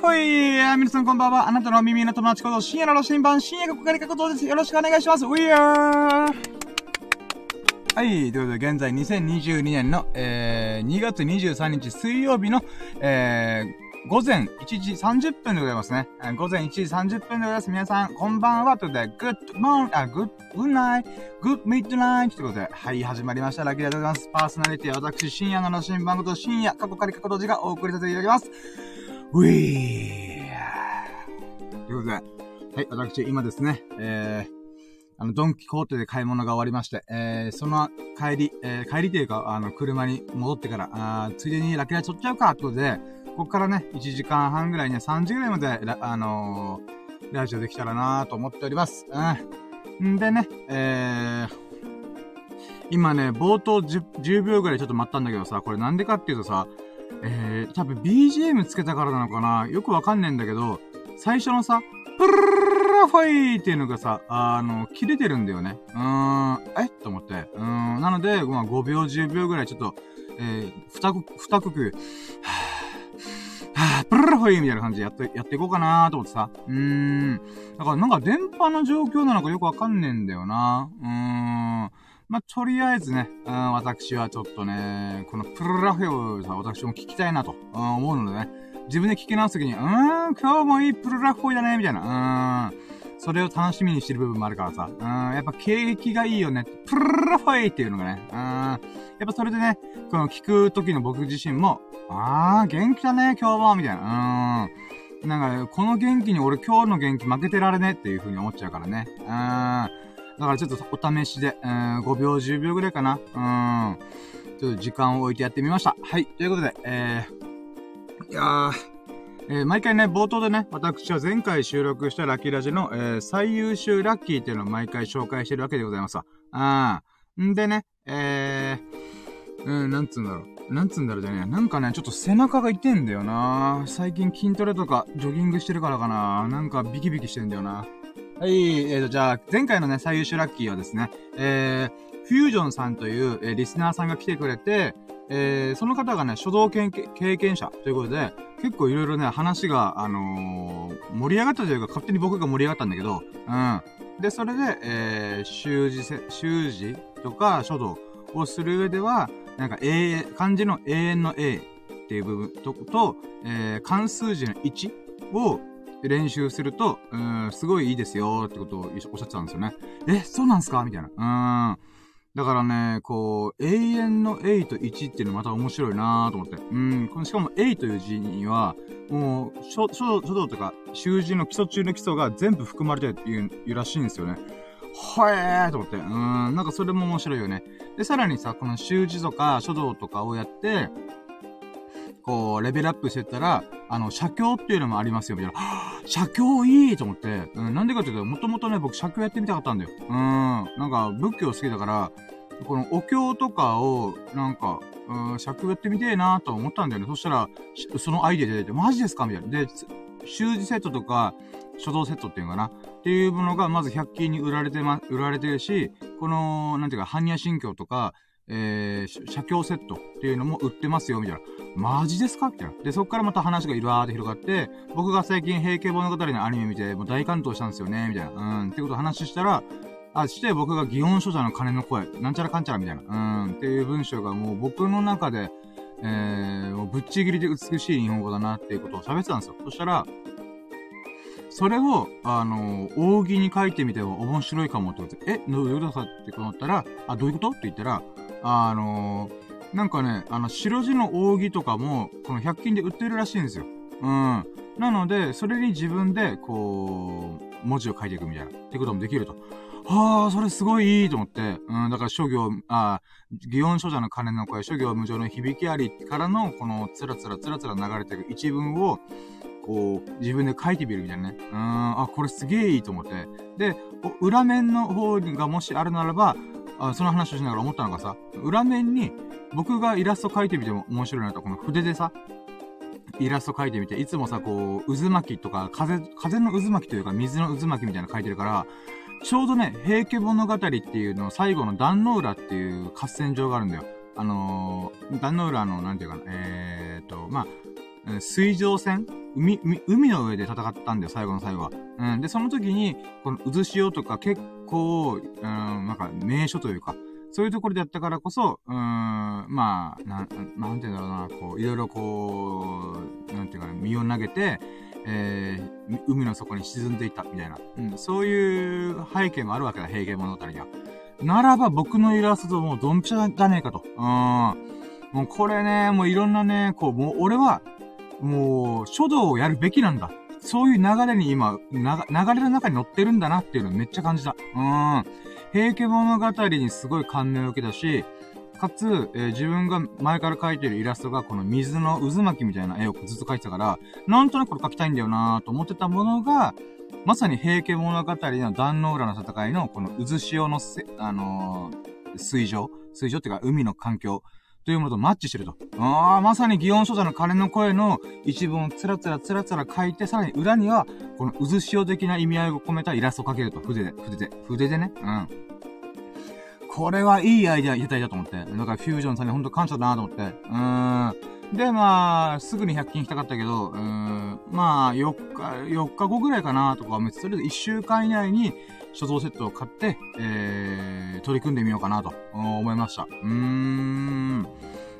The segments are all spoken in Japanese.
ほい皆さんこんばんは。あなたの耳の友達こと深夜のロ新版、深夜がこかりかことです。よろしくお願いします。We are! はい。ということで、現在2022年の、えー、2月23日水曜日の、えー、午前1時30分でございますね。午前1時30分でございます。皆さん、こんばんは。ということで、good morning, あ、good, good night, good midnight ということで、はい、始まりました。ラッキーでございます。パーソナリティは私、深夜の新番こと深夜、過去仮過去同時がお送りさせていただきます。ウィーということで、はい、私、今ですね、えー、あの、ドンキコーテで買い物が終わりまして、えー、その帰り、えー、帰りというか、あの、車に戻ってから、あついでにラキラ撮っちゃうか、ってことで、ここからね、1時間半ぐらいね、3時ぐらいまで、あのー、ラジオできたらなと思っております。うん。んでね、えー、今ね、冒頭 10, 10秒ぐらいちょっと待ったんだけどさ、これなんでかっていうとさ、えー、多分 BGM つけたからなのかな？よくわかんねえんだけど、最初のさ、プルルルファイっていうのがさ、あの、切れてるんだよね。うーん、え？と思って。うん、なので、まあ、5秒、10秒ぐらいちょっと、えー、二く、二くく、はぁ、はぁ、プルルファイみたいな感じでやって、やっていこうかなと思ってさ。うーん。だからなんか電波の状況なのかよくわかんねえんだよな。うーん。まあ、とりあえずね、うん、私はちょっとね、このプルラフェをさ、私も聞きたいなと、うん、思うのでね。自分で聞き直すときに、うーん、今日もいいプルラフォイだね、みたいな。うーん。それを楽しみにしてる部分もあるからさ。うん、やっぱ景気がいいよね。プルラフォイっていうのがね。うん。やっぱそれでね、この聞く時の僕自身も、あー、元気だね、今日も、みたいな。うん。なんか、この元気に俺今日の元気負けてられねっていう風に思っちゃうからね。うん。だからちょっとお試しで、うん、5秒、10秒ぐらいかな。うん。ちょっと時間を置いてやってみました。はい。ということで、えー、いやー、えー、毎回ね、冒頭でね、私は前回収録したラッキーラジの、えー、最優秀ラッキーっていうのを毎回紹介してるわけでございますわ。あー。んでね、えー、うん、なんつうんだろう。なんつうんだろうじゃねなんかね、ちょっと背中が痛いんだよな最近筋トレとかジョギングしてるからかななんかビキビキしてんだよな。はい、えーと、じゃあ、前回のね、最優秀ラッキーはですね、えー、フュージョンさんという、えー、リスナーさんが来てくれて、えー、その方がね、書道経験者ということで、結構いろいろね、話が、あのー、盛り上がったというか、勝手に僕が盛り上がったんだけど、うん。で、それで、えー、習字せ、習字とか書道をする上では、なんか、永遠、漢字の永遠の A っていう部分と、と、えー、関数字の1を練習すると、うん、すごいいいですよってことをおっしゃってたんですよね。え、そうなんすか？みたいな。うん。だからね、こう、永遠の A と1っていうのまた面白いなーと思って。うん。しかも A という字には、もう、書書書道とか、習字の基礎中の基礎が全部含まれてるっていうらしいんですよね。はえーと思って。うん。なんかそれも面白いよね。で、さらにさ、この習字とか書道とかをやって、こう、レベルアップしてったら、あの、写経っていうのもありますよ、みたいな。写経いいと思って。うん、なんでかっていうと、もともとね、僕写経やってみたかったんだよ。うん。なんか、仏教好きだから、このお経とかを、なんか、うん、尺やってみてえなと思ったんだよね。そしたら、そのアイデアで出て、マジですか？みたいな。で、習字セットとか、書道セットっていうのかなっていうものが、まず100均に売られてま、売られてるし、この、なんていうか、般若心経とか、えー、写経セットっていうのも売ってますよ、みたいな。マジですか？みたいな。で、そっからまた話がいろーって広がって、僕が最近平家物語のアニメ見て、もう大感動したんですよね、みたいな。うん。ってことを話したら、あ、して僕が祇園書者の鐘の声、なんちゃらかんちゃらみたいな。うん。っていう文章がもう僕の中で、えー、もうぶっちぎりで美しい日本語だなっていうことを喋ってたんですよ。そしたら、それを、あの、扇に書いてみても面白いかもってことで、え、どういうことかって思ったら、あ、どういうこと？って言ったら、あのー、なんかね、あの、白地の扇とかも、この100均で売ってるらしいんですよ。うん。なので、それに自分で、こう、文字を書いていくみたいな、ってこともできると。はあ、それすごいいいと思って。うん、だから諸行、あ、祇園書者の鐘の声、諸行無常の響きありからの、この、つらつらつらつら流れてる一文を、こう、自分で書いてみるみたいなね。うん、あ、これすげえいいと思って。で、裏面の方がもしあるならば、あその話をしながら思ったのがさ、裏面に僕がイラスト描いてみても面白いなと、この筆でさ、イラスト描いてみて、いつもさ、こう、渦巻きとか、風、風の渦巻きというか、水の渦巻きみたいなの描いてるから、ちょうどね、平家物語っていうの最後の壇の浦っていう合戦場があるんだよ。あのー、壇の浦の、なんていうかな、えーと、まあ、水上戦？海、海の上で戦ったんだよ、最後の最後は。うん。で、その時に、この渦潮とか結構、うん、なんか名所というか、そういうところでやったからこそ、うーん、まあ、なん、なんていうんだろうな、こう、いろいろこう、なんていうかな、身を投げて、えー、海の底に沈んでいた、みたいな。うん、そういう背景もあるわけだ、平家物語には。ならば僕のイラストともうドンピシャじゃねえかと。うん。もうこれね、もういろんなね、こう、もう俺は、もう、書道をやるべきなんだ。そういう流れに今、流れの中に乗ってるんだなっていうのをめっちゃ感じた。うん。平家物語にすごい感銘を受けたし、かつ、えー、自分が前から描いてるイラストがこの水の渦巻きみたいな絵をずっと描いてたから、なんとなくこれ描きたいんだよなと思ってたものが、まさに平家物語の壇の浦の戦いのこの渦潮のせ、あのー、水上？水上っていうか海の環境というものとマッチしてると。ああ、まさに祇園書座の鐘の声の一文をつらつらつらつら書いて、さらに裏には、この渦潮的な意味合いを込めたイラストを描けると。筆で、筆で、筆でね。うん。これはいいアイデア入れたいだと思って。だからフュージョンさんにほんと感謝だなと思って。うーん。で、まあ、すぐに100均行きたかったけど、うーん、まあ、4日、4日後ぐらいかなとか思って、それで1週間以内に、所蔵セットを買って、えー、取り組んでみようかなと思いました。うーん。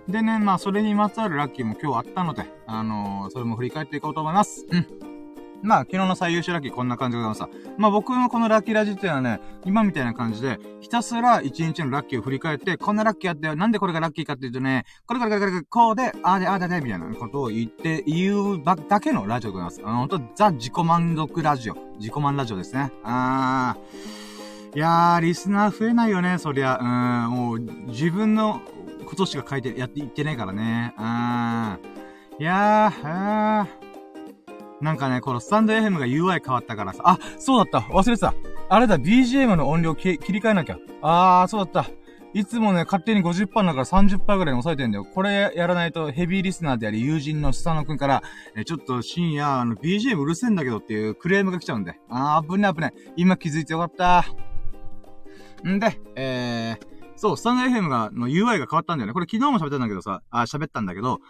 でね、まあ、それにまつわるラッキーも今日あったので、あのー、それも振り返っていこうと思います。うん。まあ、昨日の最優秀ラッキーこんな感じでございました。まあ僕のこのラッキーラジっていうのはね、今みたいな感じで、ひたすら一日のラッキーを振り返って、こんなラッキーあったよ。なんでこれがラッキーかっていうとね、これこれこれこれ、こうで、ああで、ああで、みたいなことを言って、言うばだけのラジオでございます。あの、ほんと、ザ・自己満足ラジオ。自己満ラジオですね。あー。いやー、リスナー増えないよね、そりゃ。うん、もう、自分のことしか書いて、やって、言ってないからね。うん。いやー、あー。なんかね、このスタンド FM が UI 変わったからさ。あ、そうだった。忘れてた。あれだ、BGM の音量切り替えなきゃ。あー、そうだった。いつもね、勝手に50%だから30%ぐらいに抑えてんだよ。これやらないとヘビーリスナーであり友人のスサノくんから、え、ちょっと深夜、あの、BGM うるせえんだけどっていうクレームが来ちゃうんで。あー、危ね危ね。今気づいてよかった。んで、えー、そう、スタンド FM が、の UI が変わったんだよね。これ昨日も喋ったんだけどさ、あ、喋ったんだけど、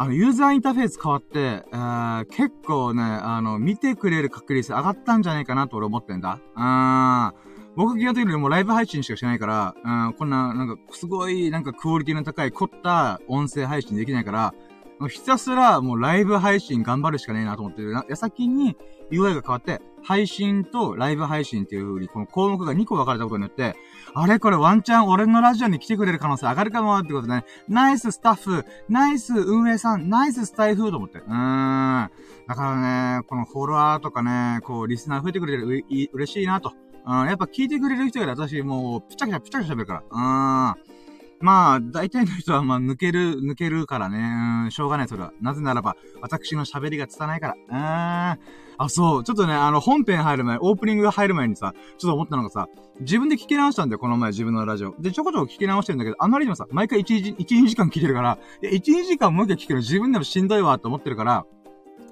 あの、ユーザーインターフェース変わって、えー、結構ね、あの、見てくれる確率上がったんじゃないかなと俺思ってんだ。うん。僕基本的にもうライブ配信しかしないから、うん、こんな、なんか、すごい、なんかクオリティの高い凝った音声配信できないから、もうひたすらもうライブ配信頑張るしかねえなと思ってる。やさきに UI が変わって、配信とライブ配信っていう風に、この項目が2個分かれたことによって、あれこれワンチャン俺のラジオに来てくれる可能性上がるかもってことね。ナイススタッフ、ナイス運営さん、ナイススタイフと思って。うーん。だからね、このフォロワーとかね、こう、リスナー増えてくれてるう、嬉しいなと。うん、やっぱ聞いてくれる人より私もう、ピチャピチャピチャピチャ喋るから。うーん。まあ、大体の人はまあ、抜ける、抜けるからね。うん、しょうがない、それは。なぜならば、私の喋りが拙いから。うーん。あ、そう。ちょっとね、あの、本編入る前、オープニング入る前にさ、ちょっと思ったのがさ、自分で聞き直したんだよ、この前、自分のラジオ。で、ちょこちょこ聞き直してるんだけど、あまりにもさ、毎回1、1、2時間聞いてるから、いや1、2時間もう一回聞くの自分でもしんどいわ、と思ってるから、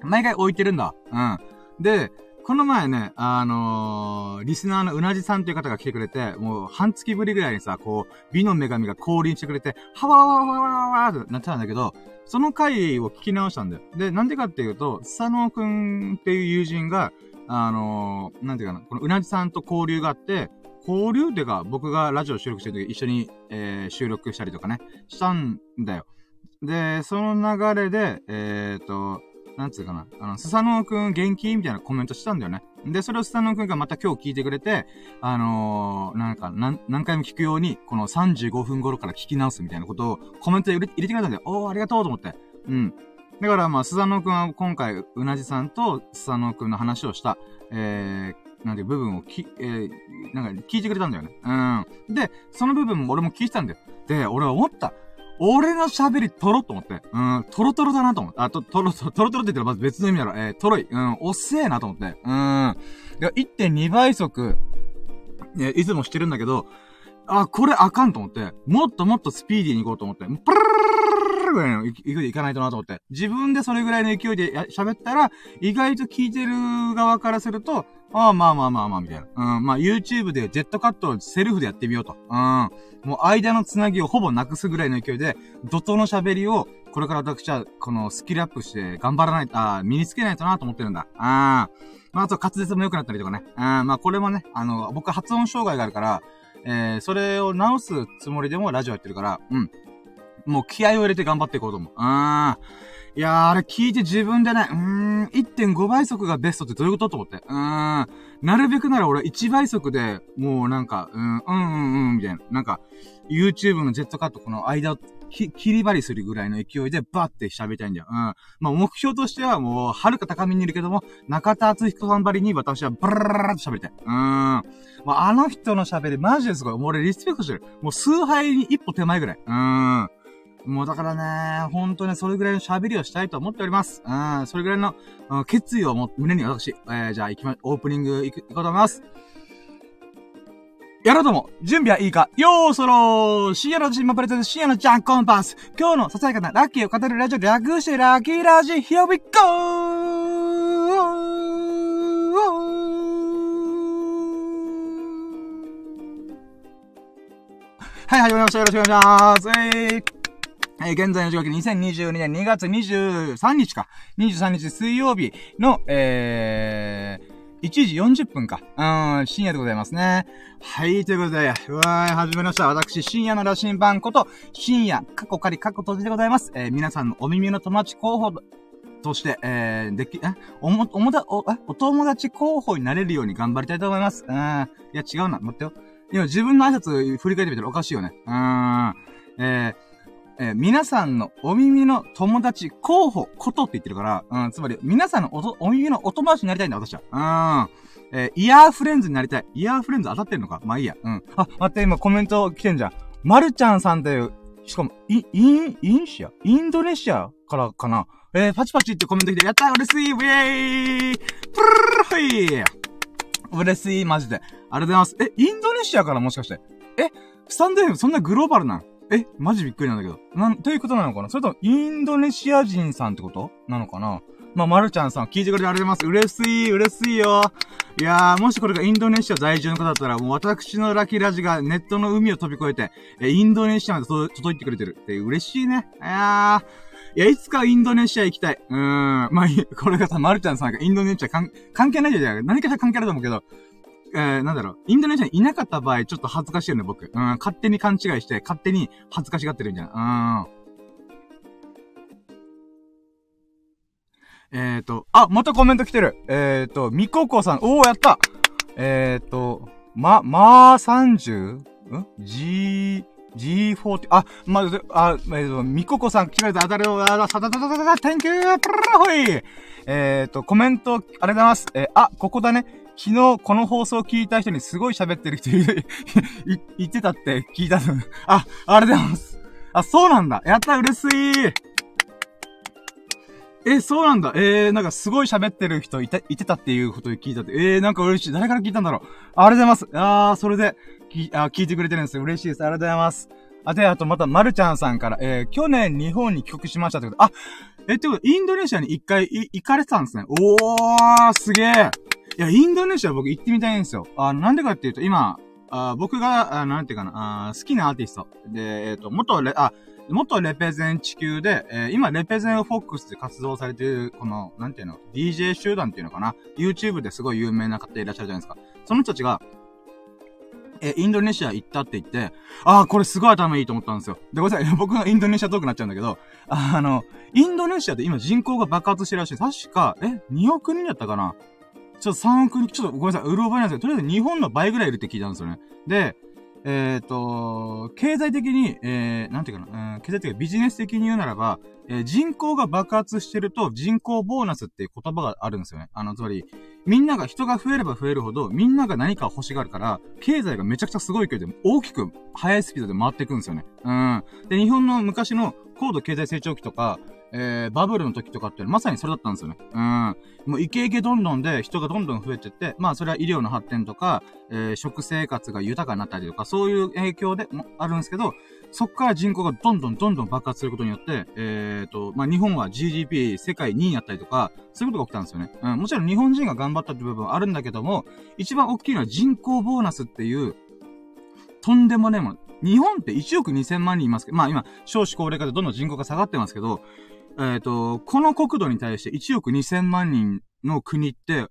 毎回置いてるんだ。うん。で、この前ね、あのー、リスナーのうなじさんという方が来てくれて、もう半月ぶりぐらいにさ、こう、美の女神が降臨してくれて、はわわわわわわってなってたんだけど、その回を聞き直したんだよ。で、なんでかっていうと、佐野くんっていう友人が、あのー、なんていうかな、このうなじさんと交流があって、交流っていうか、僕がラジオ収録してる時一緒に、えー、収録したりとかね、したんだよ。で、その流れで、えっ、と、なんつうかな、あの、スサノオくん元気？みたいなコメントしたんだよね。で、それをスサノオくんがまた今日聞いてくれて、あのー、なんか、何、何回も聞くように、この35分頃から聞き直すみたいなことをコメント入れてくれたんだよ。おー、ありがとうと思って。うん。だからまあ、スサノオくんは今回、うなじさんとスサノオくんの話をした、えー、なんて部分をき、えー、なんか聞いてくれたんだよね。うん。で、その部分も俺も聞いてたんだよ。で、俺は思った。俺の喋りトロと思って。うん、トロトロだなと思って。あ、と、トロ、トロトロって言ったらまず別の意味だろ。えー、トロい。うん、おっせえなと思って。うん。いや、1.2倍速、ね、いつもしてるんだけど、あ、これあかんと思って、もっともっとスピーディーに行こうと思って、プルルルルルルぐらいの勢いでいかないとなと思って。自分でそれぐらいの勢いで喋ったら、意外と聞いてる側からすると、ああ、まあまあまあまあ、みたいな。うん。まあ、YouTube でジェットカットをセルフでやってみようと。うん。もう間のつなぎをほぼなくすぐらいの勢いで、怒涛の喋りを、これから私は、このスキルアップして頑張らないと、ああ身につけないとなと思ってるんだ。ああ。まあ、あと滑舌も良くなったりとかね。うん。まあ、これもね、あの、僕発音障害があるから、えー、それを直すつもりでもラジオやってるから、うん。もう気合を入れて頑張っていこうと思う。あー。いやー、あれ聞いて自分でね、うーん、1.5倍速がベストってどういうことと思って。うーん。なるべくなら俺1倍速で、もうなんか、うん、うん、うん、うん、みたいな。なんか、YouTube のジェットカットこの間をき、切り張りするぐらいの勢いでバーって喋りたいんだよ。うん。まあ目標としてはもう、はるか高みにいるけども、中田敦彦さんばりに私はブララララと喋りたい。うん。まああの人の喋りマジですごい。もう俺リスペクトしてる。もう数杯に一歩手前ぐらい。うん。もうだからね、ほんとね、それぐらいの喋りをしたいと思っております。うん、それぐらいの、うん、決意をも胸に私、えー、じゃあ行きま、オープニング行く、行こうと思います。やろうとも、準備はいいかよーそろー深夜のチームプレゼント深夜のジャンコンパス今日のささやかなラッキーを語るラジオ略してラッキーラジ Here we go! はい、始まりました。よろしくお願いします。えーえー、現在の時刻2022年2月23日か。23日水曜日の、えー、1時40分か。うん、深夜でございますね。はい、ということで、うわー、始まりました。私、深夜の羅針盤こと、深夜、過去仮、過去閉じでございます。えー、皆さんのお耳の友達候補として、えー、でき、え、おも、おもだ、お、え、お友達候補になれるように頑張りたいと思います。うん。いや、違うな。待ってよ。今、自分の挨拶振り返ってみたらおかしいよね。うん。えー、えー、皆さんのお耳の友達候補ことって言ってるから、うん、つまり、皆さんのおお耳のお友達になりたいんだ、私は。うん。えー、 ear friends になりたい。 ear friends 当たってんのか？まあいいや。うん。あ、待って、今コメント来てんじゃん。まるちゃんさんという、しかも、イ、イン、インシア？インドネシアからかな？えー、パチパチってコメント来て、やったー嬉しいウェーイプルルルはい嬉しい、マジで。ありがとうございます。え、インドネシアからもしかして。え、スタンド F そんなグローバルなんえ、マジびっくりなんだけど。なん、ということなのかな？それと、インドネシア人さんってこと？なのかな？まあ、まるちゃんさん、聞いてくれてありがとうございます。嬉しい、嬉しいよ。いやー、もしこれがインドネシア在住の方だったら、もう私のラキラジがネットの海を飛び越えて、え、インドネシアまで届いてくれてるって嬉しいね。いやー、いや、いつかインドネシア行きたい。うーん。まあ、これがさ、まるちゃんさんがインドネシア関係ないじゃん。何かしら関係あると思うけど、えー、なんだろう、インドネシアにいなかった場合、ちょっと恥ずかしいよね、僕。うん、勝手に勘違いして、勝手に恥ずかしがってるみたいな。うん。えーと、あ、またコメント来てる。えーと、みここさん、おー、やったえーと、ま、まー 30? ん ?G、G40、あ、ま、あ、えーと、みここさん来てくれた当たりを、あ、さたたたたた、Thank you! プルルほいえーと、コメント、ありがとうございます。えー、あ、ここだね。昨日この放送聞いた人にすごい喋ってる人いる、言ってたって聞いたの。あ、ありがとうございます。あ、そうなんだ。やった、嬉しい。え、そうなんだ。えー、なんかすごい喋ってる人いて、いてたっていうことを聞いたって。えー、なんか嬉しい。誰から聞いたんだろう。ありがとうございます。あー、それで、き、あ、聞いてくれてるんですよ。嬉しいです。ありがとうございます。あ、で、あとまた、まるちゃんさんから、えー、去年日本に帰国しましたってこと。あ、え、ってこと、インドネシアに一回行かれてたんですね。おー、すげー。いや、インドネシア僕行ってみたいんですよ。あなんでかっていうと、今、あ僕が、あなんていうかな、あ好きなアーティスト。で、えっ、ー、と、元レ、あ、元レペゼン地球で、えー、今、レペゼンフォックスで活動されてる、この、なんていうの、DJ 集団っていうのかな ?YouTube ですごい有名な方いらっしゃるじゃないですか。その人たちが、えインドネシア行ったって言って、ああ、これすごい頭いいと思ったんですよ。で、ごめんなさい。僕のインドネシアトークになっちゃうんだけど、あの、インドネシアで今人口が爆発してるらしい。確か、え、2億人だったかなちょっと3億人、ちょっとごめんなさい、うる覚えなんですけど、とりあえず日本の倍ぐらいいるって聞いたんですよね。で、えっ、ー、と、経済的に、えー、なんていうかな、うん、経済的にビジネス的に言うならば、えー、人口が爆発してると人口ボーナスっていう言葉があるんですよね。あの、つまり、みんなが人が増えれば増えるほど、みんなが何か欲しがるから、経済がめちゃくちゃすごい勢いで大きく速いスピードで回っていくんですよね。うん。で、日本の昔の高度経済成長期とか、えー、バブルの時とかってまさにそれだったんですよね。うん。もうイケイケどんどんで人がどんどん増えてって、まあそれは医療の発展とか、えー、食生活が豊かになったりとか、そういう影響でもあるんですけど、そっから人口がどんどんどんどん爆発することによって、えっ、ー、と、まあ日本は GDP 世界2位になったりとか、そういうことが起きたんですよね。うん。もちろん日本人が頑張ったって部分はあるんだけども、一番大きいのは人口ボーナスっていう、とんでもねえもの。日本って1億2000万人いますけど、まあ今、少子高齢化でどんどん人口が下がってますけど、えっ、ー、と、この国土に対して1億2000万人の国って、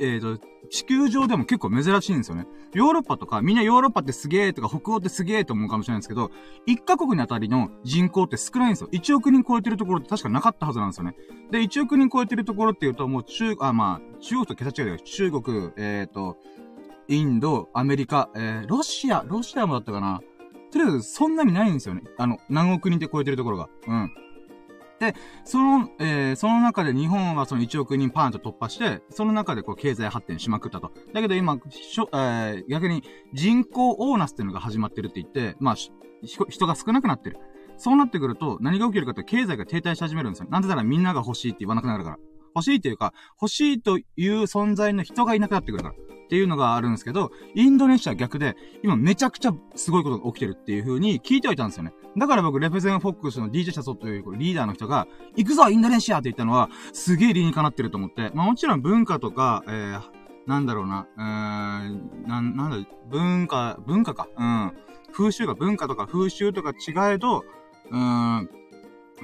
えっ、ー、と、地球上でも結構珍しいんですよね。ヨーロッパとか、みんなヨーロッパってすげえとか、北欧ってすげえと思うかもしれないんですけど、1カ国にあたりの人口って少ないんですよ。1億人超えてるところって確かなかったはずなんですよね。で、1億人超えてるところっていうと、もう中、あ、まあ、中国と桁違いだよ。中国、えっ、ー、と、インド、アメリカ、えー、ロシア、ロシアもだったかな。とりあえず、そんなにないんですよね。あの、何億人って超えてるところが。うん。で、その、えー、その中で日本はその1億人パーンと突破して、その中でこう経済発展しまくったと。だけど今、しょ、えー、逆に人口オーナスっていうのが始まってるって言って、まあ、人が少なくなってる。そうなってくると、何が起きるかって経済が停滞し始めるんですよ。なんでならみんなが欲しいって言わなくなるから。欲しいっていうか、欲しいという存在の人がいなくなってくるから。っていうのがあるんですけど、インドネシア逆で、今めちゃくちゃすごいことが起きてるっていう風に聞いてはいたんですよね。だから僕、レプゼンフォックスの DJ シャソというリーダーの人が、行くぞインドネシアって言ったのは、すげえ理にかなってると思って、まあもちろん文化とか、えー、なんだろうな、えー、なん、なんだ、文化、文化か、うん。風習が文化とか風習とか違えど、うん、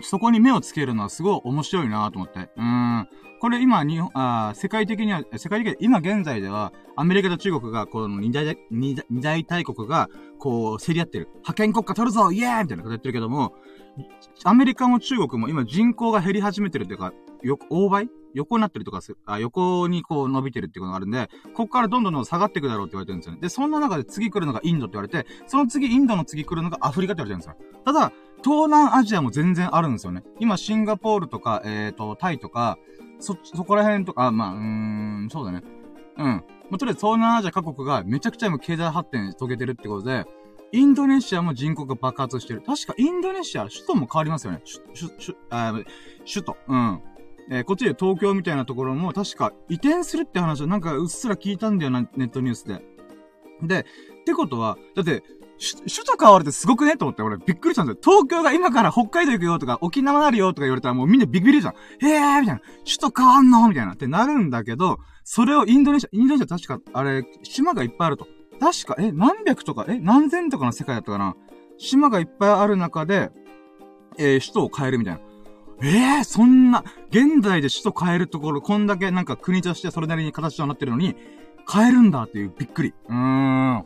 そこに目をつけるのはすごい面白いなと思って。うん。これ今、日本、あ世界的には、世界的には今現在では、アメリカと中国が、この二大、二大大国が、こう、競り合ってる。派遣国家取るぞイエーイみたいなこと言ってるけども、アメリカも中国も今人口が減り始めてるっていうか、よ、大倍？横になってるとかす、あ、横にこう伸びてるっていうことがあるんで、ここからどんどんどん下がっていくだろうって言われてるんですよね。で、そんな中で次来るのがインドって言われて、その次インドの次来るのがアフリカって言われてるんですよ。ただ、東南アジアも全然あるんですよね。今、シンガポールとか、えっ、ー、と、タイとか、そ、そこら辺とか、まあ、うーん、そうだね。うん。まあ、とりあえず東南アジア各国がめちゃくちゃ今経済発展遂げてるってことで、インドネシアも人口が爆発してる。確かインドネシア、首都も変わりますよね。首、首、首、あ首都。うん。えー、こっちで東京みたいなところも確か移転するって話はなんかうっすら聞いたんだよな、ネットニュースで。で、ってことは、だって、首都変わるってすごくね？と思って、俺びっくりしたんですよ。東京が今から北海道行くよとか、沖縄なるよとか言われたらもうみんなビビるじゃん。へーみたいな。首都変わんのみたいなってなるんだけど、それをインドネシア、インドネシア確か、あれ、島がいっぱいあると。確か、え、何百とか、え、何千とかの世界だったかな島がいっぱいある中で、えー、首都を変えるみたいな。ええー、そんな、現在で首都変えるところ、こんだけなんか国としてそれなりに形となってるのに、変えるんだっていうびっくり。うーん。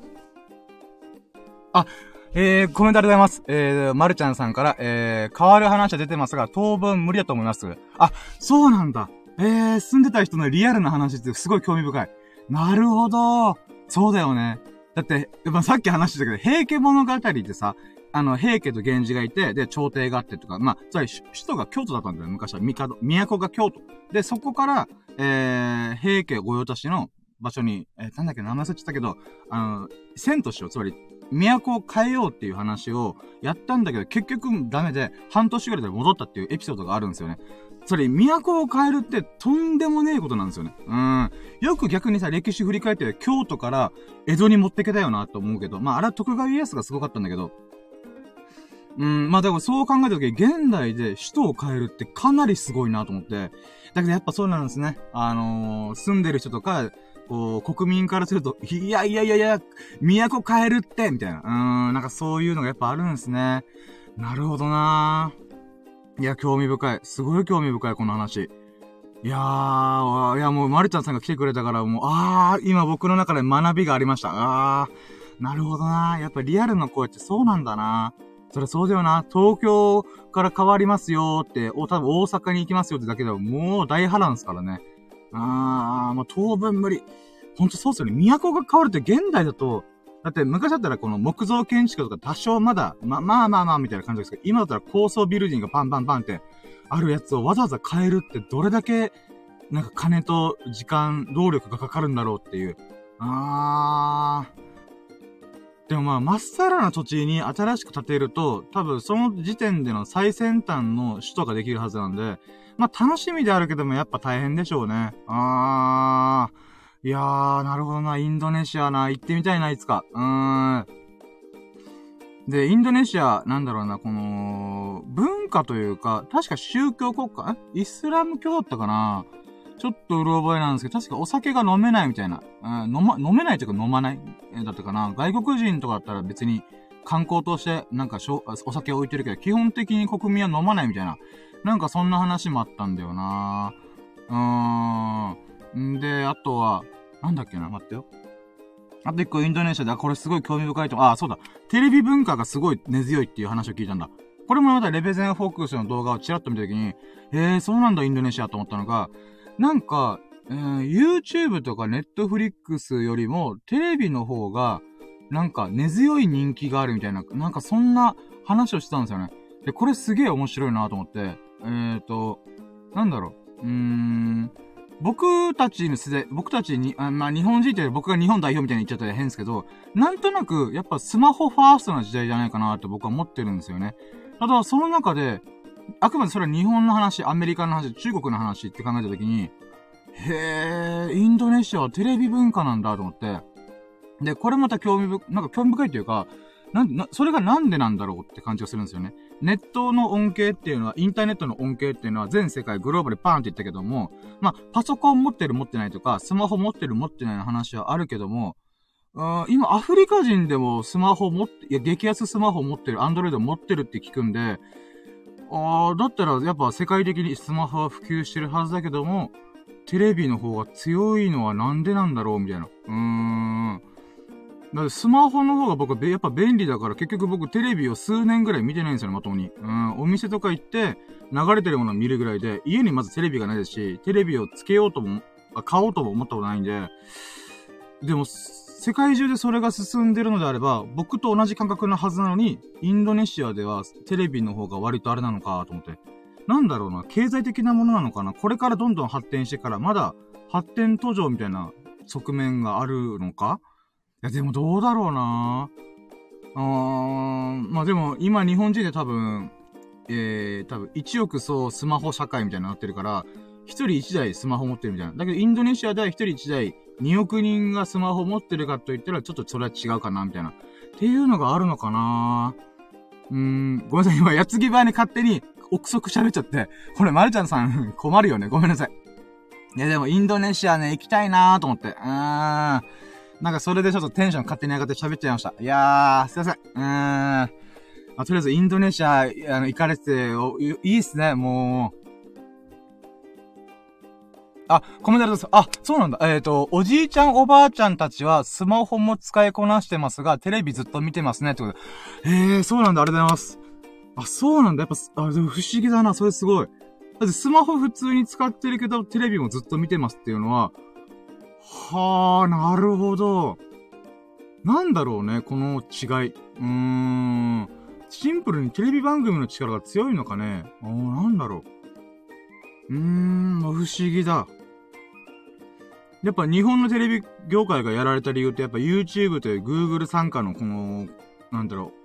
あ、えー、コメントありがとうございます。えー、まるちゃんさんから、えー、変わる話は出てますが、当分無理だと思います。あ、そうなんだ。えー、住んでた人のリアルな話ってすごい興味深い。なるほど。そうだよね。だって、やっぱさっき話したけど、平家物語ってさ、あの、平家と源氏がいて、で、朝廷があってとか、まあ、つまり、首都が京都だったんだよ、昔は。帝、都が京都。で、そこから、えー、平家御用達の場所に、えー、なんだっけ、名前忘れちゃったけど、あの、遷都しよう。つまり、都を変えようっていう話をやったんだけど、結局ダメで、半年ぐらいで戻ったっていうエピソードがあるんですよね。それ、都を変えるってとんでもねえことなんですよね。うん。よく逆にさ、歴史振り返って、京都から江戸に持ってけたよなと思うけど、まあ、あれは徳川家康がすごかったんだけど、うん、まあでもそう考えたとき、現代で首都を変えるってかなりすごいなと思って。だけどやっぱそうなんですね。あのー、住んでる人とか、こう、国民からすると、いやいやいやいや、都変えるって、みたいな。うーん、なんかそういうのがやっぱあるんですね。なるほどないや、興味深い。すごい興味深い、この話。いやー、いやもう、まるちゃんさんが来てくれたから、もう、あー、今僕の中で学びがありました。あー、なるほどなやっぱリアルの声ってそうなんだなそれそうだよな。東京から変わりますよって、お、多分大阪に行きますよってだけでももう大波乱ですからね。あー、もう当分無理。ほんとそうっすよね。都が変わるって現代だと、だって昔だったらこの木造建築とか多少まだ、ま、まあまあまあみたいな感じですけど、今だったら高層ビルディングがパンパンパンってあるやつをわざわざ変えるってどれだけ、なんか金と時間、労力がかかるんだろうっていう。あーでもまあ、まっさらな土地に新しく建てると、多分その時点での最先端の首都ができるはずなんで、まあ楽しみであるけどもやっぱ大変でしょうね。あー。いやー、なるほどな。インドネシアな。行ってみたいな、いつか。うーん。で、インドネシア、なんだろうな、この、文化というか、確か宗教国家？え？イスラム教だったかな？ちょっとうる覚えなんですけど、確かお酒が飲めないみたいな。うん、飲ま、飲めないというか飲まない？だったかな？外国人とかだったら別に観光としてなんかしょお酒置いてるけど、基本的に国民は飲まないみたいな。なんかそんな話もあったんだよなうーん。んで、あとは、なんだっけな、待ってよ。あと一個インドネシアで、あこれすごい興味深いと、あ、そうだ。テレビ文化がすごい根強いっていう話を聞いたんだ。これもまたレベゼンフォークスの動画をチラッと見たときに、えー、そうなんだ、インドネシアと思ったのが、なんか、えー、YouTube とか Netflix よりも、テレビの方が、なんか根強い人気があるみたいな、なんかそんな話をしてたんですよね。で、これすげえ面白いなと思って、えーと、なんだろう、うーん、僕たちの世代、僕たちに、あまあ、日本人って僕が日本代表みたいに言っちゃったら変ですけど、なんとなく、やっぱスマホファーストな時代じゃないかなって僕は思ってるんですよね。ただ、その中で、あくまでそれは日本の話、アメリカの話、中国の話って考えたときに、へえ、インドネシアはテレビ文化なんだと思って。で、これまた興味深、なんか興味深いというか、なんな、それがなんでなんだろうって感じがするんですよね。ネットの恩恵っていうのは、インターネットの恩恵っていうのは全世界グローバルパーンって言ったけども、まあ、パソコン持ってる持ってないとか、スマホ持ってる持ってないの話はあるけども、今、アフリカ人でもスマホ持って、いや、激安スマホ持ってる、アンドロイド持ってるって聞くんで、あ、だったらやっぱ世界的にスマホは普及してるはずだけども、テレビの方が強いのはなんでなんだろうみたいな。うーん。だスマホの方が僕はやっぱ便利だから結局僕テレビを数年ぐらい見てないんですよね、まともに。うん、お店とか行って流れてるものを見るぐらいで、家にまずテレビがないですし、テレビをつけようとも、買おうとも思ったことないんで、でも、世界中でそれが進んでるのであれば、僕と同じ感覚なはずなのに、インドネシアではテレビの方が割とあれなのかと思って。なんだろうな、経済的なものなのかなこれからどんどん発展してからまだ発展途上みたいな側面があるのかいや、でもどうだろうなあーんまあでも今日本人で多分、えー、多分1億そうスマホ社会みたいになってるから、一人一台スマホ持ってるみたいな。だけどインドネシアでは一人一台2億人がスマホ持ってるかと言ったら、ちょっとそれは違うかな、みたいな。っていうのがあるのかなうーん、ごめんなさい、今、やつぎ場に勝手に、憶測喋っちゃって。これ、まるちゃんさん、困るよね。ごめんなさい。いや、でも、インドネシアね、行きたいなーと思って。うーん。なんか、それでちょっとテンション勝手に上がって喋っちゃいました。いやー、すいません。うーん。まあ、とりあえず、インドネシア、あの、行かれてて、いいっすね、もう。あ、コメントです。あ、そうなんだ。えっ、ー、と、おじいちゃんおばあちゃんたちはスマホも使いこなしてますが、テレビずっと見てますね。ってことで。えー、そうなんだ。ありがとうございます。あ、そうなんだ。やっぱ、あ、でも不思議だな。それすごい。だってスマホ普通に使ってるけど、テレビもずっと見てますっていうのは、はあ、なるほど。なんだろうね、この違い。うーん。シンプルにテレビ番組の力が強いのかね。あー、なんだろう。うーん、不思議だ。やっぱ日本のテレビ業界がやられた理由ってやっぱ YouTube という Google 参加のこの、なんだろう、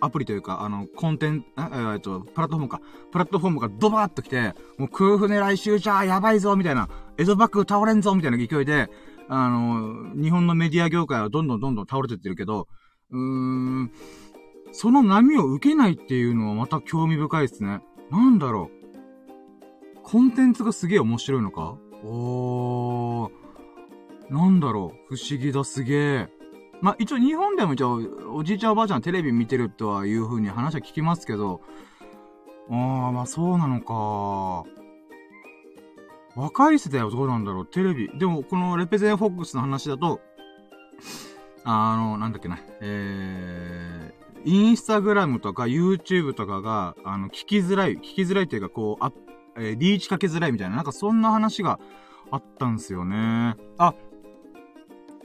アプリというか、あの、コンテンツ、えっと、プラットフォームか。プラットフォームがドバーっと来て、もう空船来週じゃあやばいぞみたいな、江戸幕府倒れんぞみたいな勢いで、あの、日本のメディア業界はどんどんどんどん倒れてってるけど、うーん、その波を受けないっていうのはまた興味深いですね。なんだろう。コンテンツがすげえ面白いのか？おー。なんだろう。不思議だ、すげえ。まあ、一応日本でも一応、おじいちゃんおばあちゃんテレビ見てるとはいう風に話は聞きますけど、ああ、まあそうなのか。若い世代はどうなんだろう？テレビ。でも、このレペゼンフォックスの話だと、あの、なんだっけな、えー、インスタグラムとか YouTube とかが、あの、聞きづらい、聞きづらいっていうか、こう、あ、えー、リーチかけづらいみたいな、なんかそんな話があったんすよね。あ、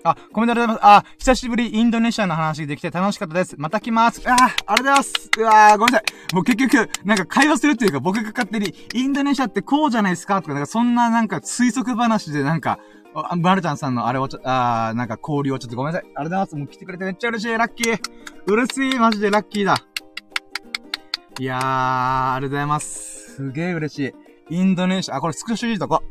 あ、コメントありがとうございます。あ、久しぶりインドネシアの話できて楽しかったです。また来ます。あ、ありがとうございます。うわー、ごめんなさい。もう結局、なんか会話するっていうか僕が勝手に、インドネシアってこうじゃないですか？とか、なんかそんななんか推測話でなんか、あ、マルちゃんさんのあれをちょ、あー、なんか交流をちょっとごめんなさい。ありがとうございます。もう来てくれてめっちゃ嬉しい。ラッキー。嬉しい。マジでラッキーだ。いやー、ありがとうございます。すげえ嬉しい。インドネシア、あ、これスクショしとこ。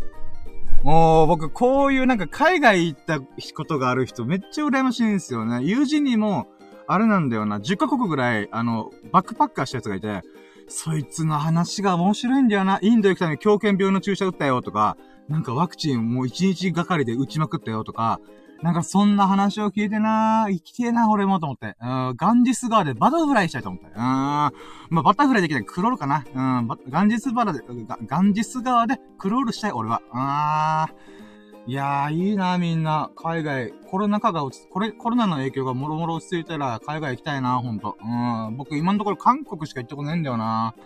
もう、僕、こういうなんか海外行ったことがある人めっちゃ羨ましいんですよね。友人にも、あれなんだよな、10カ国ぐらい、あの、バックパッカーしたやつがいて、そいつの話が面白いんだよな。インド行くために狂犬病の注射打ったよとか、なんかワクチンもう1日がかりで打ちまくったよとか、なんかそんな話を聞いてな生きてえな、俺もと思って。うん、ガンジス川でバタフライしたいと思って。うん、まあ、バタフライできないクロールかな。うん、ガンジスバラで、ガンジス川でクロールしたい、俺は。あー。いやー、いいな、みんな。海外、コロナ禍が落ち、これ、コロナの影響がもろもろ落ち着いたら、海外行きたいな、ほんと。うん。僕、今のところ韓国しか行ったことないんだよな。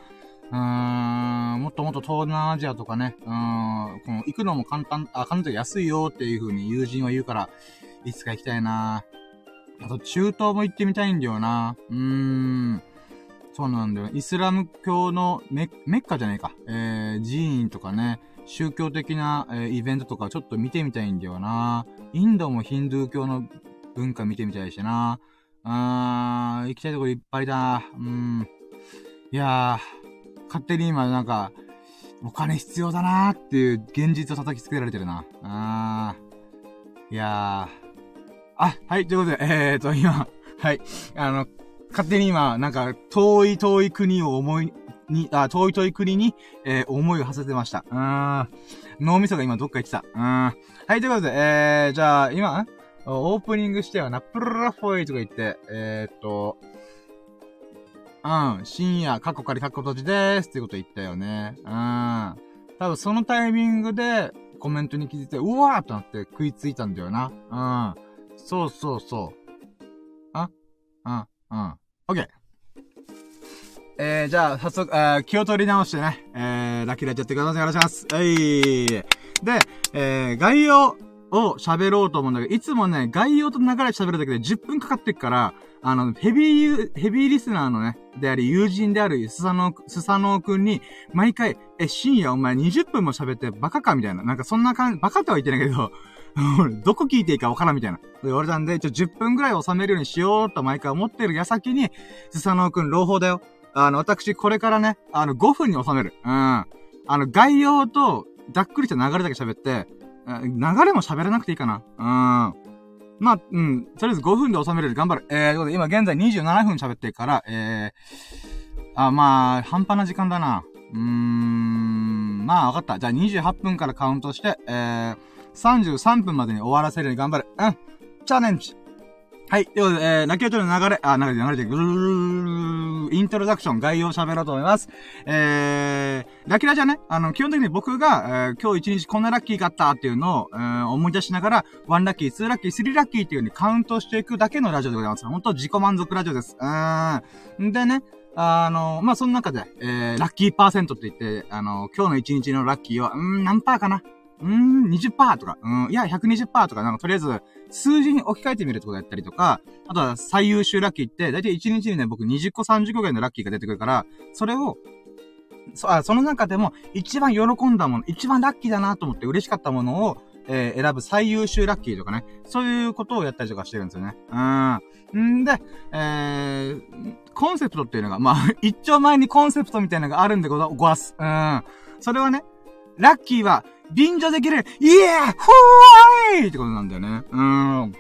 うーん、もっともっと東南アジアとかね、うん、この、行くのも簡単、あ、簡単で安いよっていう風に友人は言うから、いつか行きたいな。あと、中東も行ってみたいんだよな。うーん。そうなんだよ。イスラム教のメッカじゃねえか。えー、寺院とかね。宗教的な、えー、イベントとかちょっと見てみたいんだよな。インドもヒンドゥー教の文化見てみたいしな。あー、行きたいところいっぱいだ。うん。いやー、勝手に今なんか、お金必要だなーっていう現実を叩きつけられてるな。あー。いやー。あ、はい、ということで、えーと、今、はい、あの、勝手に今、なんか、遠い遠い国を思いに、あ、遠い遠い国に、えー、思いを馳せてました。うーん。脳みそが今どっか行ってた。うーん。はい、ということで、えー、じゃあ、今、オープニングしてはな、プルラフォイとか言って、えー、っと、うん、深夜、カッコ仮カッコ閉じでーすってこと言ったよね。うん。多分そのタイミングでコメントに気づいて、うわーとなって食いついたんだよな。うん。そうそうそう。あ？うん、うん。オッケー。えー、じゃあ、早速、えー、気を取り直してね、えー、ラッキーラやってください。よろしくお願いします。はい。で、えー、概要を喋ろうと思うんだけど、いつもね、概要と流れ喋るだけで10分かかってっから、あの、ヘビー、ヘビーリスナーのね、であり、友人であるスサノー、スサノーくんに、毎回、え、深夜お前20分も喋ってバカか？みたいな。なんかそんな感じ、バカとは言ってないけど、どこ聞いていいかわからんみたいな。言われたんで、ちょ、10分ぐらい収めるようにしようと毎回思ってる矢先に、スサノーくん朗報だよ。あの、私、これからね、あの、5分に収める。うん。あの、概要と、ざっくりした流れだけ喋って、流れも喋らなくていいかな。うん。まあ、うん。とりあえず5分で収めれる。頑張る。えー、ということで、今現在27分喋ってるから、えー、あ、まあ、半端な時間だな。うーん。まあ、わかった。じゃあ28分からカウントして、えー、33分までに終わらせるように頑張る。うん。チャレンジ。はい。ということで、えー、泣き落ちの流れ、あ、流れで流れで、ぐるーイントロダクション、概要を喋ろうと思います。えー、ラキラじゃね、あの、基本的に僕が、えー、今日一日こんなラッキーがあったっていうのを、えー、思い出しながら、1ラッキー、2ラッキー、3ラッキーっていう風にカウントしていくだけのラジオでございます。本当自己満足ラジオです。うーん。でね、あの、まあ、その中で、えー、ラッキーパーセントって言って、あの、今日の一日のラッキーは、うん、何パーかなうーん、20%とか、うん、いや、120%とか、なんかとりあえず、数字に置き換えてみるってことやったりとか、あとは最優秀ラッキーって、だいたい1日にね、僕20個30個ぐらいのラッキーが出てくるから、それを、そ、あ、その中でも、一番喜んだもの、一番ラッキーだなと思って嬉しかったものを、えー、選ぶ最優秀ラッキーとかね、そういうことをやったりとかしてるんですよね。うん。んで、えー、コンセプトっていうのが、まあ、一丁前にコンセプトみたいなのがあるんでごわす。うん。それはね、ラッキーは、便乗できるイエーふーいってことなんだよね。うーん。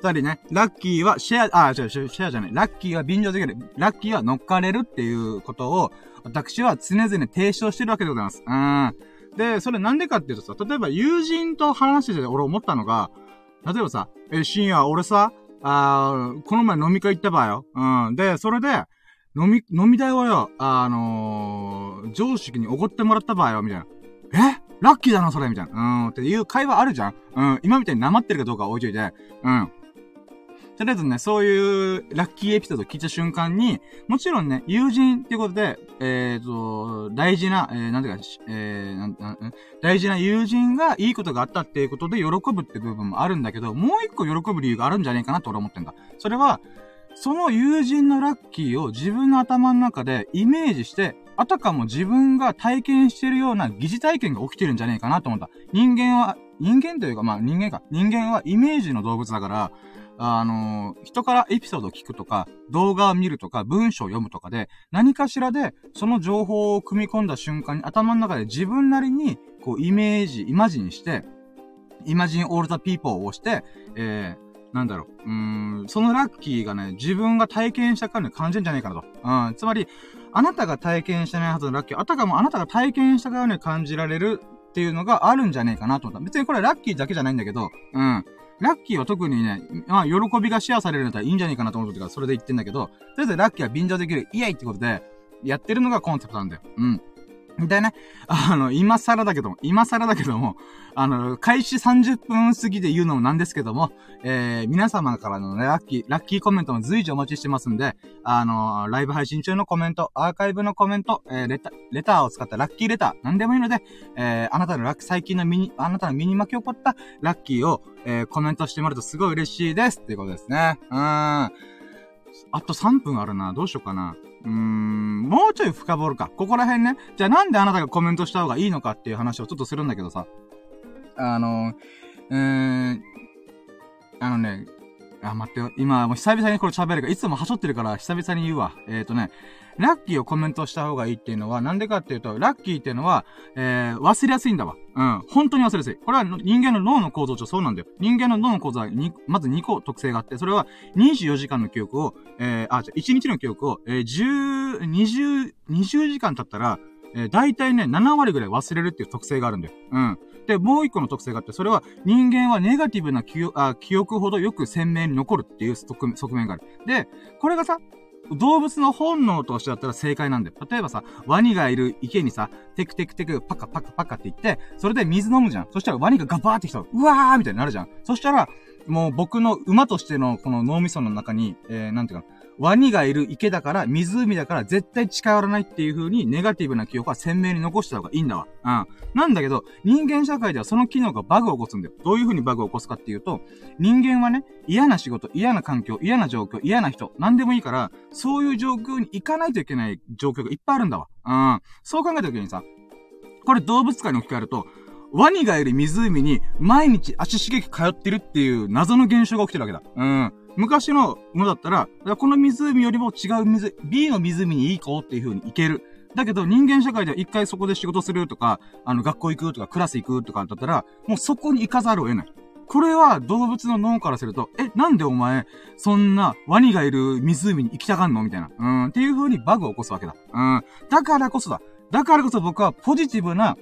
二人ね、ラッキーはシェア、あ、違う、シェアじゃない。ラッキーは便乗できる。ラッキーは乗っかれるっていうことを、私は常々提唱してるわけでございます。うん。で、それなんでかっていうとさ、例えば友人と話してて俺思ったのが、例えばさ、え、深夜俺さ、あこの前飲み会行ったばよ。うん。で、それで、飲み、飲み代をよ、あのー、上司におごってもらったばよ、みたいな。え？ラッキーだな、それみたいな。うん、っていう会話あるじゃんうん、今みたいになまってるかどうかは置いといて、うん。とりあえずね、そういうラッキーエピソードを聞いた瞬間に、もちろんね、友人っていうことで、えっ、ー、と、大事な、えー、なんていうか、えー、なん、なん、大事な友人がいいことがあったっていうことで喜ぶって部分もあるんだけど、もう一個喜ぶ理由があるんじゃねえかなと俺思ってんだ。それは、その友人のラッキーを自分の頭の中でイメージして、あたかも自分が体験してるような疑似体験が起きてるんじゃねえかなと思った。人間は人間というか、まあ人間か。人間はイメージの動物だから、あのー、人からエピソードを聞くとか、動画を見るとか、文章を読むとかで、何かしらで、その情報を組み込んだ瞬間に頭の中で自分なりに、こう、イメージ、イマジンして、イマジンオールザピーポーを押して、えー、なんだろう。うん、そのラッキーがね、自分が体験したからに感じるんじゃないかなと。うん、つまり、あなたが体験してないはずのラッキー、あたかもあなたが体験したからに感じられるっていうのがあるんじゃねえかなと思った。別にこれラッキーだけじゃないんだけど、うん。ラッキーは特にね、まあ、喜びがシェアされるんだったらいいんじゃないかなと思ってから、それで言ってんだけど、とりあえずラッキーは便乗できる、イエイってことで、やってるのがコンセプトなんだよ。うん。でね、あの、今更だけども、今更だけども、あの、開始30分過ぎで言うのもなんですけども、えー、皆様からのね、ラッキー、ラッキーコメントも随時お待ちしてますんで、あの、ライブ配信中のコメント、アーカイブのコメント、えー、レタ、レターを使ったラッキーレター、なんでもいいので、えー、あなたのラッキー、最近のミニ、あなたの身に巻き起こったラッキーを、えー、コメントしてもらうとすごい嬉しいですっていうことですね。うーん。あと3分あるな。どうしようかな。うーん、もうちょい深掘るか。ここら辺ね。じゃあなんであなたがコメントした方がいいのかっていう話をちょっとするんだけどさ。あの、うーん、あのね、あ、待ってよ。今、もう久々にこれ喋るから、いつもはしょってるから久々に言うわ。えっ、ー、とね、ラッキーをコメントした方がいいっていうのは、なんでかっていうと、ラッキーっていうのは、えー、忘れやすいんだわ。うん。本当に忘れやすい。これは人間の脳の構造上そうなんだよ。人間の脳の構造は、まず2個特性があって、それは24時間の記憶を、えー、あ、じゃ1日の記憶を、えー、10、20、20時間経ったら、えー、大体ね、7割ぐらい忘れるっていう特性があるんだよ。うん。で、もう一個の特性があって、それは人間はネガティブな記憶あ記憶ほどよく鮮明に残るっていう側面がある。で、これがさ、動物の本能としてだったら正解なんだよ。例えばさ、ワニがいる池にさ、テクテクテク、パカパカパカって言って、それで水飲むじゃん。そしたらワニがガバーってきたら、うわーみたいになるじゃん。そしたら、もう僕の馬としてのこの脳みその中に、えー、なんていうかワニがいる池だから、湖だから絶対近寄らないっていう風にネガティブな記憶は鮮明に残した方がいいんだわ。うん。なんだけど、人間社会ではその機能がバグを起こすんだよ。どういう風にバグを起こすかっていうと、人間はね、嫌な仕事、嫌な環境、嫌な状況、嫌な人、なんでもいいから、そういう状況に行かないといけない状況がいっぱいあるんだわ。うん。そう考えた時にさ、これ動物界に置き換えると、ワニがいる湖に毎日足しげく通ってるっていう謎の現象が起きてるわけだ。うん。昔のものだったら、この湖よりも違う水、B の湖に行こうっていう風に行ける。だけど人間社会では一回そこで仕事するとか、あの学校行くとかクラス行くとかだったら、もうそこに行かざるを得ない。これは動物の脳からすると、え、なんでお前、そんなワニがいる湖に行きたがんの？みたいな。うん、っていう風にバグを起こすわけだ。うん。だからこそだ。だからこそ僕はポジティブな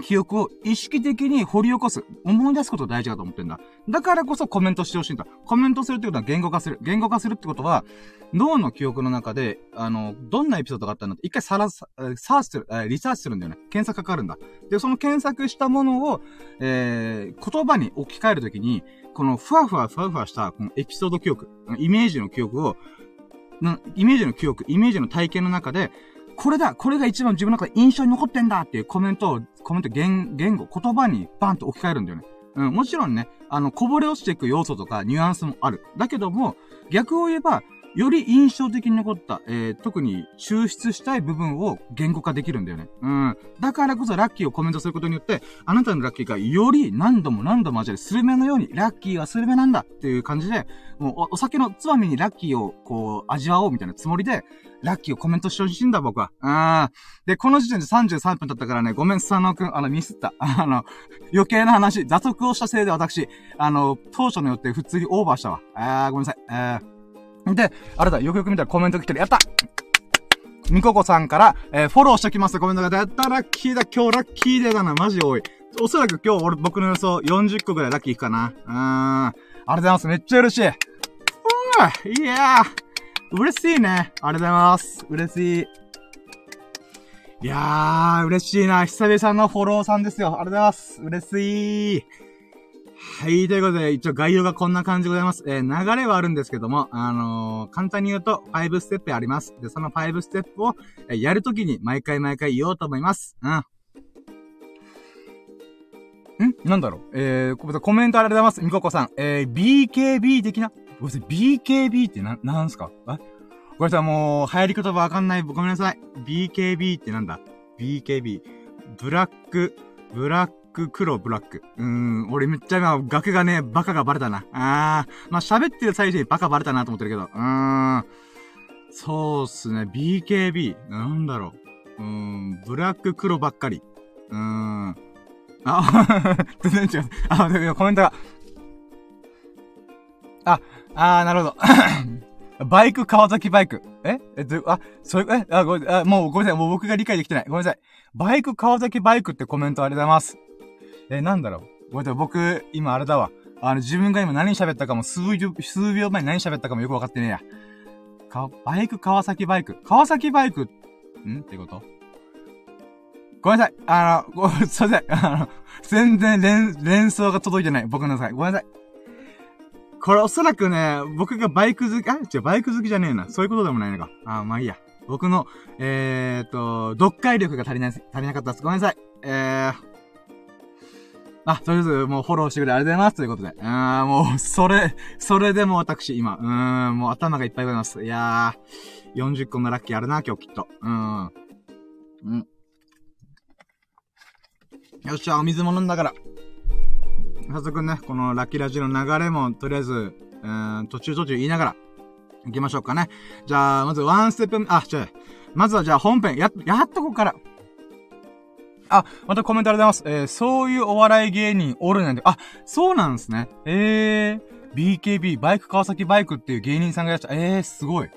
記憶を意識的に掘り起こす。思い出すこと大事だと思ってんだ。だからこそコメントしてほしいんだ。コメントするってことは言語化する。言語化するってことは、脳の記憶の中で、あの、どんなエピソードがあったんだって、一回さら、サーチする、リサーチするんだよね。検索かかるんだ。で、その検索したものを、えー、言葉に置き換えるときに、このふわふわふわふわした、このエピソード記憶、イメージの記憶を、イメージの記憶、イメージの体験の中で、これだこれが一番自分の中で印象に残ってんだっていうコメントを、コメント言、言語、言葉にバンと置き換えるんだよね。うん、もちろんね、あの、こぼれ落ちていく要素とかニュアンスもある。だけども、逆を言えば、より印象的に残った、えー、特に抽出したい部分を言語化できるんだよね。うん。だからこそラッキーをコメントすることによって、あなたのラッキーがより何度も何度も味わえるスルメのように、ラッキーはスルメなんだっていう感じで、もうお酒のつまみにラッキーをこう味わおうみたいなつもりで、ラッキーをコメントしてほしいんだ、僕は。あで、この時点で33分経ったからね、ごめん、スサノくん、あの、ミスった。あの、余計な話、座得をしたせいで私、あの、当初の予定普通にオーバーしたわ。あー、ごめんなさい。えー。で、あれだ、よくよく見たらコメント来てる。やったみここさんから、えー、フォローしときますコメントが。やったラッキーだ今日ラッキーデーだな。マジ多い。おそらく今日俺、僕の予想40個ぐらいラッキーいくかな。うーん。ありがとうございます。めっちゃ嬉しい。うーいやー。嬉しいね。ありがとうございます。嬉しい。いやー、嬉しいな。久々のフォローさんですよ。ありがとうございます。嬉しい。はい、ということで、一応概要がこんな感じでございます。えー、流れはあるんですけども、あのー、簡単に言うと、5ステップあります。で、その5ステップを、え、やるときに毎回毎回言おうと思います。うん。ん？なんだろう？えー、コメントありがとうございます。みここさん。えー、BKB 的な？ごめんなさい、BKB ってな、なんすか？あごめんなさい、もう、流行り言葉わかんない。ごめんなさい。BKB ってなんだ ?BKB。ブラック、ブラックク、黒、ブラック。うーん、俺めっちゃ今、額がね、バカがバレたな。あー、まあ、喋ってる最中にバカバレたなと思ってるけど。うーん。そうっすね、BKB。なんだろう。うーん、ブラック、黒ばっかり。うーん。あ、全然違う。あ、でもコメントが。あ、あー、なるほど。バイク、川崎バイク。え？え、ど、あ、それ、え、あ、ごめん、あ、もうごめんなさい。もう僕が理解できてない。ごめんなさい。バイク、川崎バイクってコメントありがとうございます。え、なんだろう。ごめんなさい。僕、今あれだわ。あの、自分が今何喋ったかも、数秒、数秒前何喋ったかもよくわかってねえや。か、バイク、川崎バイク。川崎バイク、ん？ってこと？ごめんなさい。あの、ご、すいません。あの、全然連、連想が届いてない。僕のさい。ごめんなさい。これおそらくね、僕がバイク好き、あ、違う、バイク好きじゃねえな。そういうことでもないのか。あ、まあいいや。僕の、えーと、読解力が足りない、足りなかったです。ごめんなさい。えー、あ、とりあえず、もうフォローしてくれありがとうございます。ということで。うーん、もう、それ、それでも私、今、うーん、もう頭がいっぱいございます。いやー、40個のラッキーあるな、今日きっと。うーん。うん。よっしゃ、お水も飲んだから。早速ね、このラッキーラジオの流れも、とりあえず、うーん、途中途中言いながら、行きましょうかね。じゃあ、まずワンステップ、あ、ちょ、まずはじゃあ本編、や、やっとここから。あ、またコメントありがとうございます。えー、そういうお笑い芸人おるなんて、あ、そうなんですね。えー、BKB、バイク川崎バイクっていう芸人さんがいらっしゃる。えー、すごい。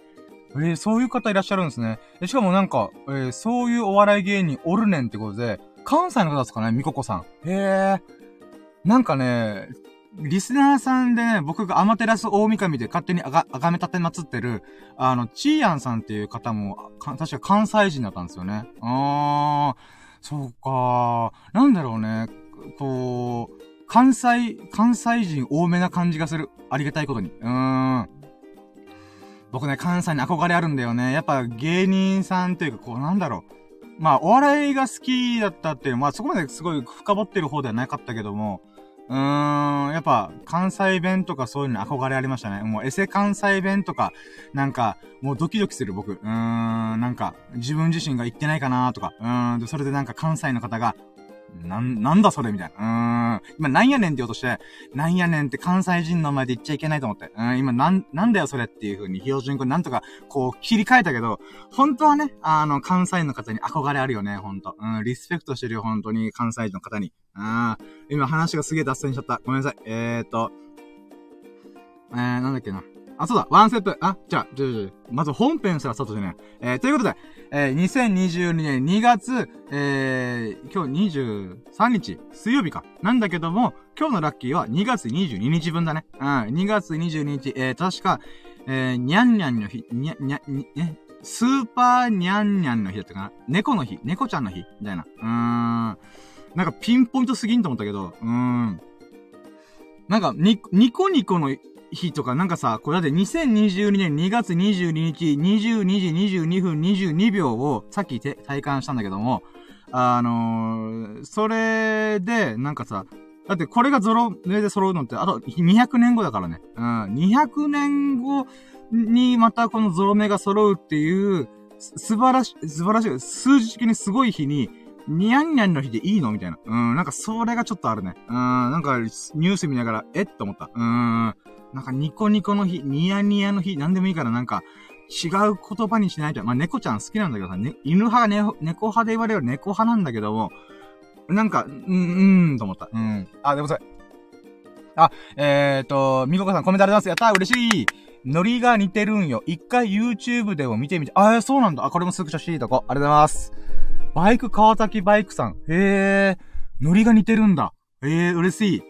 えー、そういう方いらっしゃるんですね。しかもなんか、えー、そういうお笑い芸人おるねんってことで、関西の方ですかね、みここさん。へえ。なんかね、リスナーさんでね、僕がアマテラス大神で勝手にあが、あがめたて祀ってる、あの、チーヤンさんっていう方も、確か関西人だったんですよね。あー、そうかなんだろうね。こう、関西、関西人多めな感じがする。ありがたいことに。うーん。僕ね、関西に憧れあるんだよね。やっぱ芸人さんというか、こう、なんだろう。まあ、お笑いが好きだったっていう、まあそこまですごい深掘ってる方ではなかったけども、うーん、やっぱ、関西弁とかそういうの憧れありましたね。もうエセ関西弁とか、なんか、もうドキドキする僕。うーん、なんか、自分自身が言ってないかなとか、うーん、で、それでなんか関西の方が、なん、なんだそれみたいな。うーん。今なんやねんって言おうとして、なんやねんって関西人の前で言っちゃいけないと思って。うん、今なん、なんだよそれっていう風に標準語なんとかこう切り替えたけど、本当はね、あの、関西の方に憧れあるよね、ほんと。うん、リスペクトしてるよ、本当に関西人の方に。うん、今話がすげえ脱線しちゃった。ごめんなさい。えーと、えー、なんだっけな。あ、そうだ、ワンセット。あ、じゃあ、じゃあ、じゃ、まず本編すらスタートしてね。えー、ということで、えー、2022年2月、えー、今日23日、水曜日か。なんだけども、今日のラッキーは2月22日分だね。うん、2月22日、えー、確か、えー、にゃんにゃんの日、にゃ、にゃ、に、え、スーパーにゃんにゃんの日だったかな猫の日、猫ちゃんの日みたいな。うーん。なんかピンポイントすぎんと思ったけど、うーん。なんか、に、ニコニコの日とか、なんかさ、これだって2022年2月22日、22時22分22秒をさっきて体感したんだけども、あのー、それで、なんかさ、だってこれがゾロ目で揃うのって、あと200年後だからね。うん。200年後にまたこのゾロ目が揃うっていう、素晴らしい、素晴らしい、数字的にすごい日に、ニャンニャンの日でいいの？みたいな。うん、なんかそれがちょっとあるね。うん、なんかニュース見ながら、え？って思った。うん。なんかニコニコの日、ニヤニヤの日、なんでもいいからなんか、違う言葉にしないと。まあ、猫ちゃん好きなんだけどさ、ね、犬派がね、猫派で言われる猫派なんだけども、なんか、うん、うん、と思った。うん。あ、でもさ、あ、えーと、みここさんコメントありがとうございます。やったー嬉しいノリが似てるんよ。一回 YouTube でも見てみて。あ、そうなんだ。あ、これもスクショしていいとこ。ありがとうございます。バイク川崎バイクさん。へえ、ノリが似てるんだ。ええ、嬉しい。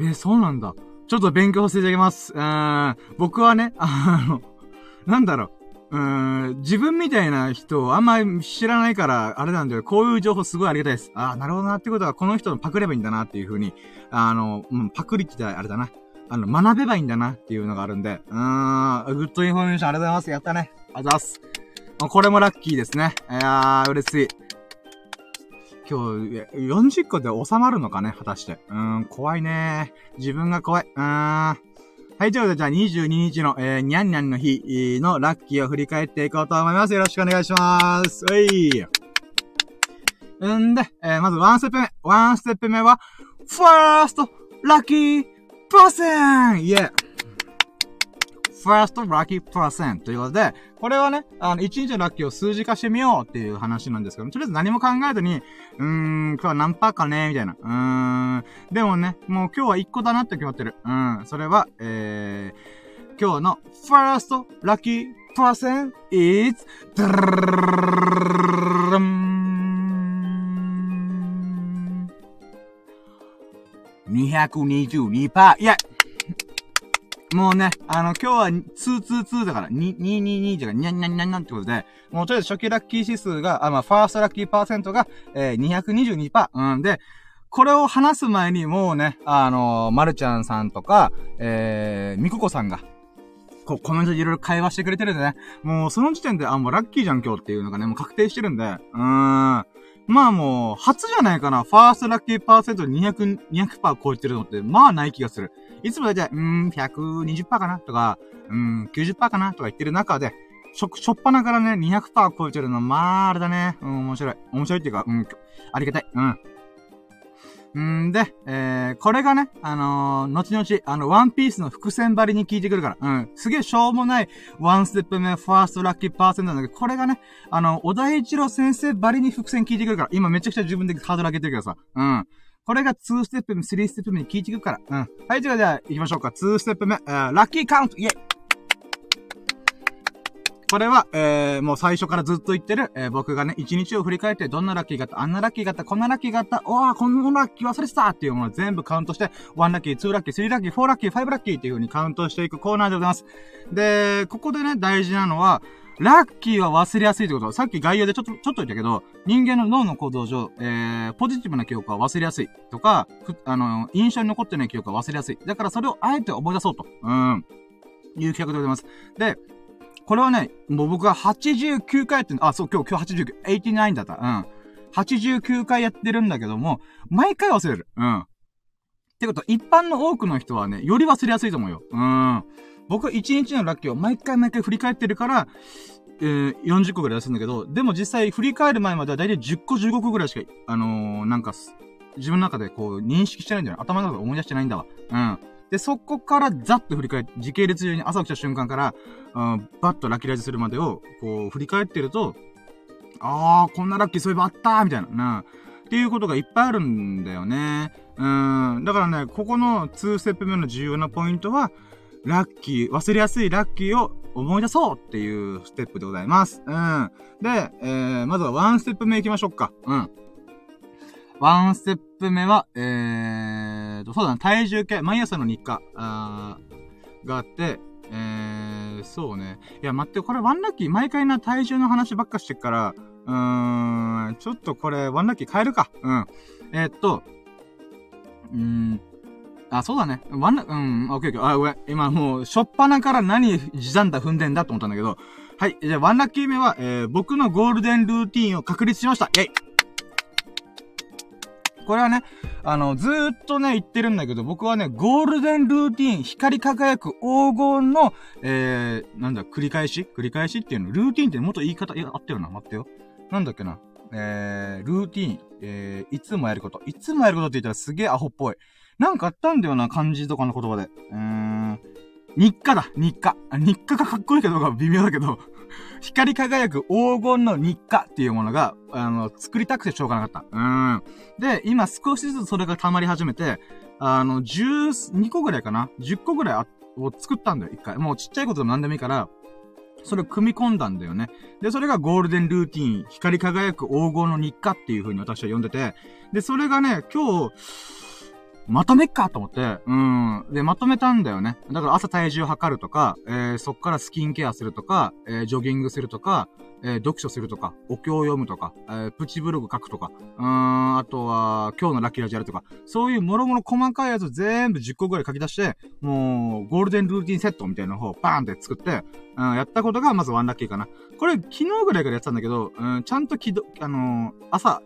えー、そうなんだ。ちょっと勉強させていただきます。うーん、僕はね、あの、なんだろう。うーん、自分みたいな人をあんまり知らないから、あれなんだよ。こういう情報すごいありがたいです。ああ、なるほどなってことは、この人のパクればいいんだなっていう風に、あの、うん、パクリってあれだな。あの、学べばいいんだなっていうのがあるんで、うーん、 good information ありがとうございます。やったね。ありがとうございます。これもラッキーですね。いやー、嬉しい。今日、40個で収まるのかね？果たして。うーん、怖いね自分が怖い。うーん。はい、ということで、じゃあ22日の、えー、にゃんにゃんの日のラッキーを振り返っていこうと思います。よろしくお願いします。はい。うんで、えー、まずワンステップ目。ワンステップ目は、ファーストラッキーパーセンイェイ first lucky percent ということで、これはね、あの、1日のラッキーを数字化してみようっていう話なんですけどとりあえず何も考えずに、うーん、今日は何パーかねみたいな。うーん。でもね、もう今日は1個だなって決まってる。うん。それは、えー、今日の first lucky percent is, 222%。いや、もうね、あの、今日は222だから、222だから、にゃんにゃんにゃんにゃんってことで、もうとりあえず初期ラッキー指数が、あ、まあ、ファーストラッキーパーセントが、えー、222%。うんで、これを話す前にもうね、あのー、まるちゃんさんとか、えー、みここさんが、こう、コメントでいろいろ会話してくれてるんでね。もう、その時点で、あ、もうラッキーじゃん今日っていうのがね、もう確定してるんで、うーん。まあもう、初じゃないかな。ファーストラッキーパーセント200、200%超えてるのって、まあない気がする。いつもだいたい、うーん、120%かなとか、うーん、90%かなとか言ってる中で、しょ、しょっぱなからね、200%超えてるの、まあ、あれだね。うん、面白い。面白いっていうか、うん、ありがたい。うん。んで、えー、これがね、あのー、後々、あの、ワンピースの伏線張りに効いてくるから、うん。すげえしょうもない、ワンステップ目、ファーストラッキーパーセントなんだけど、これがね、あの、小田一郎先生張りに伏線効いてくるから、今めちゃくちゃ自分でハードル上げてるけどさ、うん。これが2ステップ目、3ステップ目に聞いていくから。うん。はい、じゃあ、じゃあ、行きましょうか。2ステップ目、えー、ラッキーカウントイェイこれは、えー、もう最初からずっと言ってる、えー、僕がね、一日を振り返って、どんなラッキーがあった、あんなラッキーがあった、こんなラッキーがあった、おー、こんなラッキー忘れてたっていうものを全部カウントして、1ラッキー、2ラッキー、3ラッキー、4ラッキー、5ラッキーっていう風にカウントしていくコーナーでございます。で、ここでね、大事なのは、ラッキーは忘れやすいってことは。さっき概要でちょっと、ちょっと言ったけど、人間の脳の行動上、えー、ポジティブな記憶は忘れやすい。とか、あの、印象に残ってない記憶は忘れやすい。だからそれをあえて思い出そうと。うん。いう企画でございます。で、これはね、もう僕は89回やってんあ、そう、今日、今日89、89だった。うん。89回やってるんだけども、毎回忘れる。うん。ってこと、一般の多くの人はね、より忘れやすいと思うよ。うん。僕は1日のラッキーを毎回毎回振り返ってるから、えー、40個ぐらい出すんだけど、でも実際振り返る前まではだいたい10個15個ぐらいしか、あのー、なんか、自分の中でこう認識してないんだよ。頭の中で思い出してないんだわ。うん。で、そこからザッと振り返って、時系列上に朝起きた瞬間から、うん、バッとラッキーライズするまでを、こう、振り返ってると、あー、こんなラッキーそういえばあったーみたいな、な、っていうことがいっぱいあるんだよね。うん。だからね、ここの2ステップ目の重要なポイントは、ラッキー、忘れやすいラッキーを思い出そうっていうステップでございます。うん。で、えー、まずはワンステップ目行きましょうか。うん。ワンステップ目は、えーと、そうだな、体重計、毎朝の日課、あがあって、えー、そうね。いや、待って、これワンラッキー、毎回な体重の話ばっかしてっから、うーん、ちょっとこれ、ワンラッキー変えるか。うん。えー、っと、うーん、あ、そうだね。ワン、うん、オッケーオッケー。あ、ごめん。今もう、しょっぱなから何、時短だ踏んでんだと思ったんだけど。はい。じゃあ、ワンラッキー目は、えー、僕のゴールデンルーティンを確立しました。イェイこれはね、あの、ずーっとね、言ってるんだけど、僕はね、ゴールデンルーティーン、光り輝く黄金の、えー、なんだ、繰り返し？繰り返しっていうの？ルーティンってもっと言い方、いや、あったよな。待ってよ。なんだっけな？えー、ルーティン、えー、いつもやること。いつもやることって言ったらすげえアホっぽい。なんかあったんだよな、漢字とかの言葉で。うーん。日課だ、日課。日課がかっこいいかどうか微妙だけど、光り輝く黄金の日課っていうものが、あの、作りたくてしょうがなかった。うーん。で、今少しずつそれが溜まり始めて、あの、12個ぐらいかな ?10 個ぐらいを作ったんだよ、一回。もうちっちゃいことでも何でもいいから、それを組み込んだんだよね。で、それがゴールデンルーティン、光り輝く黄金の日課っていう風に私は呼んでて、で、それがね、今日、まとめっかと思って、うん。で、まとめたんだよね。だから朝体重測るとか、えー、そっからスキンケアするとか、えー、ジョギングするとか、えー、読書するとか、お経を読むとか、えー、プチブログ書くとか、うーん、あとは、今日のラッキーラジやるとか、そういうもろもろ細かいやつ全部10個ぐらい書き出して、もう、ゴールデンルーティンセットみたいなのをバーンって作って、うん、やったことがまずワンラッキーかな。これ、昨日ぐらいからやってたんだけど、うん、ちゃんときど、あのー、朝、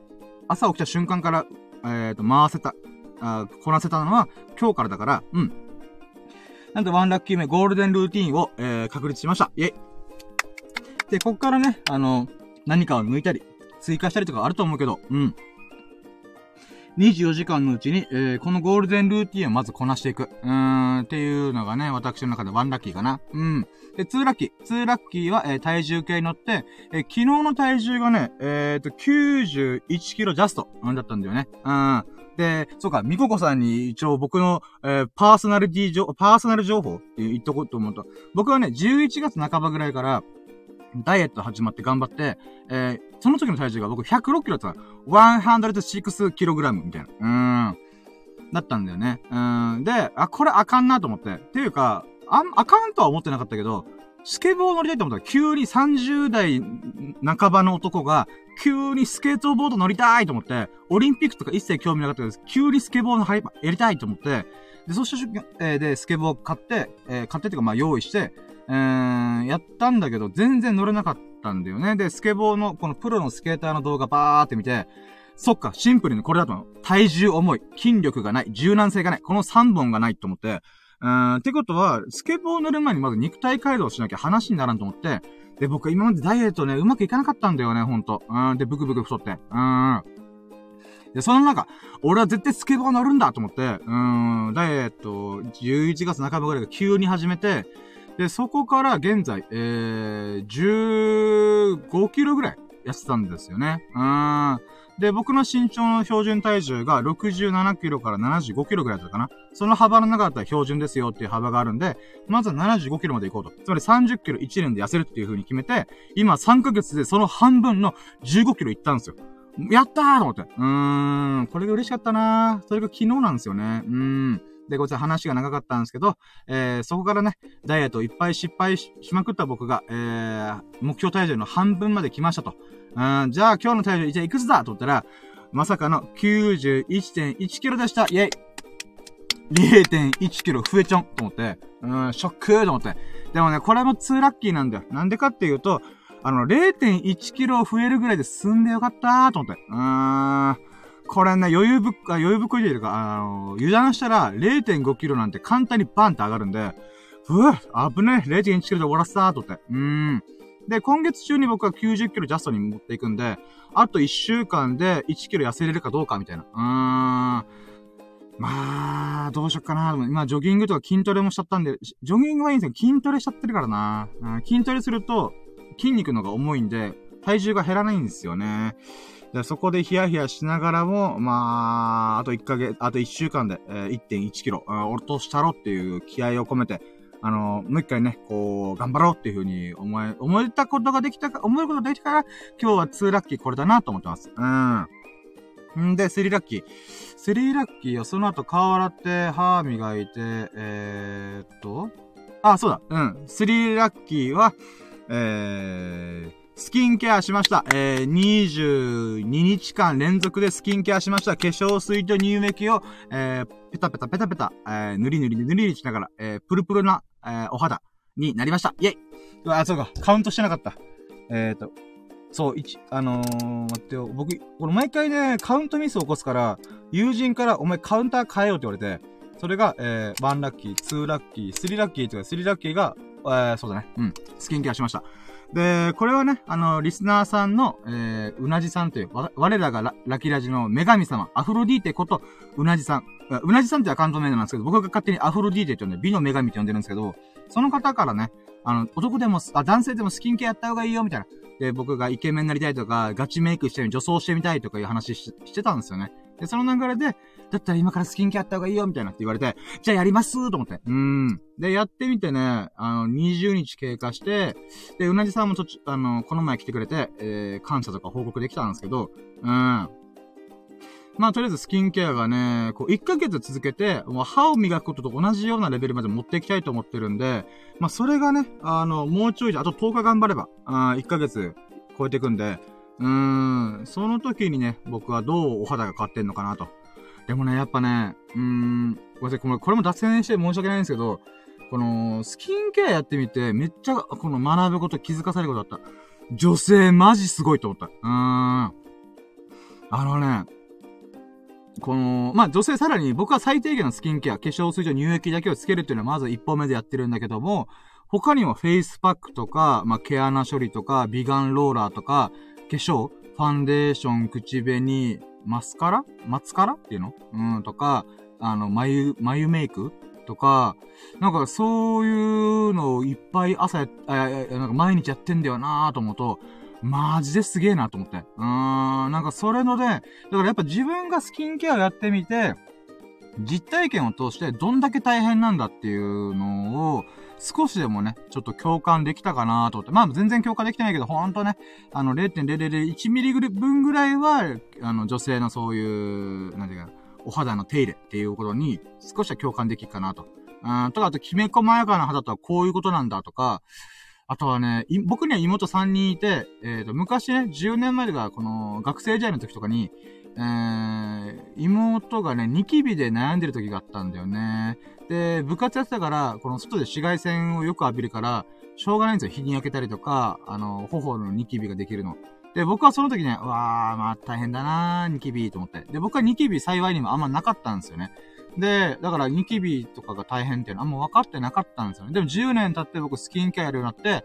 朝起きた瞬間から、えっ、ー、と、回せた。あこなせたのは今日からだから、うん。なんでワンラッキー目、ゴールデンルーティンを、えー、確立しました。イェイ。で、こっからね、あの、何かを抜いたり、追加したりとかあると思うけど、うん。24時間のうちに、えー、このゴールデンルーティンをまずこなしていく。うーん、っていうのがね、私の中でワンラッキーかな。うん。で、ツーラッキー。ツーラッキーは、えー、体重計に乗って、えー、昨日の体重がね、えー、と、91キロジャスト、うん、だったんだよね。うん。で、そうか、ミココさんに一応僕の、えー、パーソナリティ情、パーソナル情報って言っとこうと思うと、僕はね、11月半ばぐらいから、ダイエット始まって頑張って、えー、その時の体重が僕106キロだった。106キログラムみたいな。うん。だったんだよね。うん。で、あ、これあかんなと思って。っていうか、あん、あかんとは思ってなかったけど、スケボー乗りたいと思ったら、急に30代半ばの男が、急にスケートボード乗りたいと思って、オリンピックとか一切興味なかったです。急にスケボーのハイパーやりたいと思って、で、そして、えー、で、スケボー買って、えー、買ってっていうか、まあ、用意して、えー、やったんだけど、全然乗れなかったんだよね。で、スケボーの、このプロのスケーターの動画バーって見て、そっか、シンプルにこれだと体重重い、筋力がない、柔軟性がない、この3本がないと思って、うん、ってことは、スケボーを乗る前にまず肉体改造しなきゃ話にならんと思って、で、僕今までダイエットね、うまくいかなかったんだよね、ほんと。うん、で、ブクブク太って。うん。で、その中、俺は絶対スケボー乗るんだと思って、うん、ダイエット、11月半ばぐらいが急に始めて、で、そこから現在、えー、15キロぐらい痩せたんですよね。うん。で、僕の身長の標準体重が67キロから75キロぐらいだったかな。その幅の中だったら標準ですよっていう幅があるんで、まずは75キロまで行こうと。つまり30キロ1年で痩せるっていう風に決めて、今3ヶ月でその半分の15キロ行ったんですよ。やったーと思って。うーん、これが嬉しかったなー。それが昨日なんですよね。うーん。で、こいつ話が長かったんですけど、えー、そこからね、ダイエットいっぱい失敗しまくった僕が、えー、目標体重の半分まで来ましたと。うん、じゃあ今日の体重、じゃあいくつだと言ったら、まさかの91.1キロでした。イェイ !0.1 キロ増えちゃうと思って、うん、ショックと思って。でもね、これも2ラッキーなんだよ。なんでかっていうと、あの、0.1キロ増えるぐらいで済んでよかったと思って。うーん。これね、余裕ぶっ、余裕ぶっこいてるか、あの、油断したら0.5キロなんて簡単にバンって上がるんで、うわ、危ねえ、0.1キロで終わらせたーとって。うーん。で、今月中に僕は90キロジャストに持っていくんで、あと1週間で1キロ痩せれるかどうかみたいな。うーん。まあ、どうしよっかな。今、ジョギングとか筋トレもしちゃったんで、ジョギングはいいんですけど、筋トレしちゃってるからな。うん、筋トレすると、筋肉のが重いんで、体重が減らないんですよね。でそこでヒヤヒヤしながらも、まあ、あと1ヶ月、あと1週間で、えー、1.1キロ、落としたろっていう気合を込めて、あの、もう一回ね、こう、頑張ろうっていうふうに思え、思えたことができたか、思えることができたから、今日は2ラッキーこれだなと思ってます。うん。んで、3ラッキー。3ラッキーはその後顔洗って、歯磨いて、えー、っと、あ、そうだ。うん。3ラッキーは、えー、スキンケアしました。えー、22日間連続でスキンケアしました。化粧水と乳液を、えー、ペタペタペタペタ、えー、塗り塗り塗り塗りしながら、えー、プルプルな、えー、お肌になりました。イェイあ、そうか、カウントしてなかった。えーと、そう、一、あのー、待ってよ。僕、これ毎回ね、カウントミスを起こすから、友人から、お前カウンター変えようって言われて、それが、えー、1ラッキー、2ラッキー、3ラッキーとか、3ラッキーが、えー、そうだね。うん。スキンケアしました。で、これはね、あの、リスナーさんの、えー、うなじさんという、我らがララキラジの女神様、アフロディーテこと、うなじさん。うなじさんってアカウント名なんですけど、僕が勝手にアフロディーテって呼んで、美の女神って呼んでるんですけど、その方からね、あの、男でも、あ、男性でもスキンケアやった方がいいよ、みたいな。で、僕がイケメンになりたいとか、ガチメイクしてみ女装してみたいとかいう話してたんですよね。で、その流れで、だったら今からスキンケアやった方がいいよ、みたいなって言われて、じゃあやりますと思って。うん。で、やってみてね、あの、20日経過して、で、うなじさんもと、あの、この前来てくれて、えー、感謝とか報告できたんですけど、うん。まあ、とりあえずスキンケアがね、こう、1ヶ月続けて、もう歯を磨くことと同じようなレベルまで持っていきたいと思ってるんで、まあ、それがね、あの、もうちょいで、あと10日頑張れば、あ1ヶ月超えていくんで、うーん、その時にね、僕はどうお肌が変わってんのかなと。でもね、やっぱね、うーん、ごめんなさい、これ、も脱線して申し訳ないんですけど、この、スキンケアやってみて、めっちゃ、この学ぶこと、気づかされることだった。女性、マジすごいと思った。うーん。あのね、この、まあ、女性さらに僕は最低限のスキンケア、化粧水と乳液だけをつけるっていうのはまず一歩目でやってるんだけども、他にもフェイスパックとか、まあ、毛穴処理とか、美顔ローラーとか、化粧、ファンデーション、口紅、マスカラ？マツカラ？っていうの？うん、とか、あの、眉、眉メイク？とか、なんかそういうのをいっぱい朝や、あなんか毎日やってんだよなぁと思うと、マジですげえなと思って。うーん、なんかそれので、だからやっぱ自分がスキンケアをやってみて、実体験を通してどんだけ大変なんだっていうのを、少しでもね、ちょっと共感できたかなと思って。まあ全然共感できてないけど、ほんとね、あの0.001ミリ分ぐらいは、あの女性のそういう、なんていうか、お肌の手入れっていうことに少しは共感できるかなと。うん、とか、あと、きめ細やかな肌とはこういうことなんだとか、あとはね、僕には妹3人いて、えっ、ー、と、昔ね、10年前とか、この、学生時代の時とかに、えー、妹がね、ニキビで悩んでる時があったんだよね。で、部活やってたから、この外で紫外線をよく浴びるから、しょうがないんですよ。日に焼けたりとか、あの、頬のニキビができるの。で、僕はその時ね、うわー、まあ大変だなー、ニキビと思って。で、僕はニキビ幸いにもあんまなかったんですよね。で、だからニキビとかが大変っていうのはあんま分かってなかったんですよね。でも10年経って僕スキンケアやるようになって、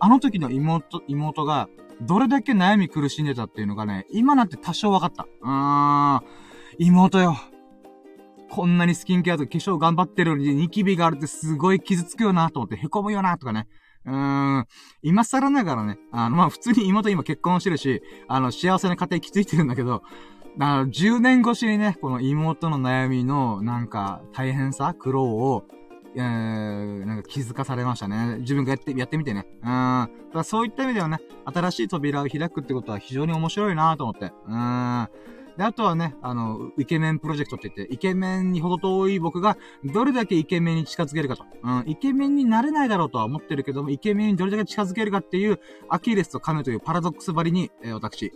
あの時の妹、妹がどれだけ悩み苦しんでたっていうのがね、今なって多少分かった。うーん、妹よ。こんなにスキンケアと化粧頑張ってるのにニキビがあるってすごい傷つくよなと思って凹むよなとかね。うーん。今更ながらね、あの、まあ、普通に妹今結婚してるし、あの、幸せな家庭気づいてるんだけど、あの、10年越しにね、この妹の悩みの、なんか、大変さ、苦労を、えー、なんか気づかされましたね。自分がやって、やってみてね。うん。だからそういった意味ではね、新しい扉を開くってことは非常に面白いなと思って。うん。で、あとはね、あの、イケメンプロジェクトって言って、イケメンにほど遠い僕が、どれだけイケメンに近づけるかと。うん、イケメンになれないだろうとは思ってるけども、イケメンにどれだけ近づけるかっていう、アキレスとカメというパラドックスばりに、えー、私、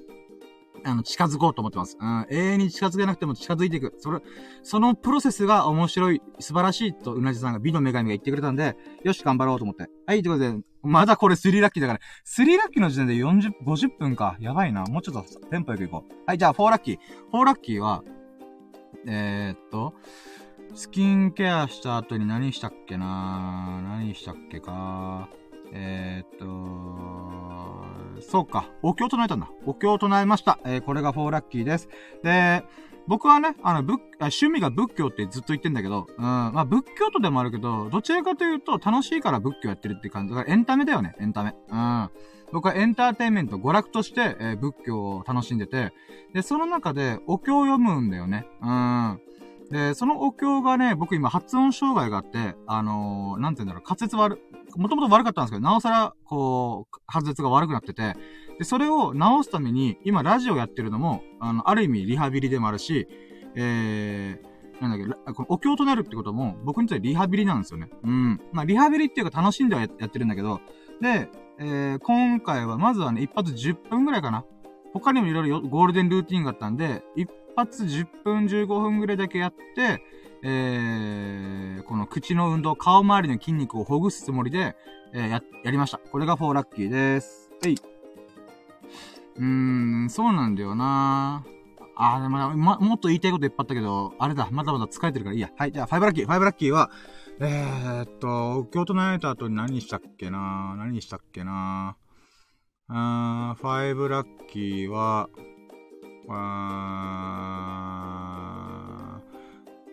あの、近づこうと思ってます。うん、永遠に近づけなくても近づいていく。それ、そのプロセスが面白い、素晴らしいと、うなじさんが美の女神が言ってくれたんで、よし、頑張ろうと思って。はい、ということで、まだこれ3ラッキーだから、3ラッキーの時点で40、50分か。やばいな。もうちょっとテンポよくいこう。はい、じゃあ4ラッキー。4ラッキーは、えー、っと、スキンケアした後に何したっけな何したっけか。えー、っと、そうか。お経を唱えたんだ。お経を唱えました。えー、これが4ラッキーです。で、僕はね、あの、仏、趣味が仏教ってずっと言ってんだけど、うん、まあ仏教徒でもあるけど、どちらかというと楽しいから仏教やってるって感じ。だからエンタメだよね、エンタメ。うん。僕はエンターテインメント、娯楽として、えー、仏教を楽しんでて、で、その中でお経を読むんだよね。うん。で、そのお経がね、僕今発音障害があって、あのー、なんて言うんだろう、滑舌悪、もともと悪かったんですけど、なおさら、こう、発舌が悪くなってて、で、それを直すために、今ラジオやってるのも、あの、ある意味リハビリでもあるし、えー、なんだっけ、このお経となるってことも、僕にとってリハビリなんですよね。うん。まあ、リハビリっていうか楽しんではやってるんだけど、で、えー、今回はまずはね、一発10分ぐらいかな。他にもいろいろゴールデンルーティンがあったんで、一発10分15分ぐらいだけやって、えー、この口の運動、顔周りの筋肉をほぐすつもりで、えー、や、やりました。これが4ラッキーです。はい。うーん、そうなんだよなあー、でも、ま、もっと言いたいこといっぱいあったけど、あれだ、まだまだ疲れてるからいいや。はい、じゃあ、5ラッキー。5ラッキーは、えー、っと、京都ナイターと何したっけな何したっけなあー、5ラッキーは、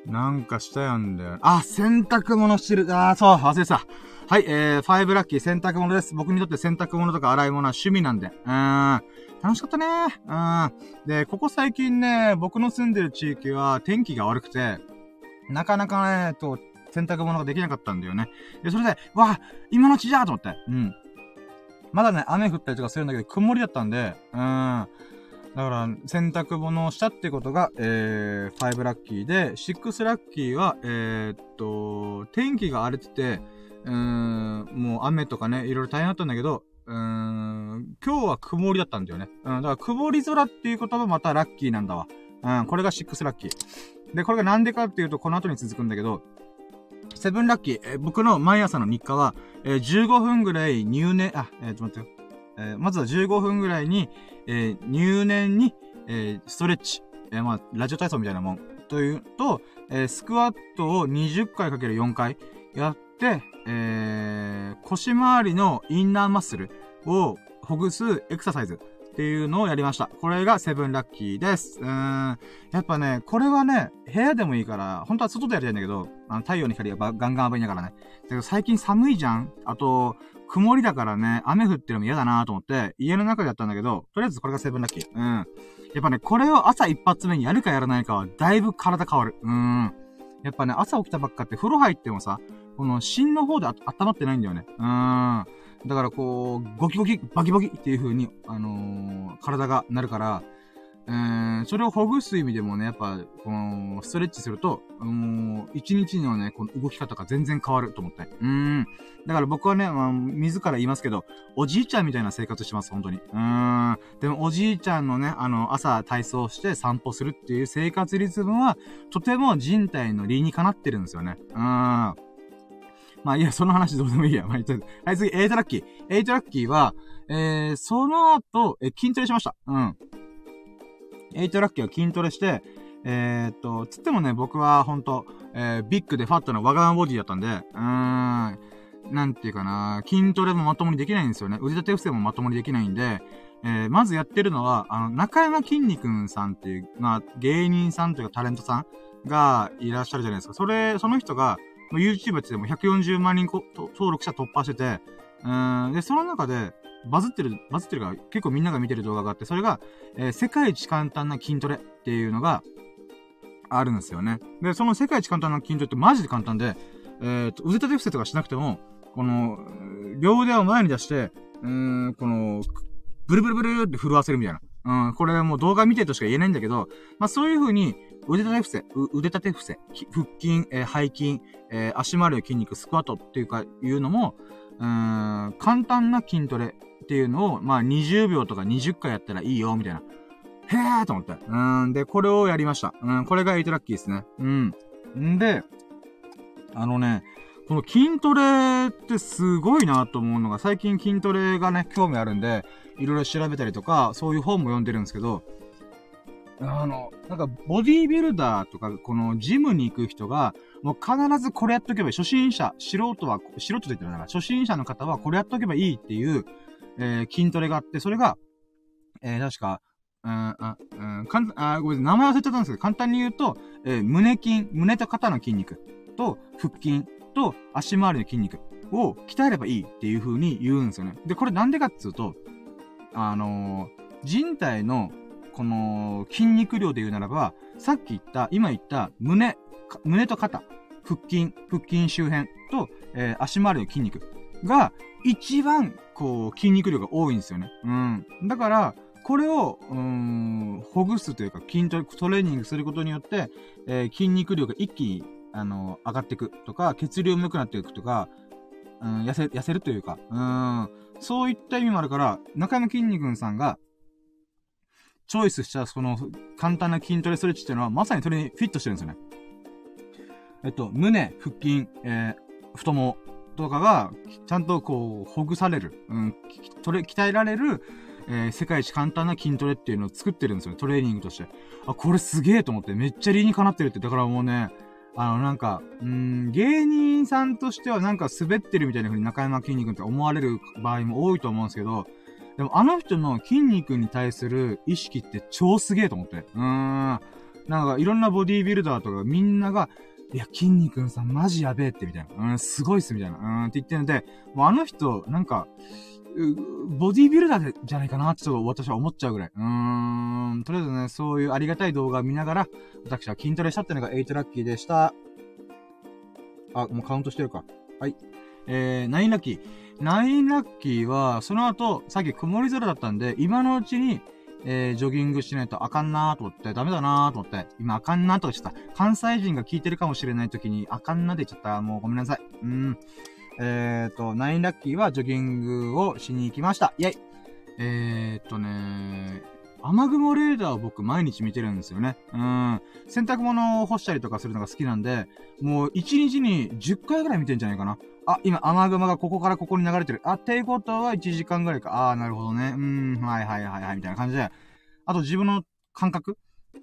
なんかしたやんだよ。あ、洗濯物してる。あー、そう、忘れてた。はい、えー、5ラッキー洗濯物です。僕にとって洗濯物とか洗い物は趣味なんで。うーん。楽しかったね。うん。で、ここ最近ね、僕の住んでる地域は天気が悪くて、なかなかね、と、洗濯物ができなかったんだよね。で、それで、わ今のうちじゃと思って。うん。まだね、雨降ったりとかするんだけど、曇りだったんで、うん。だから、洗濯物をしたってことが、えー、5ラッキーで、6ラッキーは、えー、っと、天気が荒れてて、うーん、もう雨とかね、いろいろ大変だったんだけど、うーん、今日は曇りだったんだよね。うん、だから曇り空っていうこともまたラッキーなんだわ。うん、これが6ラッキー。で、これがなんでかっていうと、この後に続くんだけど、セブンラッキー、えー、僕の毎朝の日課は、えー、15分ぐらい入念、あ、えー、ちょっと待ってよ。えー、まずは15分ぐらいに、えー、入念に、えー、ストレッチ。え、まあ、ラジオ体操みたいなもん。というと、え、スクワットを20回かける4回やって、え、腰回りのインナーマッスルをほぐすエクササイズ。っていうのをやりました。これがセブンラッキーです。うん。やっぱね、これはね、部屋でもいいから、本当は外でやりたいんだけど、あの、太陽の光がガンガン浴びながらね。だけど最近寒いじゃんあと、曇りだからね、雨降ってるのも嫌だなと思って、家の中でやったんだけど、とりあえずこれがセブンラッキー。うん。やっぱね、これを朝一発目にやるかやらないかは、だいぶ体変わる。うん。やっぱね、朝起きたばっかって風呂入ってもさ、この芯の方で温まってないんだよね。うん。だからこう、ゴキゴキ、バキバキっていう風に、あのー、体がなるから、えー、それをほぐす意味でもね、やっぱ、この、ストレッチすると、もう、一日のね、この動き方が全然変わると思って。うん。だから僕はね、まあ、自ら言いますけど、おじいちゃんみたいな生活してます、本当に。うん。でも、おじいちゃんのね、あの、朝体操して散歩するっていう生活リズムは、とても人体の理にかなってるんですよね。うん。まあいや、その話どうでもいいや。まあ、はい、次、 eight lucky。 eight lucky は、えー、その後、え、筋トレしました。うん。 eight lucky は筋トレして、えー、っと、つってもね、僕はほんと、えー、 big で fat なワガマボディだったんで、うーん、なんていうかな、筋トレもまともにできないんですよね。腕立て伏せもまともにできないんで、えー、まずやってるのは、あの、中山きんに君さんっていう、まあ、芸人さんというかタレントさんがいらっしゃるじゃないですか。それ、その人が、YouTube ってでも140万人登録者突破してて、うん、で、その中で、バズってる、バズってるから結構みんなが見てる動画があって、それが、えー、世界一簡単な筋トレっていうのがあるんですよね。で、その世界一簡単な筋トレってマジで簡単で、えっ、ー、と、腕立て伏せとかしなくても、この、両腕を前に出して、うーん、この、ブルブルブルって震わせるみたいな。うん、これもう動画見てるとしか言えないんだけど、まあそういう風に、腕立て伏せ、腕立て伏せ、腹筋、えー、背筋、えー、足回りの筋肉、スクワットっていうか、いうのも、うーん、簡単な筋トレっていうのを、まあ20秒とか20回やったらいいよ、みたいな。へーと思って。うん、で、これをやりました。うん、これがエイトラッキーですね。うん。んで、あのね、この筋トレってすごいなと思うのが、最近筋トレがね、興味あるんで、いろいろ調べたりとか、そういう本も読んでるんですけど、あの、なんか、ボディービルダーとか、この、ジムに行く人が、もう必ずこれやっとけばいい。初心者、素人は、素人って言ってるなら、初心者の方はこれやっとけばいいっていう、えー、筋トレがあって、それが、えー、確か、うん、あ、うん、かん、あ、ごめんなさい、名前忘れちゃったんですけど、簡単に言うと、えー、胸筋、胸と肩の筋肉と、腹筋と足回りの筋肉を鍛えればいいっていう風に言うんですよね。で、これなんでかっていうと、あのー、人体のこの筋肉量で言うならば、さっき言った、今言った胸、胸と肩、腹筋、腹筋周辺と、えー、足回りの筋肉が一番、こう、筋肉量が多いんですよね。うん。だから、これを、うん、ほぐすというか、筋トレ、トレーニングすることによって、えー、筋肉量が一気に、あの、上がっていくとか、血流も良くなっていくとか、うん、痩せ、痩せるというか、うん、そういった意味もあるから、中山筋肉さんが、チョイスしたその簡単な筋トレストレッチっていうのはまさにそれにフィットしてるんですよね。えっと、胸、腹筋、えー、太もとかが、ちゃんとこう、ほぐされる、うん、トレ、鍛えられる、えー、世界一簡単な筋トレっていうのを作ってるんですよね、トレーニングとして。あ、これすげえと思って、めっちゃ理にかなってるって、だからもうね、あの、なんか、うん、芸人さんとしてはなんか滑ってるみたいな風に中山筋肉って思われる場合も多いと思うんですけど、でもあの人の筋肉に対する意識って超すげえと思って。うーん。なんかいろんなボディービルダーとかみんなが、いや、筋肉さんマジやべえって、みたいな。うん、すごいっす、みたいな。うん、って言ってるんで、もうあの人、なんか、ボディビルダーじゃないかなってちょっと私は思っちゃうぐらい。うーん。とりあえずね、そういうありがたい動画を見ながら、私は筋トレしたってのが8ラッキーでした。あ、もうカウントしてるか。はい。えー、9ラッキー。9ラッキーは、その後、さっき曇り空だったんで、今のうちに、えー、ジョギングしないとあかんなーと思って、ダメだなーと思って、今あかんなーとか言っちゃった。関西人が聞いてるかもしれない時に、あかんなで言っちゃった。もうごめんなさい。うん。えーと、9ラッキーはジョギングをしに行きました。イェイえーとね雨雲レーダーを僕毎日見てるんですよね。うん。洗濯物を干したりとかするのが好きなんで、もう1日に10回ぐらい見てんじゃないかな。あ、今雨雲がここからここに流れてる。あ、っていうことは1時間ぐらいか。あー、なるほどね。うん、はいはいはいはい、みたいな感じで。あと自分の感覚？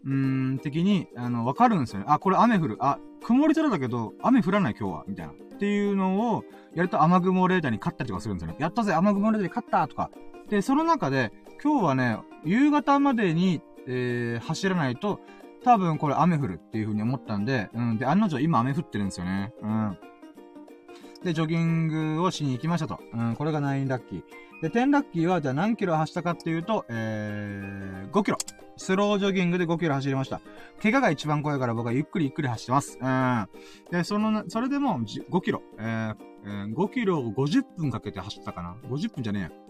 うーん、的に、あの、わかるんですよね。あ、これ雨降る。あ、曇り空だけど、雨降らない今日は。みたいな。っていうのを、やると雨雲レーダーに勝ったりとかするんですよね。やったぜ、雨雲レーダーに勝ったとか。で、その中で、今日はね、夕方までに、えー、走らないと、多分これ雨降るっていう風に思ったんで、うん。で、案の定今雨降ってるんですよね。うん。で、ジョギングをしに行きましたと。うん、これが9ラッキー。で、10ラッキーは、じゃあ何キロ走ったかっていうと、えー、5キロ。スロージョギングで5キロ走りました。怪我が一番怖いから僕はゆっくりゆっくり走ってます。うん。で、その、それでも5キロ。えー、えー、5キロを50分かけて走ったかな ?50 分じゃねえ。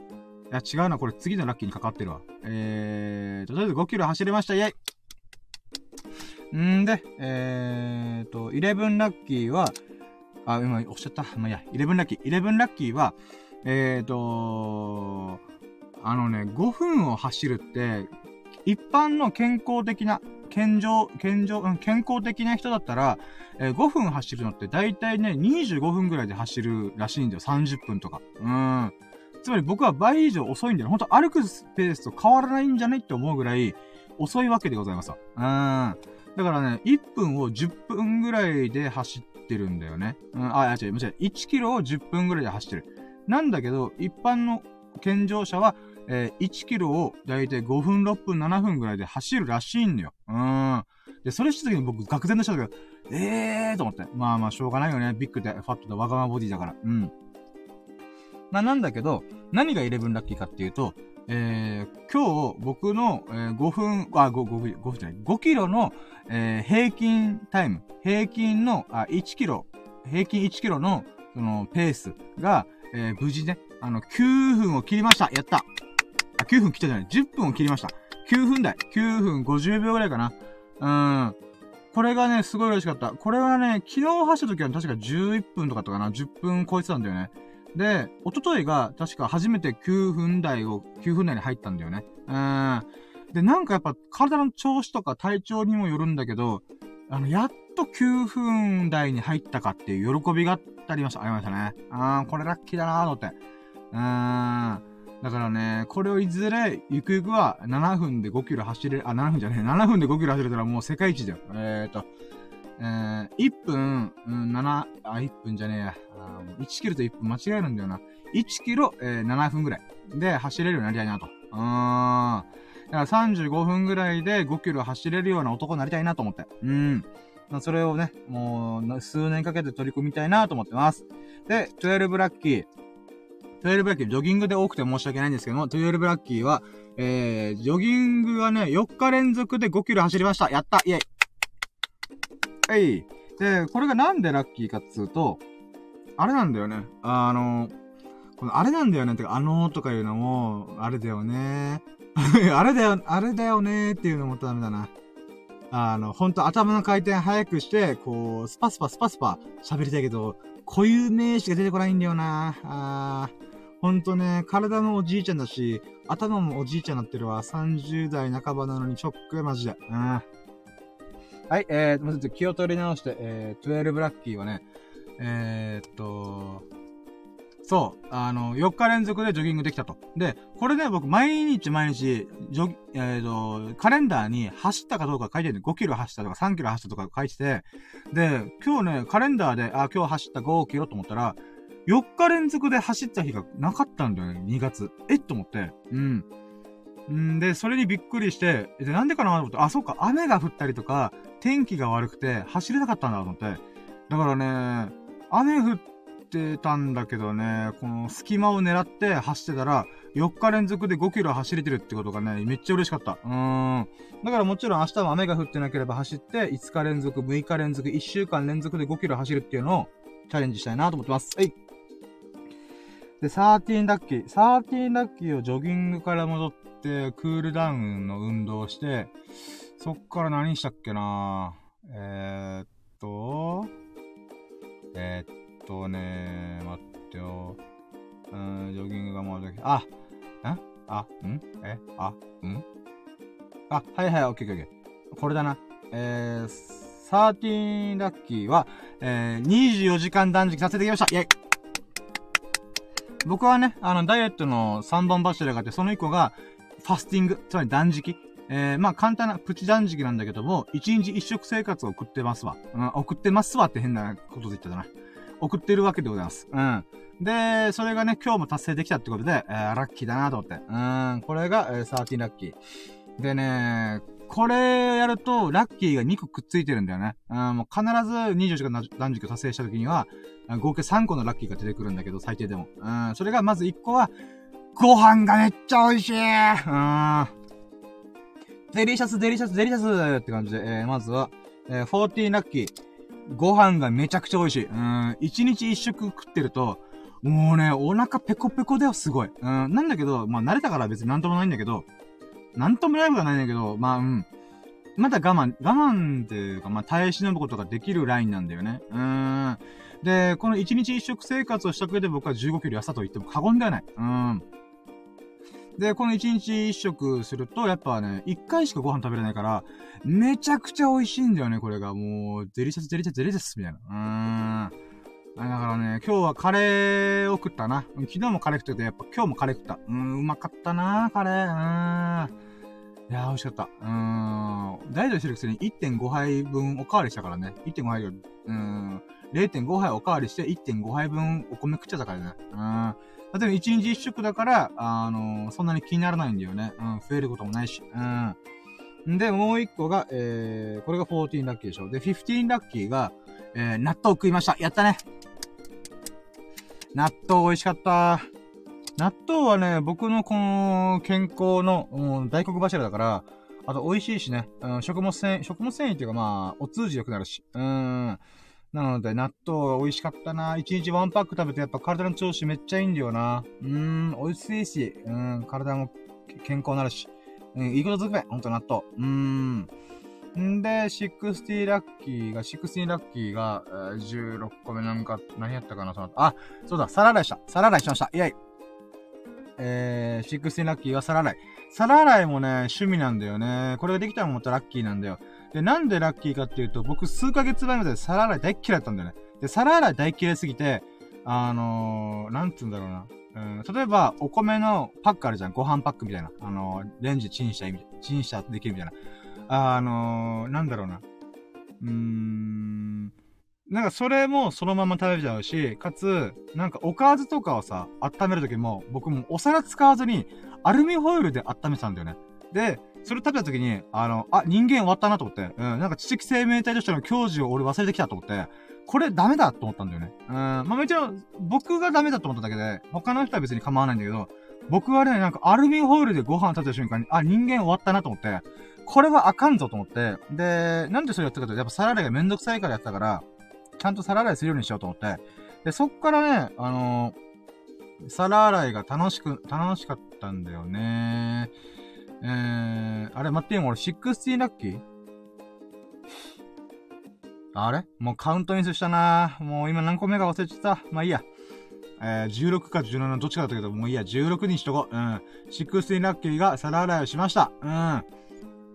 いや、違うな。これ次のラッキーにかかってるわ。えー、とりあえず5キロ走れました。イェイんで、えーと、11ラッキーは、あ、今おっしゃった。まあ、いや、11ラッキー。11ラッキーは、えーと、あのね、5分を走るって、一般の健康的な、健常、健常、うん、健康的な人だったら、えー、5分走るのって大体ね、25分ぐらいで走るらしいんだよ。30分とか。うん。つまり僕は倍以上遅いんだよ。ほんと歩くスペースと変わらないんじゃねって思うぐらい遅いわけでございますうん。だからね、1分を10分ぐらいで走ってるんだよね。うん、あ、違う、違う。1キロを10分ぐらいで走ってる。なんだけど、一般の健常者は、えー、1キロをだいたい5分、6分、7分ぐらいで走るらしいんだよ。うん。で、それした時に僕、愕然としたんだけど、えーと思って。まあまあ、しょうがないよね。ビッグで、ファットで、わがままボディだから。うん。ま、なんだけど、何が11ラッキーかっていうと、えー、今日、僕の、えー、5分、あ、5、5分、5分じゃない、5キロの、えー、平均タイム、平均の、あ、1キロ、平均1キロの、その、ペースが、えー、無事ね、あの、9分を切りましたやったあ、9分切ったじゃない。10分を切りました。9分台。9分50秒ぐらいかな。うん。これがね、すごい嬉しかった。これはね、昨日走った時は確か11分とかとかな。10分超えてたんだよね。で、一昨日が確か初めて9分台を、9分台に入ったんだよね。うん。で、なんかやっぱ体の調子とか体調にもよるんだけど、あの、やっと9分台に入ったかっていう喜びがありました。ありましたね。あー、これラッキーだなーと思って。うーん。だからね、これをいずれ、ゆくゆくは7分で5キロ走れ、あ、7分じゃねえ、7分で5キロ走れたらもう世界一だよ。えーと、えー、1分、うん、7、あ、1分じゃねえや。1キロと1分間違えるんだよな。1キロ、えー、7分ぐらいで走れるようになりたいなと。うーん。だから35分ぐらいで5キロ走れるような男になりたいなと思って。うん。それをね、もう、数年かけて取り組みたいなと思ってます。で、12ラッキー。12ラッキー、ジョギングで多くて申し訳ないんですけども、12ラッキーは、えー、ジョギングがね、4日連続で5キロ走りました。やったイェイはい。で、これがなんでラッキーかっつうと、あれなんだよね。あの、このあれなんだよね。てか、あのーとかいうのも、あれだよね。あれだよ、あれだよねっていうのもダメだな。あの、ほんと頭の回転早くして、こう、スパスパスパスパ喋りたいけど、固有名詞が出てこないんだよな。あー。ほんとね、体もおじいちゃんだし、頭もおじいちゃんになってるわ。30代半ばなのにショックマジで。うん。はい、えー、まず気を取り直して、えー、12ラッキーはね、えー、っと、そう、あの、4日連続でジョギングできたと。で、これね、僕、毎日毎日、ジョギ、えー、と、カレンダーに走ったかどうか書いてるんで、5キロ走ったとか3キロ走ったとか書いてて、で、今日ね、カレンダーで、あ、今日走った5キロと思ったら、4日連続で走った日がなかったんだよね、2月。えっと思って。うん。んで、それにびっくりして、で、なんでかなと思って、あ、そうか、雨が降ったりとか、天気が悪くて、走れなかったんだと思って。だからね、雨降ってたんだけどね、この隙間を狙って走ってたら、4日連続で5キロ走れてるってことがね、めっちゃ嬉しかった。うーん。だからもちろん明日も雨が降ってなければ走って、5日連続、6日連続、1週間連続で5キロ走るっていうのをチャレンジしたいなと思ってます。はい。で、13ラッキー。13ラッキーをジョギングから戻って、クールダウンの運動をして、そっから何したっけなえー、っと、えー、っとね待ってよ。うん、ジョギングが戻ってきあ、んあ、んえあ、んあ、はいはい、オッケーオッケー。これだな。えー、13ラッキーは、えー、24時間断食させてきました。イェイ僕はね、あの、ダイエットの3本柱があって、その1個が、ファスティング、つまり断食。えー、まあ簡単なプチ断食なんだけども、1日1食生活を送ってますわ。うん、送ってますわって変なことで言ったな。送ってるわけでございます。うん。で、それがね、今日も達成できたってことで、えー、ラッキーだなと思って。うん、これが、えー、13ラッキー。でね、これやると、ラッキーが2個くっついてるんだよね。うん、もう必ず24時間断食を達成した時には、合計3個のラッキーが出てくるんだけど、最低でも。うん、それがまず1個は、ご飯がめっちゃ美味しいうん。 delicious、delicious、delicious って感じで、えー、まずは、えー、14ラッキー。ご飯がめちゃくちゃ美味しい。うん、一日一食食ってると、もうね、お腹ペコペコだよ、すごい。うん、なんだけど、まあ慣れたから別になんともないんだけど、なんともないことはないんだけど、まあ、うん。まだ我慢、我慢っていうか、まあ耐え忍ぶことができるラインなんだよね。うーん。で、この一日一食生活をした上で僕は15キロ痩せたと言っても過言ではない。うん。で、この一日一食すると、やっぱね、一回しかご飯食べれないから、めちゃくちゃ美味しいんだよね、これが。もう、 delicious、delicious、delicious、みたいな。うーん。あだからね、今日はカレーを食ったな。昨日もカレー食ってて、やっぱ今日もカレー食った。うん、うまかったな、カレー。うん。いやー、美味しかった。うーん。ダイエットしてるくせに1.5杯分おかわりしたからね。1.5杯より、うん。0.5杯おかわりして1.5杯分お米食っちゃったからね。うん。例えば1日1食だから、あのー、そんなに気にならないんだよね。うん、増えることもないし。うん。で、もう1個が、えー、これが14ラッキーでしょ。で、15ラッキーが、えー、納豆食いました。やったね。納豆美味しかった。納豆はね、僕のこの健康の、うん、大黒柱だから、あと美味しいしね、うん、食物繊維、食物繊維っていうかまあ、お通じ良くなるし。うん。なので、納豆美味しかったな。一日ワンパック食べてやっぱ体の調子めっちゃいいんだよな。うん、美味しいし、うん、体も健康になるし。うん、いいことずくめ、ほんと納豆。うん。んで、60ラッキーが、16ラッキーが、16個目なんか、何やったかな、そのあ、そうだ、皿洗いした。皿洗いしました。イェイ。えー、16ラッキーは皿洗い。皿洗いもね、趣味なんだよね。これができたらもっとラッキーなんだよ。で、なんでラッキーかっていうと、僕数ヶ月前まで皿洗い大っ嫌いだったんだよね。で、皿洗い大嫌いすぎて、あのー、なんつうんだろうな。うん、例えば、お米のパックあるじゃん。ご飯パックみたいな。あのー、レンジチンした。チンしたできるみたいな。あのー、なんだろうな。うーん。なんかそれもそのまま食べちゃうし、かつ、なんかおかずとかをさ、温めるときも、僕もお皿使わずに、アルミホイルで温めてたんだよね。で、それ食べたときに、あの、あ、人間終わったなと思って、うん、なんか知的生命体としての教授を俺忘れてきたと思って、これダメだと思ったんだよね。うん、まあもちろん、僕がダメだと思っただけで、他の人は別に構わないんだけど、僕はね、なんかアルミホイルでご飯食べた瞬間に、あ、人間終わったなと思って、これはあかんぞと思って、で、なんでそれやったかというと、やっぱ皿洗いがめんどくさいからやったから、ちゃんと皿洗いするようにしようと思って、で、そっからね、あのー、皿洗いが楽しく、楽しかったんだよね。えー、あれ待ってよ、俺16ラッキー？あれ？もうカウントミスしたなもう今何個目か忘れちゃった。まあいいや。えー、16か17どっちかだったけど、もういいや、16にしとこう。うん。16ラッキーが皿洗いをしました。うん。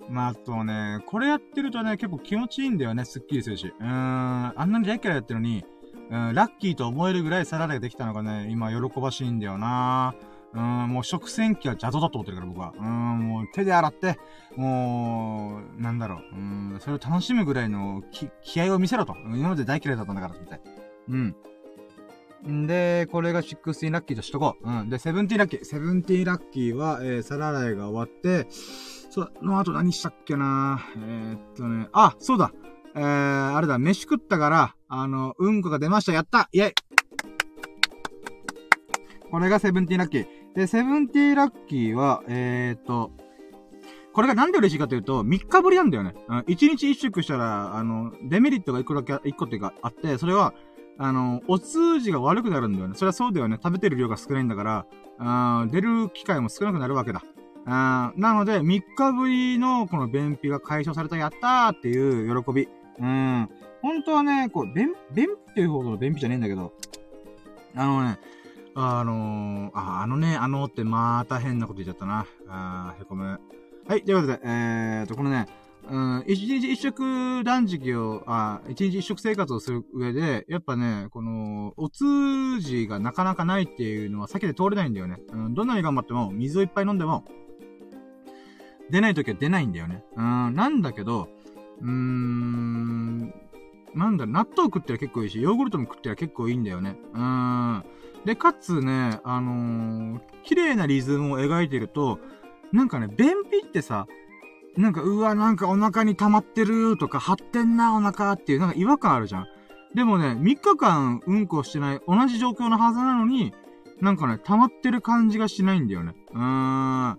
まあ、あとね、これやってるとね、結構気持ちいいんだよね。すっきりするし。うーん、あんなに大嫌いやってるのに、うん、ラッキーと思えるぐらいサラダができたのがね、今喜ばしいんだよなうん、もう食洗機は邪道だと思ってるから僕は。うん、もう手で洗って、もう、なんだろう。うん、それを楽しむぐらいの気気合を見せろと。今まで大嫌いだったんだから、みたい。うん。んで、これが16ラッキーとしとこう。うん。で、17ラッキー。17ラッキーは、えー、皿洗いが終わって、その後何したっけな？えー、っとね、あ、そうだ。えー、あれだ、飯食ったから、あの、うんこが出ました。やったイェイこれがセブンティーラッキー。で、セブンティーラッキーは、えー、っと、これがなんで嬉しいかというと、3日ぶりなんだよね。1日1食したら、あの、デメリットが1個だけ、1個っていうかあって、それは、あの、お通じが悪くなるんだよね。それはそうだよね。食べてる量が少ないんだから、あ出る機会も少なくなるわけだ。あなので、3日ぶりのこの便秘が解消された、やったーっていう喜び。うん。本当はね、こう、便、便秘っていうほどの便秘じゃねえんだけど、あのね、あのー、あ、あのね、あのってまた変なこと言っちゃったな。あー、へこむ。はい、ということで、えーと、このね、うん、一日一食断食を、あ、一日一食生活をする上で、やっぱね、この、お通じがなかなかないっていうのは避けて通れないんだよね。うん、どんなに頑張っても、水をいっぱい飲んでも、出ない時は出ないんだよね。うん、なんだけど、うーん、なんだ、納豆食ってりゃ結構いいし、ヨーグルトも食ってりゃ結構いいんだよね。うーん。で、かつね、あのー、綺麗なリズムを描いてると、なんかね、便秘ってさ、なんか、うわ、なんかお腹に溜まってるとか、張ってんな、お腹っていう、なんか違和感あるじゃん。でもね、3日間うんこしてない、同じ状況のはずなのに、なんかね、溜まってる感じがしないんだよね。うーん。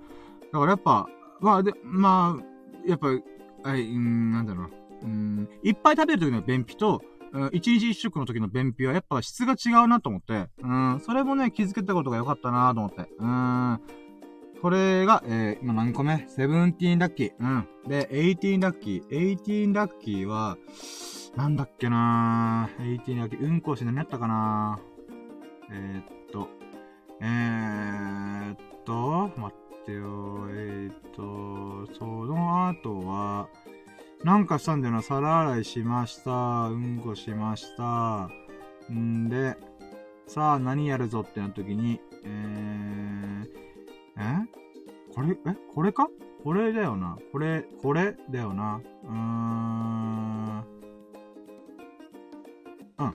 だからやっぱ、まあ、で、まあ、やっぱ、はい、うん、なんだろうな。うん、いっぱい食べる時の便秘と、一日一食の時の便秘はやっぱ質が違うなと思って、うん、それもね、気づけたことが良かったなと思って、うん。これが、えー、今何個目？ seventeen ラッキー。うん。で、 eighteen ラッキー。 eighteen ラッキーは、なんだっけなー。 eighteen ラッキー。うんこして何やったかなえー、っと、えー、っと、待ってよ。えー、っと、その後は、なんかしたんだよな。皿洗いしました。うんこしました。んで、さあ何やるぞってなった時に、えー、え？これ、え？これか？これだよな。これ、これだよな。うーん。うん。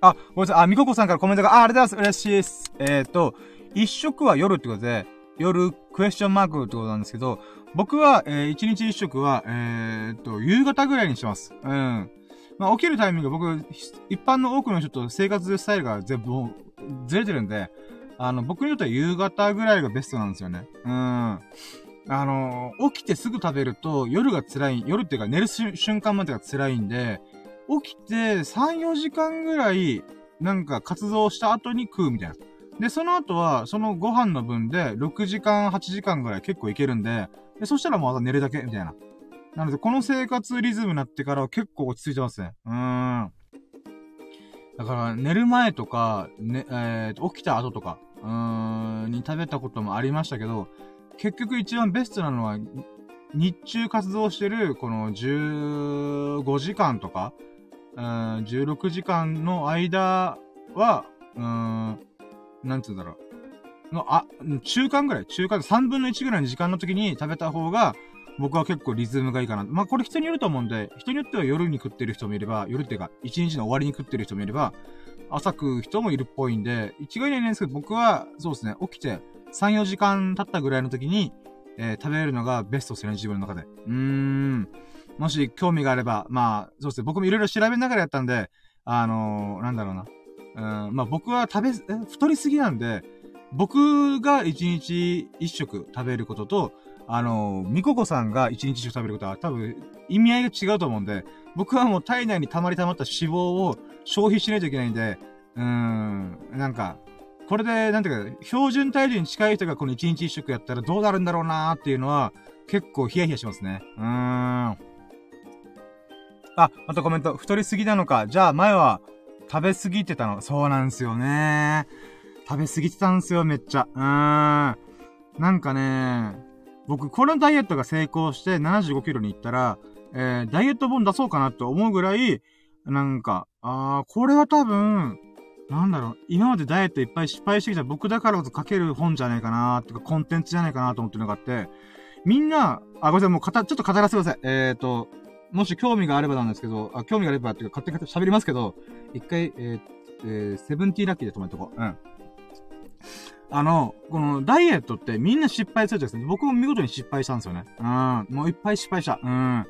あ、ごめんなさい。あ、みここさんからコメントが、あ、ありがとうございます。嬉しいです。えっ、ー、と、一食は夜ってことで、夜、クエスチョンマークってことなんですけど、僕は、えー、一日一食は、えー、っと、夕方ぐらいにします。うん。まあ、起きるタイミング僕、一般の多くの人と生活スタイルが全部、ずれてるんで、あの、僕にとっては夕方ぐらいがベストなんですよね。うん。あの、起きてすぐ食べると夜が辛い、夜っていうか寝る瞬間までが辛いんで、起きて3、4時間ぐらい、なんか活動した後に食うみたいな。で、その後は、そのご飯の分で、6時間、8時間ぐらい結構いけるんで、で、そしたらもうまた寝るだけ、みたいな。なので、この生活リズムになってからは結構落ち着いてますね。うーん。だから、寝る前とか、ね、えー、起きた後とか、うーん、に食べたこともありましたけど、結局一番ベストなのは、日中活動してる、この15時間とか、うん、16時間の間は、うん、なんつうんだろう。の、あ、中間ぐらい、中間3分の1ぐらいの時間の時に食べた方が、僕は結構リズムがいいかな。まあ、これ人によると思うんで、人によっては夜に食ってる人もいれば、夜っていうか、1日の終わりに食ってる人もいれば、朝食う人もいるっぽいんで、一概にはないんですけど、僕は、そうですね、起きて、3、4時間経ったぐらいの時に、えー、食べるのがベストですね、自分の中で。うーん。もし興味があれば、まあ、そうですね、僕もいろいろ調べながらやったんで、あのー、なんだろうな。うん、まあ僕は食べ、太りすぎなんで、僕が一日一食食べることと、あの、みここさんが一日一食食べることは多分意味合いが違うと思うんで、僕はもう体内に溜まり溜まった脂肪を消費しないといけないんで、うーん、なんか、これで、なんていうか、標準体重に近い人がこの一日一食やったらどうなるんだろうなーっていうのは、結構ヒヤヒヤしますね。うーん。あ、またコメント。太りすぎなのか。じゃあ前は、食べ過ぎてたの。そうなんですよね。食べ過ぎてたんですよ、めっちゃ。うーん。なんかね、僕、このダイエットが成功して75キロに行ったら、えー、ダイエット本出そうかなと思うぐらい、なんか、あー、これは多分、なんだろう、今までダイエットいっぱい失敗してきた僕だからこそ書ける本じゃないかなーってか、コンテンツじゃないかなと思ってるのがあって、みんな、あ、ごめんなさい、もうかた、ちょっと語らせてください。えーと、もし興味があればなんですけど、あ、興味があればっていうか、勝手に喋りますけど、一回、えー、えー、セブンティーラッキーで止めとこう。うん。あの、このダイエットってみんな失敗するじゃないですか。僕も見事に失敗したんですよね。うん。もういっぱい失敗した。うん。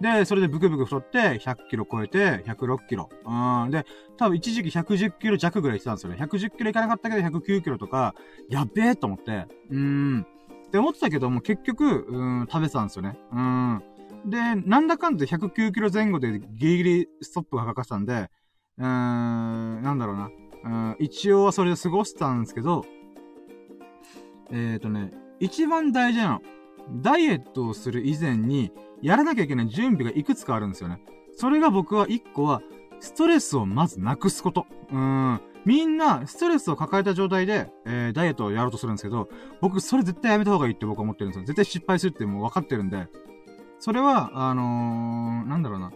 で、それでブクブク太って、100キロ超えて、106キロ。うん。で、多分一時期110キロ弱ぐらいしてたんですよね。110キロいかなかったけど、109キロとか、やっべえと思って。うん。って思ってたけども、結局、うん、食べてたんですよね。うん。で、なんだかんだ109キロ前後でギリギリストップがかかってたんで、うーん、なんだろうな。うん、一応はそれで過ごしたんですけど、えっ、ー、とね、一番大事なの。ダイエットをする以前に、やらなきゃいけない準備がいくつかあるんですよね。それが僕は一個は、ストレスをまずなくすこと。うん。みんな、ストレスを抱えた状態で、えー、ダイエットをやろうとするんですけど、僕、それ絶対やめた方がいいって僕は思ってるんですよ。絶対失敗するってもう分かってるんで。それは、あのー、なんだろうな。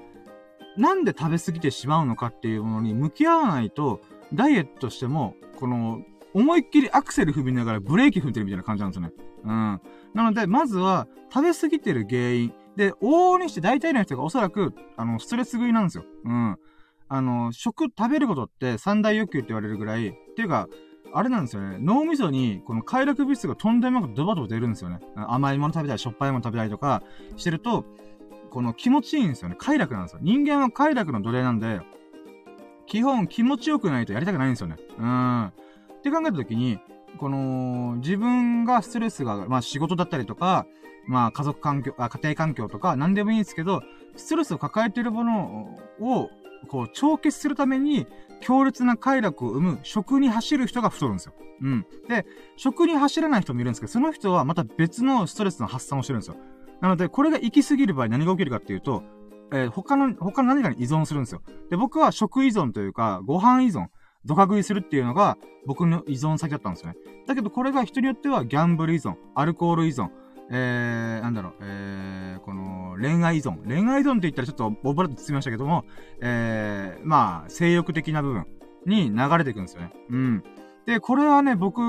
なんで食べ過ぎてしまうのかっていうものに向き合わないと、ダイエットしても、この、思いっきりアクセル踏みながらブレーキ踏んでるみたいな感じなんですよね。うん。なので、まずは、食べ過ぎてる原因。で、往々にして大体の人がおそらく、あの、ストレス食いなんですよ。うん。あの、食、食べることって三大欲求って言われるぐらい、っていうか、あれなんですよね。脳みそに、この快楽物質がとんでもなくドバドバ出るんですよね。甘いもの食べたり、しょっぱいもの食べたりとかしてると、この気持ちいいんですよね。快楽なんですよ。人間は快楽の奴隷なんで、基本気持ちよくないとやりたくないんですよね。うん。って考えたときに、この、自分がストレスが、まあ仕事だったりとか、まあ家族環境、あ家庭環境とか何でもいいんですけど、ストレスを抱えてるものを、こう、帳消しするために、強烈な快楽を生む食に走る人が太るんですよ。うん。で、食に走らない人もいるんですけど、その人はまた別のストレスの発散をしてるんですよ。なので、これが行き過ぎる場合何が起きるかっていうと、えー、他の、他の何かに依存するんですよ。で、僕は食依存というか、ご飯依存、ドカ食いするっていうのが僕の依存先だったんですよね。だけどこれが人によってはギャンブル依存、アルコール依存、えー、なんだろう、えー、この、恋愛依存。恋愛依存って言ったらちょっとボブラッと包みましたけども、えー、まあ、性欲的な部分に流れていくんですよね。うん。で、これはね、僕、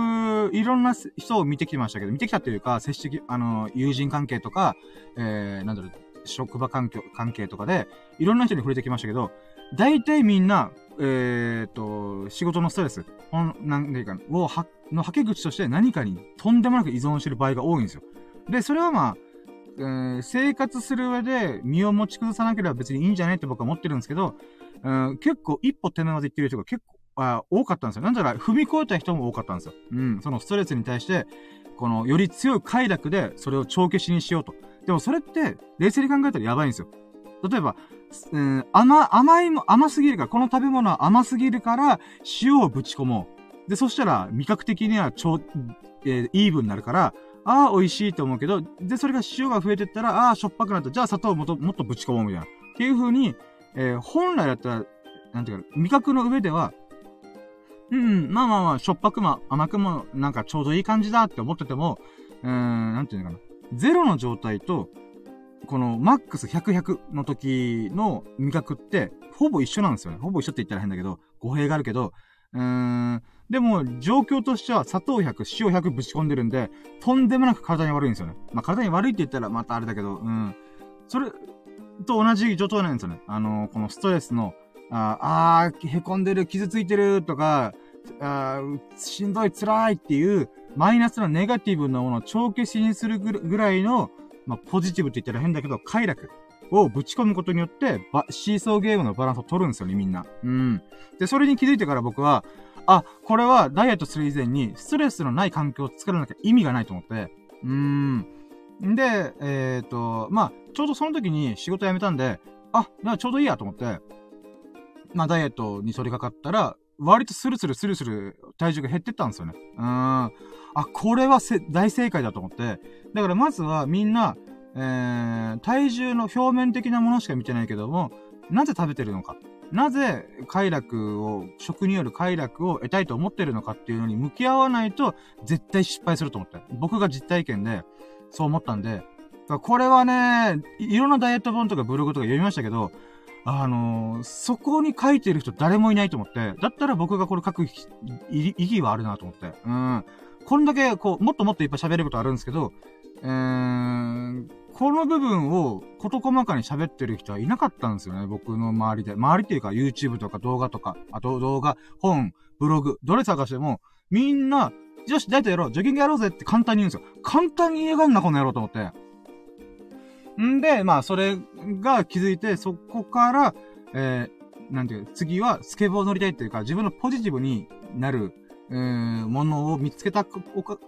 いろんな人を見てきましたけど、見てきたっていうか、接してあの、友人関係とか、えー、なんだろう、職場環境、関係とかで、いろんな人に触れてきましたけど、大体みんな、えー、と、仕事のストレス、ほん、なんでいうか、を、は、のはけ口として何かにとんでもなく依存してる場合が多いんですよ。で、それはまあ、えー、生活する上で身を持ち崩さなければ別にいいんじゃないって僕は思ってるんですけど、うん、結構一歩手前まで行ってる人が結構、あ多かったんですよ。なんだら踏み越えた人も多かったんですよ。うん、そのストレスに対して、この、より強い快楽でそれを帳消しにしようと。でもそれって、冷静に考えたらやばいんですよ。例えば、うん、甘、甘いも、甘すぎるから、この食べ物は甘すぎるから、塩をぶち込もう。で、そしたら、味覚的には超、えー、イーブンになるから、ああ、美味しいと思うけど、で、それが塩が増えてったら、ああ、しょっぱくなった。じゃあ砂糖もっと、もっとぶち込もうみたいな。っていう風に、えー、本来だったら、なんていうか、味覚の上では、うん、まあまあまあ、しょっぱくも甘くも、なんかちょうどいい感じだって思ってても、うーん、なんていうのかな。ゼロの状態と、このマックス100、100の時の味覚って、ほぼ一緒なんですよね。ほぼ一緒って言ったら変だけど、語弊があるけど、うーん、でも、状況としては砂糖100、塩100ぶち込んでるんで、とんでもなく体に悪いんですよね。まあ、体に悪いって言ったらまたあれだけど、うん。それと同じ状態なんですよね。あのー、このストレスの、ああ、へこんでる、傷ついてるとか、あしんどい、辛いっていう、マイナスなネガティブなものを帳消しにするぐらいの、まあ、ポジティブって言ったら変だけど、快楽をぶち込むことによって、シーソーゲームのバランスを取るんですよね、みんな。うん。で、それに気づいてから僕は、あ、これはダイエットする以前に、ストレスのない環境を作らなきゃ意味がないと思って、うーん。で、えっ、ー、と、まあ、ちょうどその時に仕事辞めたんで、あ、ちょうどいいやと思って、まあ、ダイエットに取り掛かったら、割とスルスルスルスル体重が減ってったんですよね。うーん。あ、これは大正解だと思って。だからまずはみんな、えー、体重の表面的なものしか見てないけども、なぜ食べてるのか。なぜ快楽を、食による快楽を得たいと思ってるのかっていうのに向き合わないと絶対失敗すると思って。僕が実体験でそう思ったんで、これはね、いろんなダイエット本とかブログとか読みましたけど、あのー、そこに書いてる人誰もいないと思って、だったら僕がこれ書く意義はあるなと思って。うん。こんだけ、こう、もっともっといっぱい喋ることあるんですけど、うーん、この部分を事細かに喋ってる人はいなかったんですよね、僕の周りで。周りっていうか YouTube とか動画とか、あと動画、本、ブログ、どれ探しても、みんな、よし、ダイエットやろう、ジョギングやろうぜって簡単に言うんですよ。簡単に言えがんな、この野郎と思って。んで、まあ、それが気づいて、そこから、えー、なんていう次はスケボー乗りたいっていうか、自分のポジティブになる、えー、ものを見つけた、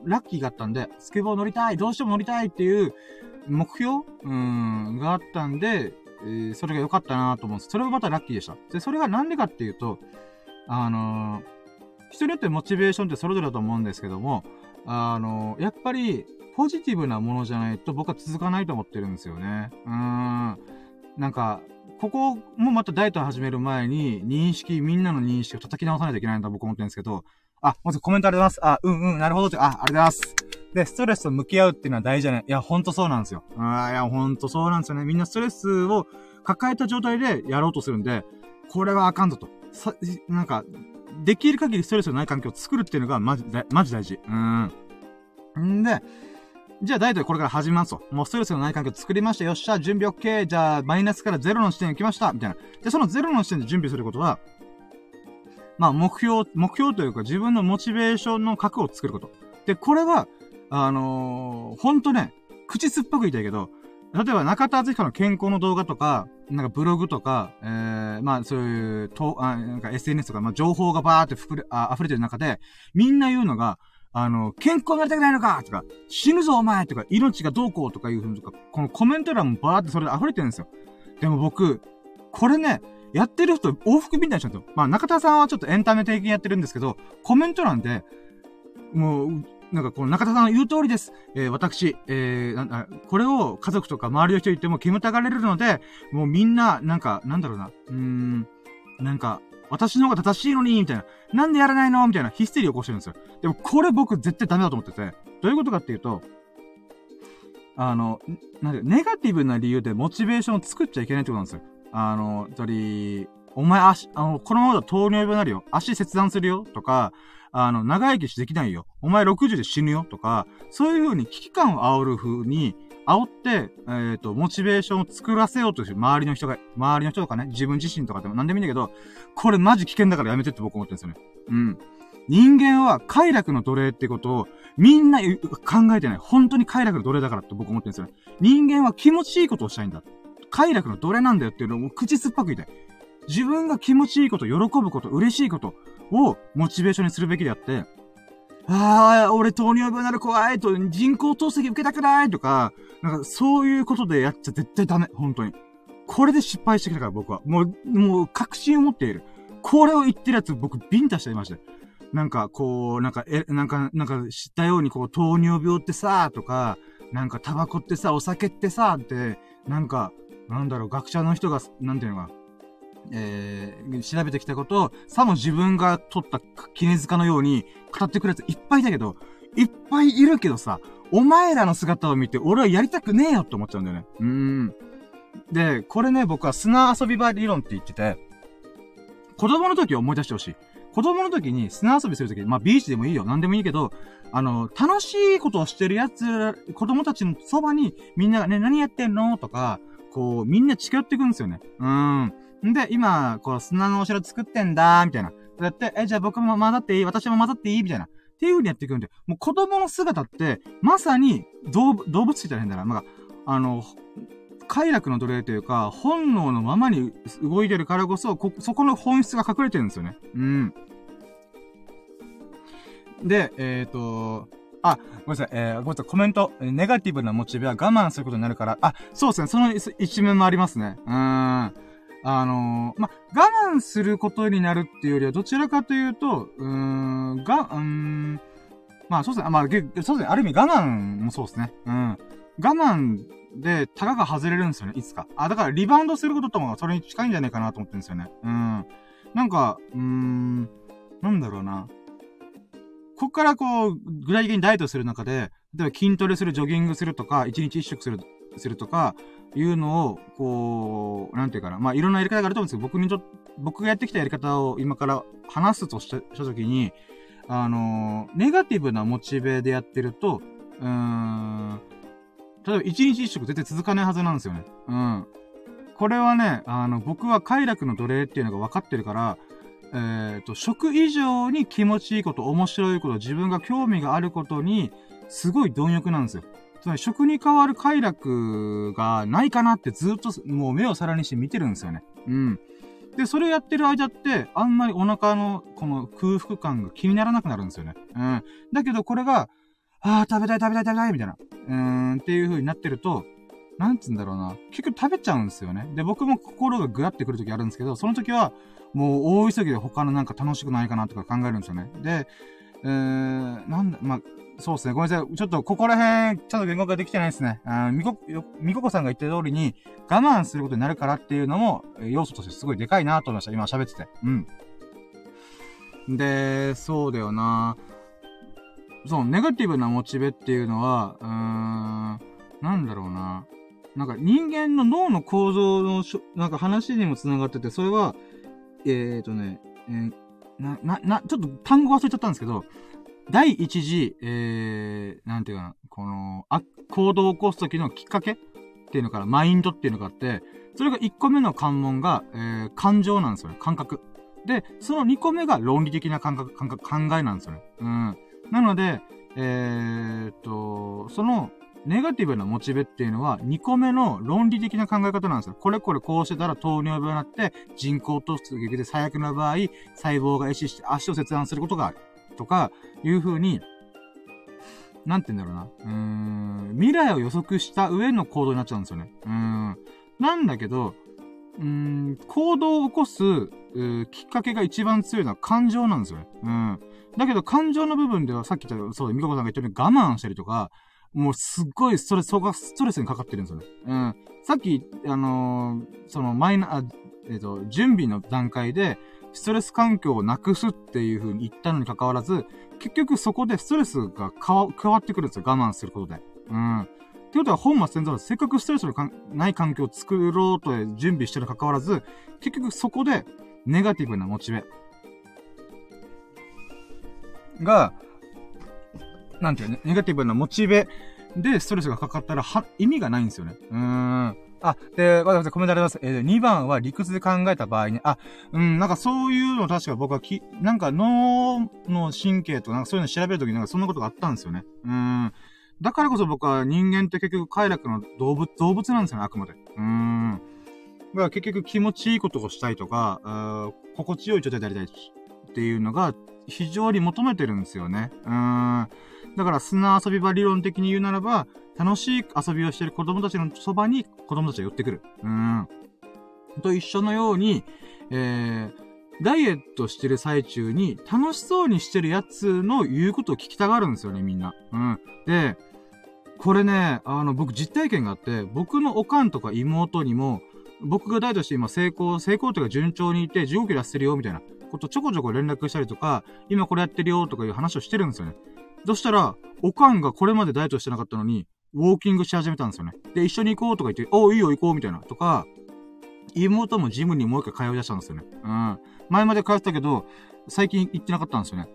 ラッキーがあったんで、スケボー乗りたいどうしても乗りたいっていう目標？うん、があったんで、えー、それが良かったなと思うんです。それもまたラッキーでした。で、それがなんでかっていうと、あのー、人によってモチベーションってそれぞれだと思うんですけども、あのー、やっぱり、ポジティブなものじゃないと僕は続かないと思ってるんですよね。うーん。なんか、ここもまたダイエット始める前に、認識、みんなの認識を叩き直さないといけないんだ僕思ってるんですけど、あ、まずコメントありがとうございます。あ、うんうん、なるほどって、あ、ありがとうございます。で、ストレスと向き合うっていうのは大事じゃない？いや、ほんとそうなんですよ。あいや、ほんとそうなんですよね。みんなストレスを抱えた状態でやろうとするんで、これはあかんぞと。さ、なんか、できる限りストレスのない環境を作るっていうのがマジ、マジ大事。うん。んで、じゃあダイエットこれから始めますと。もうストレスのない環境作りました。よっしゃ、準備 OK。じゃあ、マイナスからゼロの地点に来ました。みたいな。で、そのゼロの地点で準備することは、まあ、目標、目標というか自分のモチベーションの核を作ること。で、これは、あのー、ほんとね、口酸っぱく言いたいけど、例えば中田敦彦の健康の動画とか、なんかブログとか、えー、まあそういう、と、あなんか SNS とか、まあ情報がバーってふれ、あ溢れてる中で、みんな言うのが、あの、健康になりたくないのかとか、死ぬぞお前とか、命がどうこうとかいうふうにとか、このコメント欄もバーってそれで溢れてるんですよ。でも僕、これね、やってる人往復みたいにしちゃうと。まあ中田さんはちょっとエンタメ的にやってるんですけど、コメント欄で、もう、なんかこの中田さんの言う通りです。えー、私、えー、な、これを家族とか周りの人言っても煙たがれるので、もうみんな、なんか、なんだろうな、うーん、なんか、私の方が正しいのに、みたいな。なんでやらないの？みたいなヒステリー起こしてるんですよ。でもこれ僕絶対ダメだと思ってて。どういうことかっていうと、あの、なんで、ネガティブな理由でモチベーションを作っちゃいけないってことなんですよ。あの、つまり、お前足、あの、このままだ糖尿病になるよ。足切断するよ。とか、あの、長生きしできないよ。お前60で死ぬよ。とか、そういう風に危機感を煽る風に、煽って、えっ、ー、と、モチベーションを作らせようとして周りの人が、周りの人とかね、自分自身とかでも何でもいいんだけど、これマジ危険だからやめてって僕思ってるんですよね。うん。人間は快楽の奴隷ってことをみんな考えてない。本当に快楽の奴隷だからって僕思ってるんですよね。人間は気持ちいいことをしたいんだ。快楽の奴隷なんだよっていうのを口酸っぱく言って。自分が気持ちいいこと、喜ぶこと、嬉しいことをモチベーションにするべきであって、ああ、俺糖尿病になる怖いと、人工透析受けたくないとか、なんかそういうことでやっちゃ絶対ダメ、本当に。これで失敗してきたから僕は。もう、もう確信を持っている。これを言ってるやつ僕ビンタしていました。なんか、こう、なんか、え、なんか、なんか知ったようにこう、糖尿病ってさ、とか、なんかタバコってさ、お酒ってさ、って、なんか、なんだろう、学者の人が、なんていうのか、えー、調べてきたことを、さも自分が取った絹塚のように語ってくるやついっぱいだけど、いっぱいいるけどさ、お前らの姿を見て俺はやりたくねえよって思っちゃうんだよね。うーん。で、これね、僕は砂遊び場理論って言ってて、子供の時を思い出してほしい。子供の時に砂遊びする時、まあビーチでもいいよ、なんでもいいけど、あの、楽しいことをしてるやつ、子供たちのそばにみんながね、何やってんの？とか、こう、みんな近寄ってくんですよね。うーん。で、今、こう、砂のお城作ってんだーみたいな。そうやって、え、じゃあ僕も混ざっていい？私も混ざっていい？みたいな。っていう風にやっていくんで、もう子供の姿って、まさに、動物、動物って言ったら変だな。まあ、あの、快楽の奴隷というか、本能のままに動いてるからこそ、こ、そこの本質が隠れてるんですよね。うん。で、えっ、ー、と、あ、ごめんなさい、えー、ごめんなさい、コメント、ネガティブなモチベは我慢することになるから、あ、そうですね、その一面もありますね。うーん。あのー、ま、我慢することになるっていうよりは、どちらかというと、うーん、が、うーん、まあそうですね、まあ、そうですね、ある意味我慢もそうですね。うん。我慢で、タガが外れるんですよね、いつか。あ、だからリバウンドすることともそれに近いんじゃないかなと思ってるんですよね。うん。なんか、うーん、なんだろうな。こっからこう、具体的にダイエットする中で、例えば筋トレする、ジョギングするとか、一日一食する、するとか、いうのを、こう、なんていうかな。まあ、いろんなやり方があると思うんですけど、僕にと、僕がやってきたやり方を今から話すとしたしたときに、あのー、ネガティブなモチベでやってると、うーん、例えば一日一食絶対続かないはずなんですよね。うん。これはね、あの、僕は快楽の奴隷っていうのが分かってるから、えっ、ー、と、食以上に気持ちいいこと、面白いこと、自分が興味があることに、すごい貪欲なんですよ。つまり食に変わる快楽がないかなってずっともう目を皿にして見てるんですよね。うん。で、それやってる間って、あんまりお腹のこの空腹感が気にならなくなるんですよね。うん。だけどこれが、ああ、食べたい食べたい食べたいみたいな。うーん、っていう風になってると、なんつうんだろうな。結局食べちゃうんですよね。で、僕も心がぐらってくる時あるんですけど、その時は、もう大急ぎで他のなんか楽しくないかなとか考えるんですよね。で、えー、なんだ、まあ、そうですね。ごめんなさい。ちょっとここら辺、ちゃんと言語化できてないですね。あみこ、みここさんが言った通りに、我慢することになるからっていうのも、要素としてすごいでかいなと思いました。今喋ってて。うん。で、そうだよなそう、ネガティブなモチベっていうのは、うーん、なんだろうな。なんか人間の脳の構造のしょ、なんか話にも繋がってて、それは、えーとね、えー、な、な、な、ちょっと単語忘れちゃったんですけど、第一次、えー、なんていうかな、この、あ、行動を起こすときのきっかけっていうのから、マインドっていうのがあって、それが1個目の関門が、えー、感情なんですよね。感覚。で、その2個目が論理的な感覚、感覚、考えなんですよね。うん。なので、えー、っと、その、ネガティブなモチベっていうのは、2個目の論理的な考え方なんですよ。これこれこうしてたら糖尿病になって、人工突撃で最悪な場合、細胞が壊死して足を切断することがある。とか、いう風に、なんて言うんだろうな。うーん、未来を予測した上の行動になっちゃうんですよね。うん。なんだけど、うーん、行動を起こす、きっかけが一番強いのは感情なんですよね。うん。だけど感情の部分ではさっき言った、そう、みかこさんが言ったように我慢したりとか、もうすっごいストレス、ストレスにかかってるんですよね。うん。さっき、あのー、そのマイナ、あえっ、ー、と、準備の段階で、ストレス環境をなくすっていう風に言ったのに関わらず、結局そこでストレスが加わってくるんですよ。我慢することで。うん。ってことは本末転倒せっかくストレスのない環境を作ろうと準備してるに関わらず、結局そこでネガティブなモチベが、なんていうね、ネガティブなモチベでストレスがかかったら、は、意味がないんですよね。うーん。あ、で、わざわざコメントあります。えー、2番は理屈で考えた場合に、あ、うん、なんかそういうの確か僕はき、なんか脳の神経とかなんかそういうの調べるときになんかそんなことがあったんですよね。うーん。だからこそ僕は人間って結局快楽の動物、動物なんですよね、あくまで。うーん。だから結局気持ちいいことをしたいとか、あ心地よい状態でありたいっていうのが非常に求めてるんですよね。うーん。だから砂遊び場理論的に言うならば、楽しい遊びをしてる子供たちのそばに子供たちが寄ってくる。うん。と一緒のように、えー、ダイエットしてる最中に楽しそうにしてるやつの言うことを聞きたがるんですよね、みんな。うん。で、これね、あの、僕実体験があって、僕のおかんとか妹にも、僕がダイエットして今成功、成功というか順調にいて15キロ痩せてるよ、みたいなことちょこちょこ連絡したりとか、今これやってるよ、とかいう話をしてるんですよね。そしたら、おかんがこれまでダイエットしてなかったのに、ウォーキングし始めたんですよね。で、一緒に行こうとか言って、お、いいよ行こうみたいな。とか、妹もジムにもう一回通い出したんですよね。うん。前まで通ってたけど、最近行ってなかったんですよね。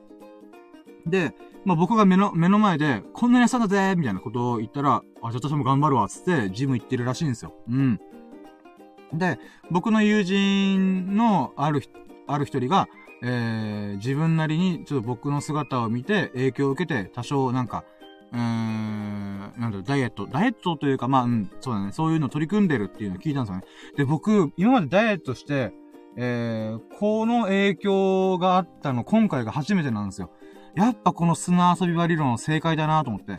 で、まあ、僕が目の、目の前で、こんなに痩せたぜみたいなことを言ったら、あ、じゃあ私も頑張るわ、つって、ジム行ってるらしいんですよ。うん。で、僕の友人のある、ある一人が、えー、自分なりにちょっと僕の姿を見て影響を受けて多少なんか、うーん、なんだろ、ダイエット。ダイエットというか、まあ、うん、そうだね。そういうの取り組んでるっていうのを聞いたんですよね。で、僕、今までダイエットして、えー、この影響があったの、今回が初めてなんですよ。やっぱこの砂遊び場理論正解だなと思って。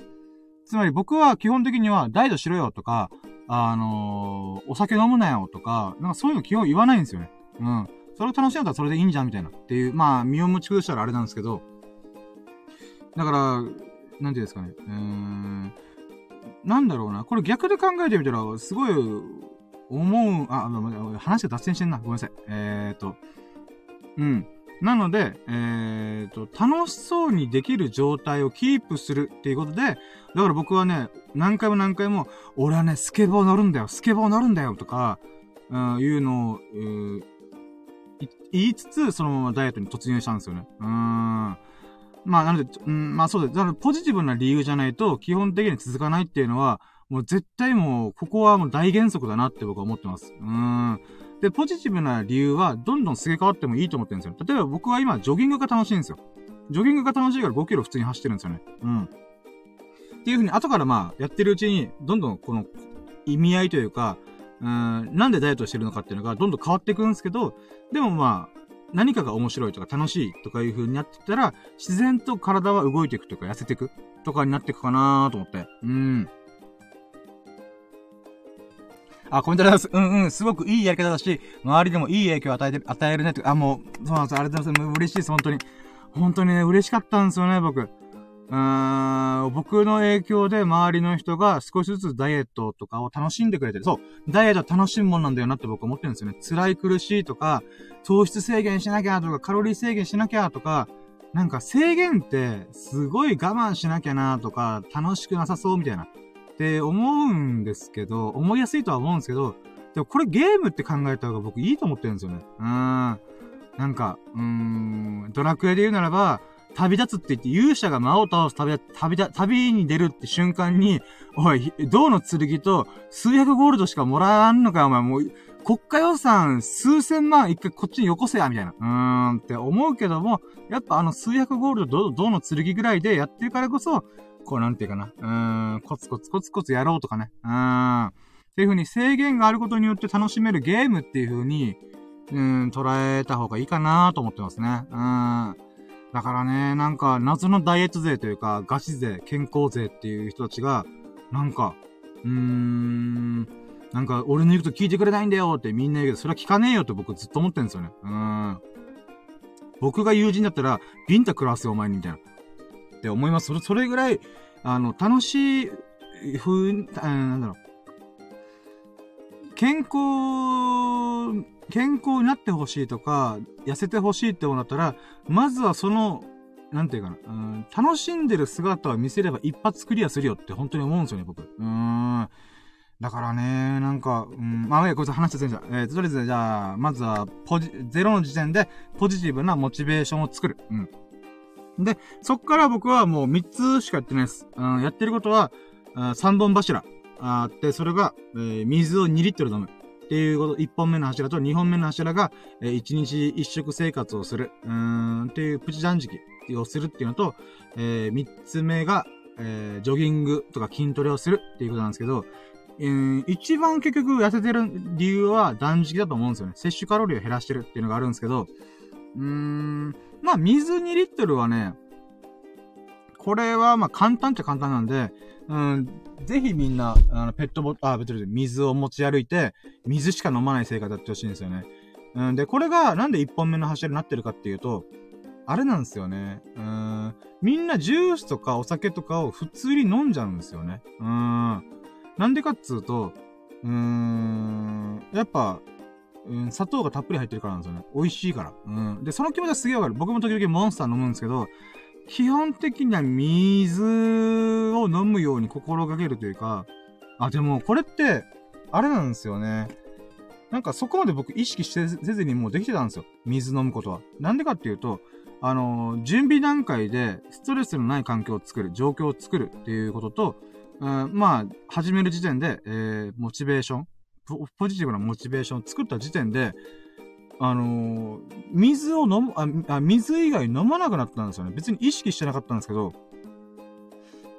つまり僕は基本的にはダイエットしろよとか、あのー、お酒飲むなよとか、なんかそういうの基本言わないんですよね。うん。それを楽しんだらそれでいいんじゃんみたいな。っていう、まあ、身を持ち崩したらあれなんですけど、だから、なんていうんですかね。うーん。なんだろうな。これ逆で考えてみたら、すごい、思う、あ、話が脱線してんな。ごめんなさい。えーと。うん。なので、えーと、楽しそうにできる状態をキープするっていうことで、だから僕はね、何回も何回も、俺はね、スケボー乗るんだよ、スケボー乗るんだよ、とか、うん、いうのを、えー、言いつつ、そのままダイエットに突入したんですよね。うーん。まあ、なので、うん、まあそうです。だからポジティブな理由じゃないと、基本的に続かないっていうのは、もう絶対もう、ここはもう大原則だなって僕は思ってます。うん。で、ポジティブな理由は、どんどんすげ変わってもいいと思ってるんですよ。例えば僕は今、ジョギングが楽しいんですよ。ジョギングが楽しいから5キロ普通に走ってるんですよね。うん。っていうふうに、後からまあ、やってるうちに、どんどんこの、意味合いというか、うん、なんでダイエットしてるのかっていうのがどんどん変わっていくんですけど、でもまあ、何かが面白いとか楽しいとかいう風になってったら、自然と体は動いていくというか痩せていくとかになっていくかなと思って。うん。あ、コメントありがとうございます。うんうん、すごくいいやり方だし、周りでもいい影響を与えて、与えるねって。あ、もう、そうなんです。ありがとうございます。嬉しいです、本当に。本当にね、嬉しかったんですよね、僕。うん、僕の影響で周りの人が少しずつダイエットとかを楽しんでくれてる。そう。ダイエットは楽しむもんなんだよなって僕は思ってるんですよね。辛い苦しいとか、糖質制限しなきゃとか、カロリー制限しなきゃとか、なんか制限ってすごい我慢しなきゃなとか、楽しくなさそうみたいな。って思うんですけど、思いやすいとは思うんですけど、でもこれゲームって考えた方が僕いいと思ってるんですよね。うーん。なんか、うーん、ドラクエで言うならば、旅立つって言って勇者が魔を倒す旅、旅、旅に出るって瞬間に、おい、銅の剣と数百ゴールドしかもらわんのかお前もう、国家予算数千万一回こっちによこせや、みたいな。うーんって思うけども、やっぱあの数百ゴールド、銅の剣ぐらいでやってるからこそ、こうなんていうかな。うーん、コツコツコツコツやろうとかね。うーん。っていう風に制限があることによって楽しめるゲームっていう風に、うん、捉えた方がいいかなと思ってますね。うん。だからね、なんか、謎のダイエット税というか、ガチ税、健康税っていう人たちが、なんか、うーん、なんか、俺の言うこと聞いてくれないんだよってみんな言うけど、それは聞かねえよって僕ずっと思ってんですよね。うーん。僕が友人だったら、ビンタ食らわすよ、お前に、みたいな。って思います。それ、それぐらい、あの、楽しい、ふう、なんだろう。健康、健康になってほしいとか、痩せてほしいって思ったら、まずはその、なんていうかな、うん、楽しんでる姿を見せれば一発クリアするよって本当に思うんですよね、僕。うーん。だからね、なんか、うん、まあ、こいつ話してんじゃん。えー、とりあえず、じゃあ、まずは、ポジ、ゼロの時点で、ポジティブなモチベーションを作る。うん。で、そっから僕はもう3つしかやってないです。うん、やってることは、3本柱。あって、それが、えー、水を2リットル飲む。っていうこと、1本目の柱と2本目の柱が、えー、1日1食生活をする。うーん、っていうプチ断食をするっていうのと、えー、3つ目が、えー、ジョギングとか筋トレをするっていうことなんですけど、えー、一番結局痩せてる理由は断食だと思うんですよね。摂取カロリーを減らしてるっていうのがあるんですけど、うーん、まあ水2リットルはね、これはまあ簡単っちゃ簡単なんで、うん、ぜひみんな、あの、ペットボあ、別に水を持ち歩いて、水しか飲まない生活やってほしいんですよね。うん、で、これがなんで一本目の柱になってるかっていうと、あれなんですよね。うん、みんなジュースとかお酒とかを普通に飲んじゃうんですよね。うん。なんでかっつうと、うーん、やっぱ、うん、砂糖がたっぷり入ってるからなんですよね。美味しいから。うん。で、その気持ちはすげえわかる。僕も時々モンスター飲むんですけど、基本的には水を飲むように心がけるというか、あ、でもこれって、あれなんですよね。なんかそこまで僕意識してせずにもうできてたんですよ。水飲むことは。なんでかっていうと、あのー、準備段階でストレスのない環境を作る、状況を作るっていうことと、うん、まあ、始める時点で、えー、モチベーションポジティブなモチベーションを作った時点で、あのー、水を飲むあ、水以外飲まなくなったんですよね。別に意識してなかったんですけど、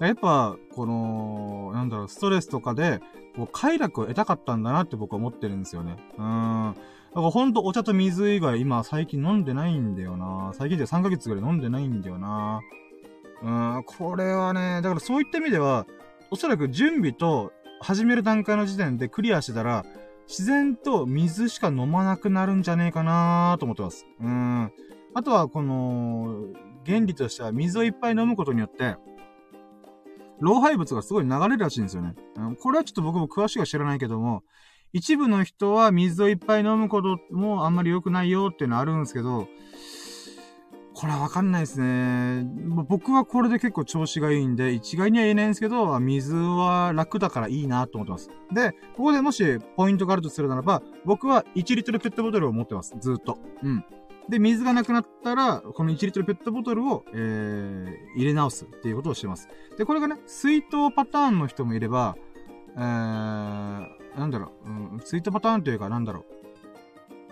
やっぱ、この、なんだろう、ストレスとかで、こう、快楽を得たかったんだなって僕は思ってるんですよね。うん。だからほんとお茶と水以外今最近飲んでないんだよな。最近で3ヶ月ぐらい飲んでないんだよな。うん、これはね、だからそういった意味では、おそらく準備と始める段階の時点でクリアしてたら、自然と水しか飲まなくなるんじゃねえかなと思ってます。うん。あとは、この、原理としては水をいっぱい飲むことによって、老廃物がすごい流れるらしいんですよね。これはちょっと僕も詳しくは知らないけども、一部の人は水をいっぱい飲むこともあんまり良くないよっていうのはあるんですけど、これはわかんないですね。僕はこれで結構調子がいいんで、一概には言えないんですけど、水は楽だからいいなと思ってます。で、ここでもしポイントがあるとするならば、僕は1リットルペットボトルを持ってます。ずっと。うん。で、水がなくなったら、この1リットルペットボトルを、えー、入れ直すっていうことをしてます。で、これがね、水筒パターンの人もいれば、えー、なんだろう、うん、水筒パターンというか、なんだろう、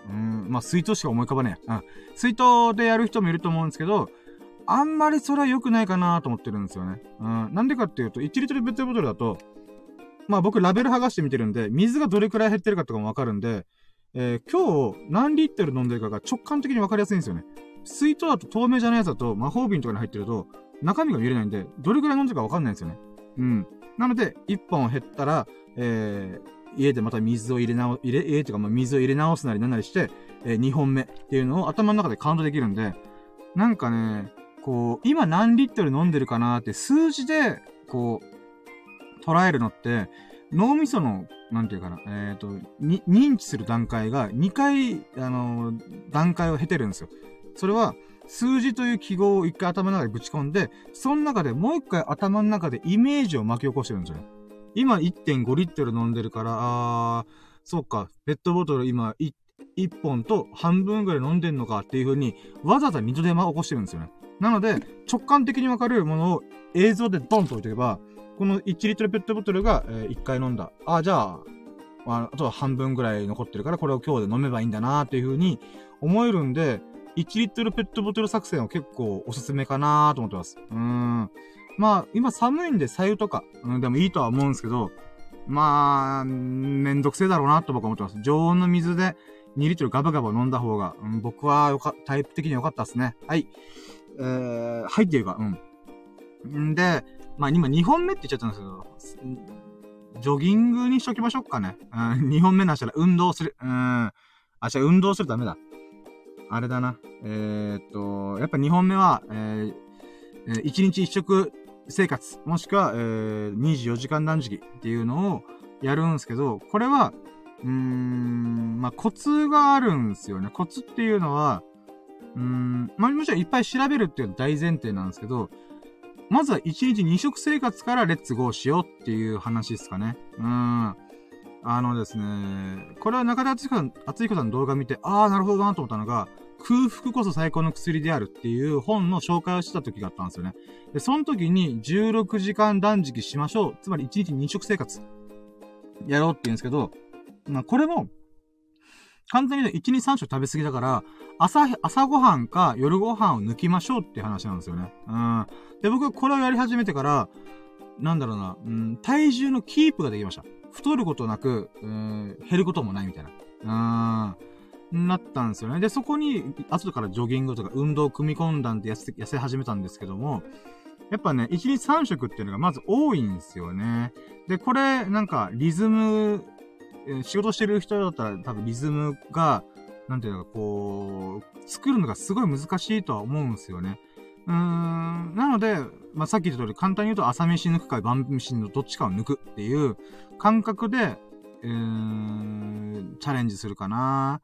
うん、まあ、水筒しか思い浮かばねえ。うん。水筒でやる人もいると思うんですけど、あんまりそれは良くないかなと思ってるんですよね。うん。なんでかっていうと、1リットルペットボトルだと、まあ僕ラベル剥がしてみてるんで、水がどれくらい減ってるかとかもわかるんで、えー、今日何リットル飲んでるかが直感的にわかりやすいんですよね。水筒だと透明じゃないやつだと魔法瓶とかに入ってると、中身が見れないんで、どれくらい飲んでるかわかんないんですよね。うん。なので、1本減ったら、えー、家でまた水を入れ直、入れ、家とかまあ水を入れ直すなりなんなりして、えー、2本目っていうのを頭の中でカウントできるんで、なんかね、こう、今何リットル飲んでるかなって数字で、こう、捉えるのって、脳みその、なんていうかな、えっ、ー、と、に、認知する段階が2回、あのー、段階を経てるんですよ。それは、数字という記号を一回頭の中でぶち込んで、その中でもう一回頭の中でイメージを巻き起こしてるんですよ。今1.5リットル飲んでるから、あー、そうか、ペットボトル今 1, 1本と半分ぐらい飲んでんのかっていう風に、わざわざ二度手間起こしてるんですよね。なので、直感的にわかるものを映像でドンと置いておけば、この1リットルペットボトルが、え、1回飲んだ。あ、じゃあ、ああとは半分ぐらい残ってるから、これを今日で飲めばいいんだなっていう風に思えるんで、1リットルペットボトル作戦は結構おすすめかなと思ってます。うーん。まあ、今寒いんで、左右とか、うん、でもいいとは思うんですけど、まあ、めんどくせえだろうなと僕は思ってます。常温の水で2リットルガバガバ飲んだ方が、うん、僕はよか、タイプ的に良かったですね。はい。えー、はいっていうか、うん。んで、まあ今2本目って言っちゃったんですけど、ジョギングにしときましょうかね。うん、2本目なしたら運動する。うん。あ、じゃ運動するダメだ。あれだな。えー、っと、やっぱ2本目は、えー、1日1食生活、もしくは、えー、24時間断食っていうのをやるんですけど、これは、うーん、まあ、コツがあるんですよね。コツっていうのは、うーん、まあ、もちろんいっぱい調べるっていうのは大前提なんですけど、まずは1日2食生活からレッツゴーしようっていう話ですかね。うん。あのですね、これは中田敦彦さんの動画見て、ああ、なるほどなと思ったのが、空腹こそ最高の薬であるっていう本の紹介をしてた時があったんですよね。で、その時に16時間断食しましょう。つまり1日2食生活。やろうって言うんですけど、まあ、これも、簡単に言うと1日3食食べ過ぎだから、朝、朝ごはんか夜ごはんを抜きましょうって話なんですよね。うん。で、僕これをやり始めてから、なんだろうな、うん、体重のキープができました。太ることなく、うん、減ることもないみたいな。うん。なったんですよね。で、そこに、後からジョギングとか運動を組み込んだんで痩せ、痩せ始めたんですけども、やっぱね、1日3食っていうのがまず多いんですよね。で、これ、なんか、リズム、仕事してる人だったら多分リズムが、なんていうのか、こう、作るのがすごい難しいとは思うんですよね。うーん、なので、まあ、さっき言った通り、簡単に言うと朝飯抜くか晩飯のどっちかを抜くっていう感覚で、うーん、チャレンジするかな。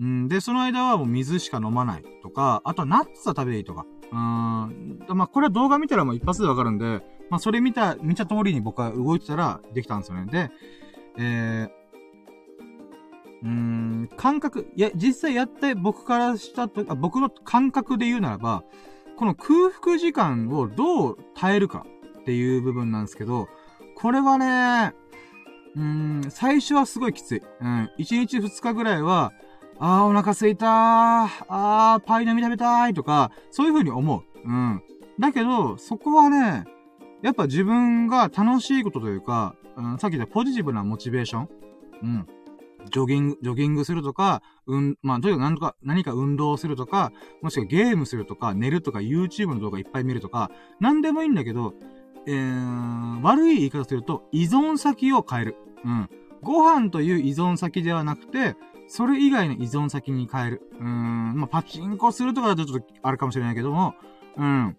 うん、で、その間はもう水しか飲まないとか、あとはナッツは食べていいとか。うーん、まあ、これは動画見たらもう一発でわかるんで、まあ、それ見た、見た通りに僕は動いてたらできたんですよね。で、えー、うーん、感覚、いや、実際やって僕からしたと、あ僕の感覚で言うならば、この空腹時間をどう耐えるかっていう部分なんですけど、これはね、うーん、最初はすごいきつい。うん、1日2日ぐらいは、あーお腹すいたー、あーパイの実食べたいとか、そういう風に思う。うん。だけど、そこはね、やっぱ自分が楽しいことというか、うん、さっき言ったポジティブなモチベーションうん。ジョギング、ジョギングするとか、うん、まあ、とにかく何とか、何か運動するとか、もしくはゲームするとか、寝るとか、YouTube の動画いっぱい見るとか、何でもいいんだけど、えー、悪い言い方すると、依存先を変える。うん。ご飯という依存先ではなくて、それ以外の依存先に変える。うーん、まあ、パチンコするとかだとちょっとあるかもしれないけども、うん。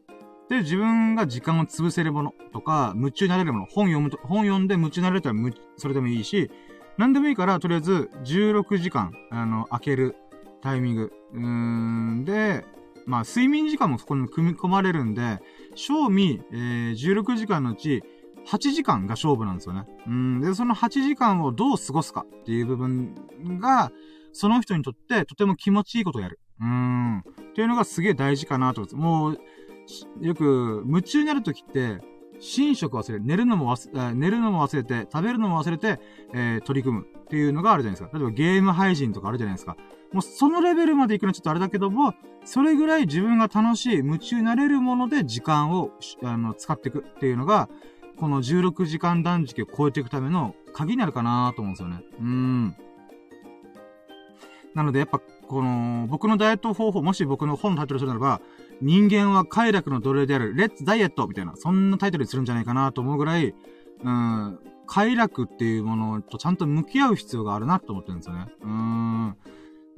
で、自分が時間を潰せるものとか、夢中になれるもの、本読むと、本読んで夢中になれたらそれでもいいし、何でもいいから、とりあえず、16時間、あの、開けるタイミング。うーん、で、まあ、睡眠時間もそこに組み込まれるんで、賞味、えー、16時間のうち、8時間が勝負なんですよね。うん。で、その8時間をどう過ごすかっていう部分が、その人にとってとても気持ちいいことをやる。うん。っていうのがすげえ大事かなと思います。もう、よく、夢中になるときって、寝食忘れ、寝るのも忘れ、寝るのも忘れて、食べるのも忘れて、えー、取り組むっていうのがあるじゃないですか。例えばゲーム配信とかあるじゃないですか。もうそのレベルまで行くのはちょっとあれだけども、それぐらい自分が楽しい、夢中になれるもので時間を、あの、使っていくっていうのが、この16時間断食を超えていくための鍵になるかなと思うんですよね。うん。なのでやっぱ、この、僕のダイエット方法、もし僕の本のタイトルするならば、人間は快楽の奴隷である、レッツダイエットみたいな、そんなタイトルにするんじゃないかなと思うぐらい、うん、快楽っていうものとちゃんと向き合う必要があるなと思ってるんですよね。う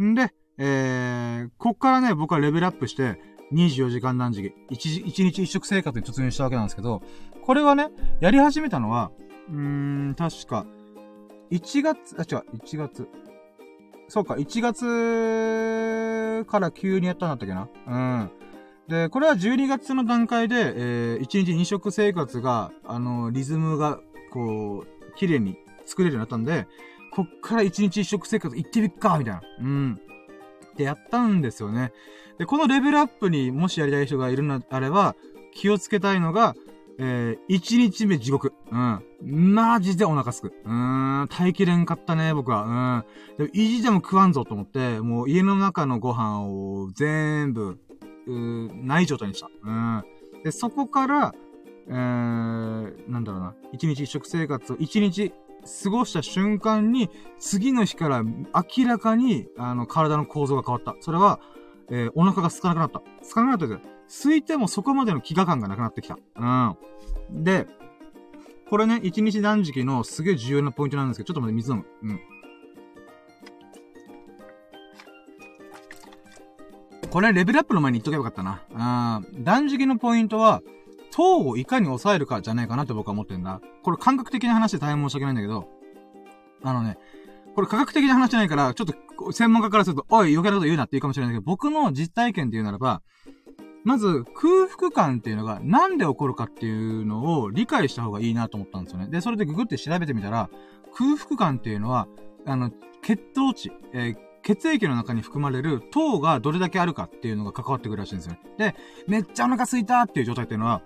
ん。んで、えー、こっからね、僕はレベルアップして、24時間断食、1, 1日1食生活に突入したわけなんですけど、これはね、やり始めたのは、うーん、確か、1月、あ、違う、1月。そうか、1月から急にやったんだったっけな？うん。で、これは12月の段階で、えー、1日2食生活が、あの、リズムが、こう、綺麗に作れるようになったんで、こっから1日1食生活行ってみっかみたいな。うん。ってやったんですよね。で、このレベルアップにもしやりたい人がいるのであれば、気をつけたいのが、えー、1日目地獄。うん。マジでお腹すく。うーん、耐えきれんかったね、僕は。うん。でも、意地でも食わんぞと思って、もう家の中のご飯を全部、うーない状態にした。うん。で、そこから、えー、なんだろうな。一日一食生活を一日過ごした瞬間に、次の日から明らかに、あの、体の構造が変わった。それは、えー、お腹が空かなくなった。空かなくなったけど、空いてもそこまでの飢餓感がなくなってきた。うん。で、これね、一日断食のすげえ重要なポイントなんですけど、ちょっと待って、水飲む。うん。これレベルアップの前に言っとけばよかったな。あ断食のポイントは、糖をいかに抑えるかじゃないかなって僕は思ってんだ。これ感覚的な話で大変申し訳ないんだけど、あのね、これ科学的な話じゃないから、ちょっと専門家からすると、おい、余計なこと言うなって言うかもしれないけど、僕の実体験っていうならば、まず、空腹感っていうのがなんで起こるかっていうのを理解した方がいいなと思ったんですよね。で、それでググって調べてみたら、空腹感っていうのは、あの、血糖値、えー、血液の中に含まれる糖がどれだけあるかっていうのが関わってくるらしいんですよね。で、めっちゃお腹空いたっていう状態っていうのは、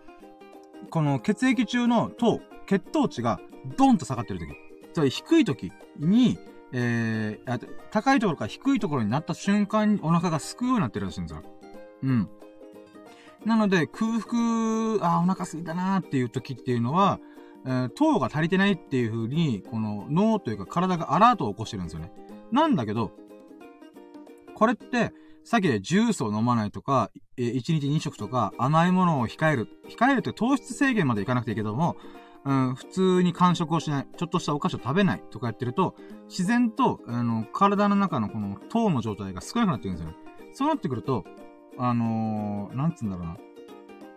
この血液中の糖、血糖値がドンと下がってる時。つまり低い時に、えー、高いところから低いところになった瞬間にお腹がすくようになってるらしいんですよ。うん。なので、空腹、あ、お腹すいたなーっていう時っていうのは、えー、糖が足りてないっていう風に、この脳というか体がアラートを起こしてるんですよね。なんだけど、これって、さっきでジュースを飲まないとか、えー、1日2食とか甘いものを控える。控えるって糖質制限までいかなくていいけども、うん、普通に間食をしない、ちょっとしたお菓子を食べないとかやってると、自然と、あの、体の中のこの糖の状態が少なくなってくるんですよね。そうなってくると、あのー、なんつうんだろうな。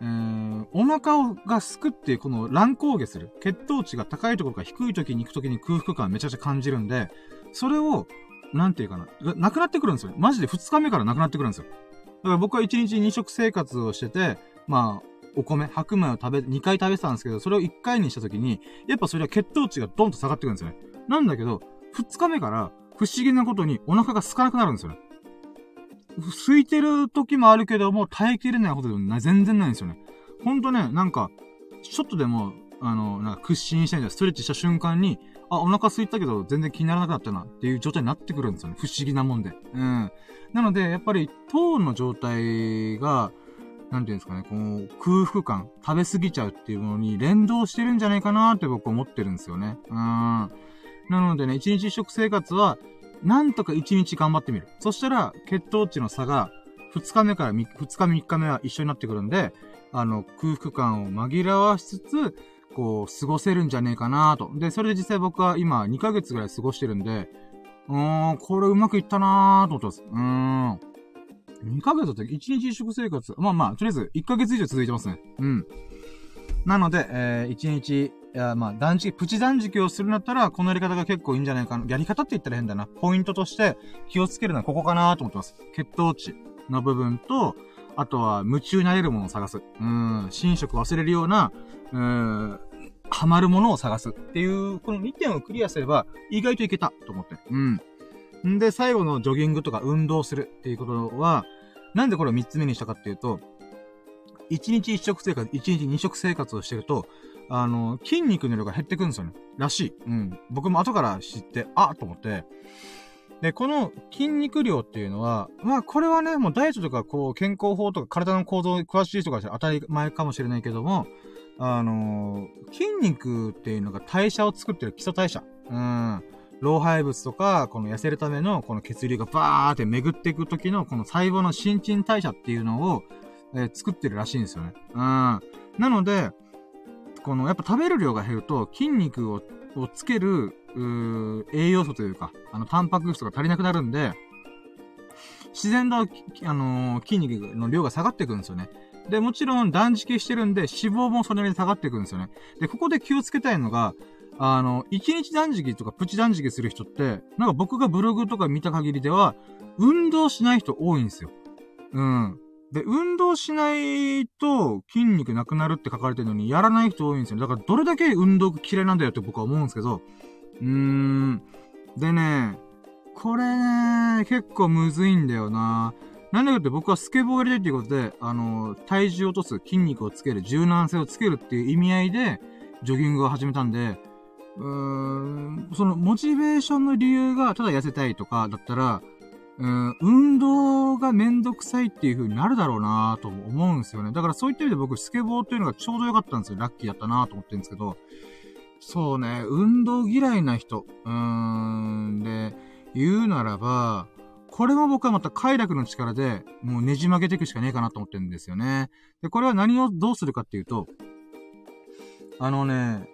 えー、お腹をがすくってこの乱高下する。血糖値が高いところか低い時に行く時に空腹感めちゃくちゃ感じるんで、それを、なんていうかな、なくなってくるんですよ。マジで2日目からなくなってくるんですよ。だから僕は1日2食生活をしてて、まあ、お米、白米を食べ、2回食べてたんですけど、それを1回にした時に、やっぱそれは血糖値がドンと下がってくるんですよね。なんだけど、2日目から不思議なことにお腹が空かなくなるんですよね。空いてる時もあるけども、耐えきれないほどでもな全然ないんですよね。ほんとね、なんか、ちょっとでも、あの、なんか屈伸したりストレッチした瞬間に、あ、お腹空いたけど全然気にならなくなったなっていう状態になってくるんですよね。不思議なもんで。うん。なので、やっぱり、糖の状態が、なんていうんですかね、こう、空腹感、食べ過ぎちゃうっていうものに連動してるんじゃないかなって僕思ってるんですよね。うん。なのでね、一日一食生活は、なんとか1日頑張ってみる。そしたら、血糖値の差が、2日目から2日目3日目は一緒になってくるんで、あの、空腹感を紛らわしつつ、こう、過ごせるんじゃねえかなと。で、それで実際僕は今2ヶ月ぐらい過ごしてるんで、うーん、これうまくいったなーと思ってます。うーん。2ヶ月って1日一食生活。まあまあ、とりあえず1ヶ月以上続いてますね。うん。なので、えー、1日いや、まあ、断食、プチ断食をするんだったら、このやり方が結構いいんじゃないかな。やり方って言ったら変だな。ポイントとして気をつけるのはここかなと思ってます。血糖値の部分と、あとは夢中になれるものを探す。うん、寝食忘れるような、うん、ハマるものを探すっていう、この2点をクリアすれば、意外といけたと思って。うん。んで、最後のジョギングとか運動するっていうことは、なんでこれを3つ目にしたかっていうと、1日1食生活、1日2食生活をしてると、あの、筋肉の量が減ってくんですよね。らしい。うん。僕も後から知って、あと思って。で、この筋肉量っていうのは、まあこれはね、もうダイエットとかこう健康法とか体の構造詳しい人が当たり前かもしれないけども、あのー、筋肉っていうのが代謝を作ってる基礎代謝。うん。老廃物とか、この痩せるためのこの血流がバーって巡っていく時のこの細胞の新陳代謝っていうのを、えー、作ってるらしいんですよね。うん。なので、この、やっぱ食べる量が減ると、筋肉を、をつける、栄養素というか、あの、タンパク質が足りなくなるんで、自然と、あのー、筋肉の量が下がっていくんですよね。で、もちろん断食してるんで、脂肪もそれなりに下がっていくんですよね。で、ここで気をつけたいのが、あの、一日断食とかプチ断食する人って、なんか僕がブログとか見た限りでは、運動しない人多いんですよ。うん。で、運動しないと筋肉なくなるって書かれてるのに、やらない人多いんですよ。だからどれだけ運動嫌いなんだよって僕は思うんですけど、うーん。でね、これね、結構むずいんだよな。なんでかって僕はスケボーやりたいっていうことで、あの、体重を落とす、筋肉をつける、柔軟性をつけるっていう意味合いで、ジョギングを始めたんで、うーん、その、モチベーションの理由が、ただ痩せたいとかだったら、うん、運動がめんどくさいっていう風になるだろうなと思うんですよね。だからそういった意味で僕、スケボーっていうのがちょうど良かったんですよ。ラッキーだったなと思ってるんですけど、そうね、運動嫌いな人、うーん、で、言うならば、これも僕はまた快楽の力で、もうねじ曲げていくしかねえかなと思ってるんですよね。で、これは何をどうするかっていうと、あのね、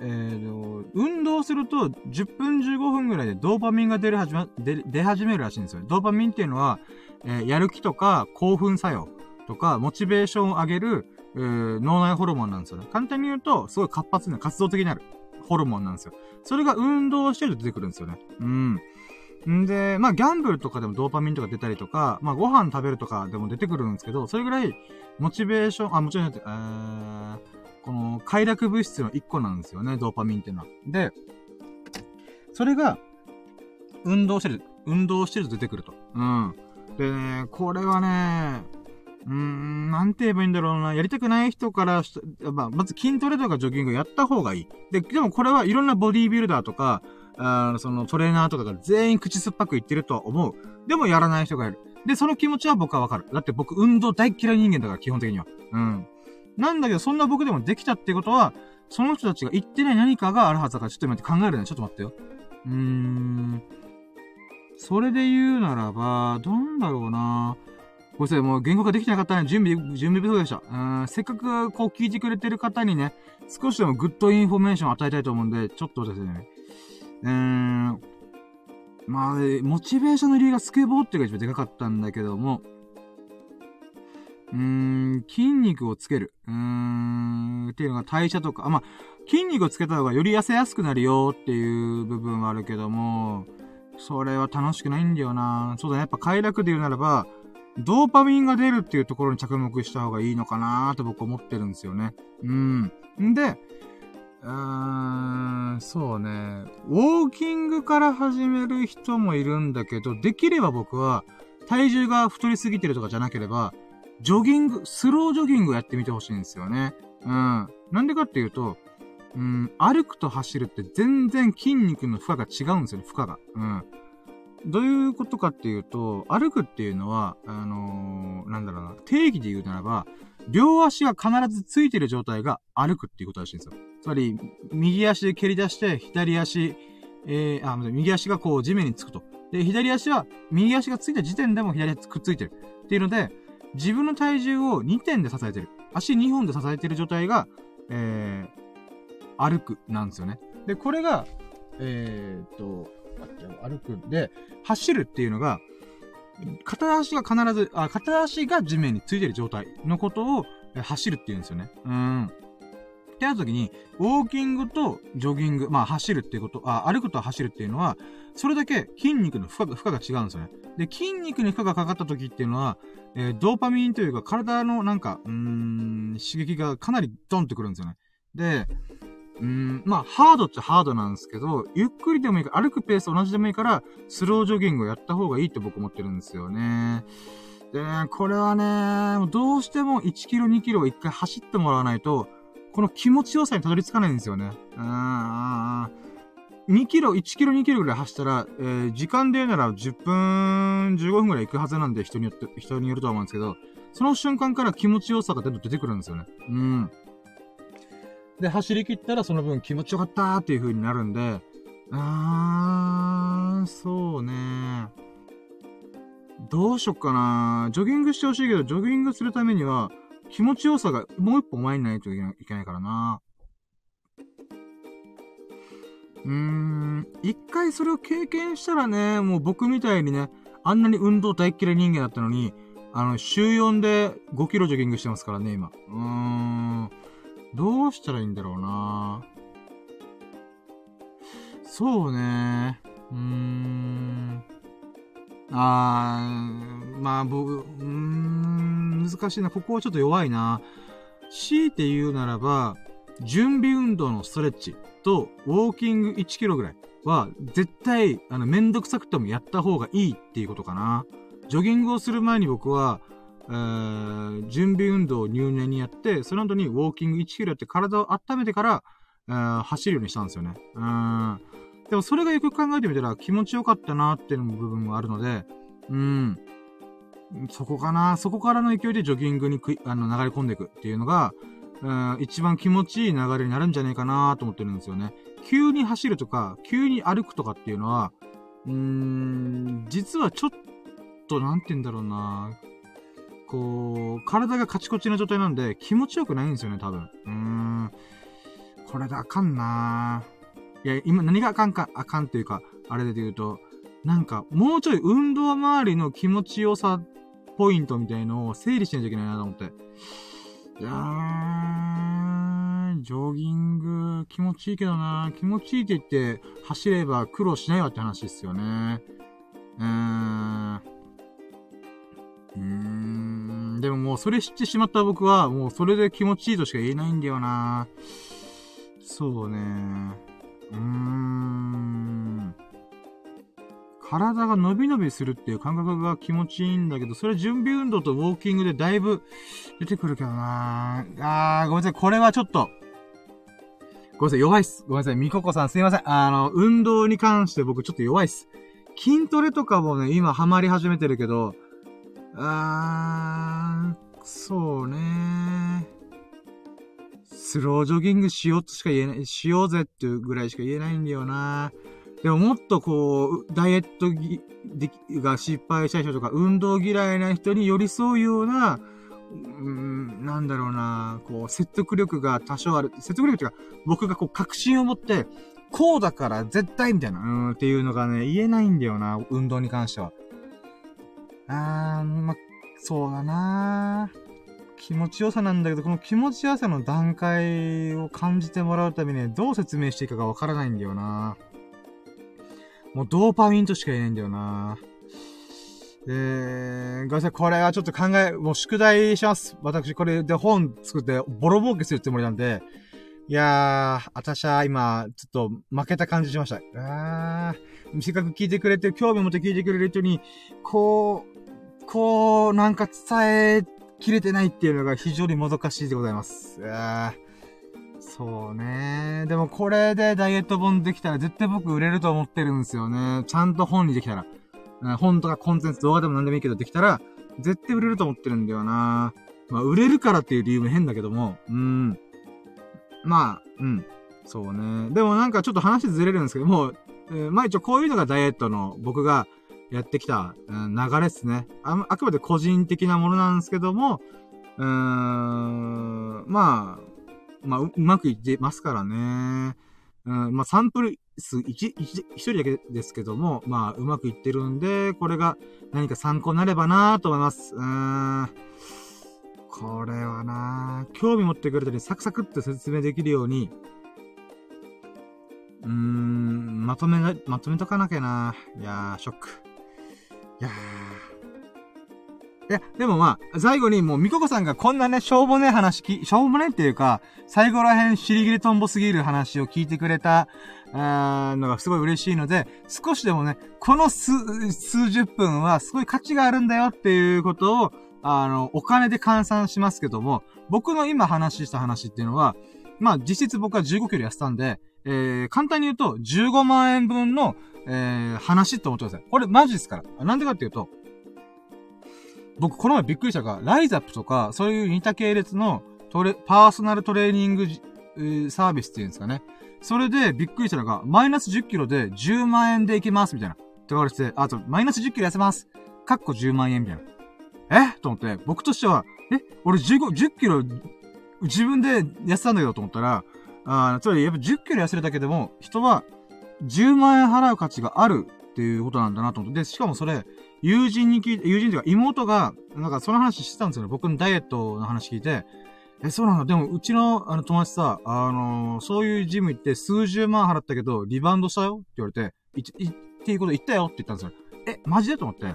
えー、運動すると10分15分ぐらいでドーパミンが出る始ま、出、出始めるらしいんですよ。ドーパミンっていうのは、えー、やる気とか興奮作用とか、モチベーションを上げる、えー、脳内ホルモンなんですよね。簡単に言うと、すごい活発な活動的になるホルモンなんですよ。それが運動してると出てくるんですよね。うん。んで、まあ、ギャンブルとかでもドーパミンとか出たりとか、まあ、ご飯食べるとかでも出てくるんですけど、それぐらい、モチベーション、あ、もちろん、えー、この、快楽物質の一個なんですよね、ドーパミンっていうのは。で、それが、運動してる、運動してると出てくると。うん。でね、これはね、うーん、なんて言えばいいんだろうな。やりたくない人からし、まあ、まず筋トレとかジョギングやった方がいい。で、でもこれはいろんなボディービルダーとか、あそのトレーナーとかが全員口酸っぱく言ってるとは思う。でもやらない人がいる。で、その気持ちは僕はわかる。だって僕運動大嫌い人間だから、基本的には。うん。なんだけど、そんな僕でもできたってことは、その人たちが言ってない何かがあるはずだから、ちょっと待って考えるね。ちょっと待ってよ。うーん。それで言うならば、どんだろうなごめんなさい、もう言語化できてなかったね。準備、準備不足でした。うん、せっかくこう聞いてくれてる方にね、少しでも good information を与えたいと思うんで、ちょっとですね、うーん、まあ、モチベーションの理由がスケボーっていうのが一番でかかったんだけども、うーん、筋肉をつける。うーん、っていうのが代謝とか、あ、まあ、筋肉をつけた方がより痩せやすくなるよっていう部分はあるけども、それは楽しくないんだよなそうだね。やっぱ快楽で言うならば、ドーパミンが出るっていうところに着目した方がいいのかなーと僕思ってるんですよね。うん。んで、うーん、そうね。ウォーキングから始める人もいるんだけど、できれば僕は、体重が太りすぎてるとかじゃなければ、ジョギング、スロージョギングやってみてほしいんですよね。うん。なんでかっていうと、うん、歩くと走るって全然筋肉の負荷が違うんですよね、負荷が。うん。どういうことかっていうと、歩くっていうのは、あのー、なんだろうな、定義で言うならば、両足が必ずついてる状態が歩くっていうことらしいんですよ。つまり、右足で蹴り出して、左足、えー、あ、右足がこう地面につくと。で、左足は、右足がついた時点でも左足くっついてる。っていうので、自分の体重を2点で支えてる。足2本で支えてる状態が、えー、歩くなんですよね。で、これが、えー、っと、歩くんで、走るっていうのが、片足が必ず、あ、片足が地面についてる状態のことを、走るって言うんですよね。うん。ってなった時に、ウォーキングとジョギング、まあ走るっていうこと、あ、歩くと走るっていうのは、それだけ筋肉の負荷が、負荷が違うんですよね。で、筋肉に負荷がかかった時っていうのは、えー、ドーパミンというか体のなんか、うーん、刺激がかなりドンってくるんですよね。で、うん、まあ、ハードっちゃハードなんですけど、ゆっくりでもいいから、歩くペース同じでもいいから、スロージョギングをやった方がいいって僕思ってるんですよね。で、これはね、どうしても1キロ2キロを一回走ってもらわないと、この気持ちよさにたどり着かないんですよね。うん。2キロ、1キロ2キロぐらい走ったら、えー、時間で言うなら10分、15分ぐらい行くはずなんで人によって、人によるとは思うんですけど、その瞬間から気持ちよさが出てくるんですよね。うん。で、走り切ったらその分気持ちよかったーっていう風になるんで、あー、そうねどうしよっかなジョギングしてほしいけど、ジョギングするためには、気持ちよさがもう一歩前にないといけないからなうーん、一回それを経験したらね、もう僕みたいにね、あんなに運動大嫌い人間だったのに、あの、週4で5キロジョギングしてますからね、今。うーん。どうしたらいいんだろうなそうね。うーん。あー、まあ、僕、うーん、難しいな。ここはちょっと弱いな。強いて言うならば、準備運動のストレッチと、ウォーキング1キロぐらい。は、絶対、あの、めんどくさくてもやった方がいいっていうことかな。ジョギングをする前に僕は、えー、準備運動を入念にやって、その後にウォーキング1キロやって体を温めてから、えー、走るようにしたんですよね。うん。でもそれがよく考えてみたら気持ちよかったなっていう部分もあるので、うん。そこかなそこからの勢いでジョギングにくあの流れ込んでいくっていうのが、うん、一番気持ちいい流れになるんじゃないかなと思ってるんですよね。急に走るとか、急に歩くとかっていうのは、うーん、実はちょっと、なんて言うんだろうなこう、体がカチコチな状態なんで、気持ちよくないんですよね、多分。うーん。これであかんないや、今何があかんか、あかんっていうか、あれで言うと、なんか、もうちょい運動周りの気持ちよさポイントみたいのを整理しないといけないなと思って。いやー、ジョギング気持ちいいけどな気持ちいいって言って走れば苦労しないわって話ですよね。うーん。うーん。でももうそれ知ってしまった僕は、もうそれで気持ちいいとしか言えないんだよなそうね。うーん。体が伸び伸びするっていう感覚が気持ちいいんだけど、それ準備運動とウォーキングでだいぶ出てくるけどなあー、ごめんなさい。これはちょっと、ごめんなさい。弱いっす。ごめんなさい。みここさんすいません。あの、運動に関して僕ちょっと弱いっす。筋トレとかもね、今ハマり始めてるけど、あー、そうねースロージョギングしようとしか言えない、しようぜっていうぐらいしか言えないんだよなでももっとこう、ダイエットが失敗した人とか、運動嫌いな人に寄り添うような、うーん、なんだろうな、こう、説得力が多少ある。説得力っていうか、僕がこう、確信を持って、こうだから絶対みたいな、うんっていうのがね、言えないんだよな、運動に関しては。あー、ま、そうだな気持ちよさなんだけど、この気持ちよさの段階を感じてもらうためにね、どう説明していいかがわからないんだよなもうドーパミンとしか言えないんだよなえー、ごめんなさい、これはちょっと考え、もう宿題します。私、これで本作ってボロボケするつもりなんで、いやー、私は今、ちょっと負けた感じしました。あー、せっかく聞いてくれて、興味持って聞いてくれる人に、こう、こう、なんか伝えきれてないっていうのが非常にもどかしいでございます。そうね。でもこれでダイエット本できたら絶対僕売れると思ってるんですよね。ちゃんと本にできたら。本とかコンテンツ動画でも何でもいいけどできたら、絶対売れると思ってるんだよな。まあ、売れるからっていう理由も変だけども、うん。まあ、うん。そうね。でもなんかちょっと話ずれるんですけども、えー、まあ一応こういうのがダイエットの僕がやってきた、うん、流れですね。あ、あくまで個人的なものなんですけども、うーん、まあ、まあ、う、うまくいってますからね。うん、まあ、サンプル数1、一人だけですけども、まあ、うまくいってるんで、これが何か参考になればなと思います。うーん。これはな興味持ってくれたり、サクサクって説明できるように、うーん、まとめな、まとめとかなきゃな。いやー、ショック。いやー。いや、でもまあ、最後にもう、みここさんがこんなね、しょうもねえ話き、しょうもねえっていうか、最後らへん尻切れとんぼすぎる話を聞いてくれた、あのがすごい嬉しいので、少しでもね、この数、数十分はすごい価値があるんだよっていうことを、あの、お金で換算しますけども、僕の今話した話っていうのは、まあ実質僕は15キロ痩せたんで、えー、簡単に言うと、15万円分の、えー、話って思ってください。これマジですから。なんでかっていうと、僕この前びっくりしたが、ライザップとか、そういう似た系列のトレ、パーソナルトレーニング、えー、サービスっていうんですかね。それでびっくりしたのが、マイナス10キロで10万円でいけます、みたいな。って言われて、あと、マイナス10キロ痩せます。かっこ10万円、みたいな。え？と思って、僕としては、え？俺15、10キロ、自分で痩せたんだけどと思ったら、あつまりやっぱ10キロ痩せるだけでも、人は10万円払う価値があるっていうことなんだなと思って。で、しかもそれ、友人に聞いて、友人というか妹が、なんかその話してたんですよね。僕のダイエットの話聞いて。え、そうなのでも、うちの、あの、友達さ、あのー、そういうジム行って数十万払ったけど、リバウンドしたよ？って言われて、い、い、っていうこと言ったよって言ったんですよ。え、マジで？と思って。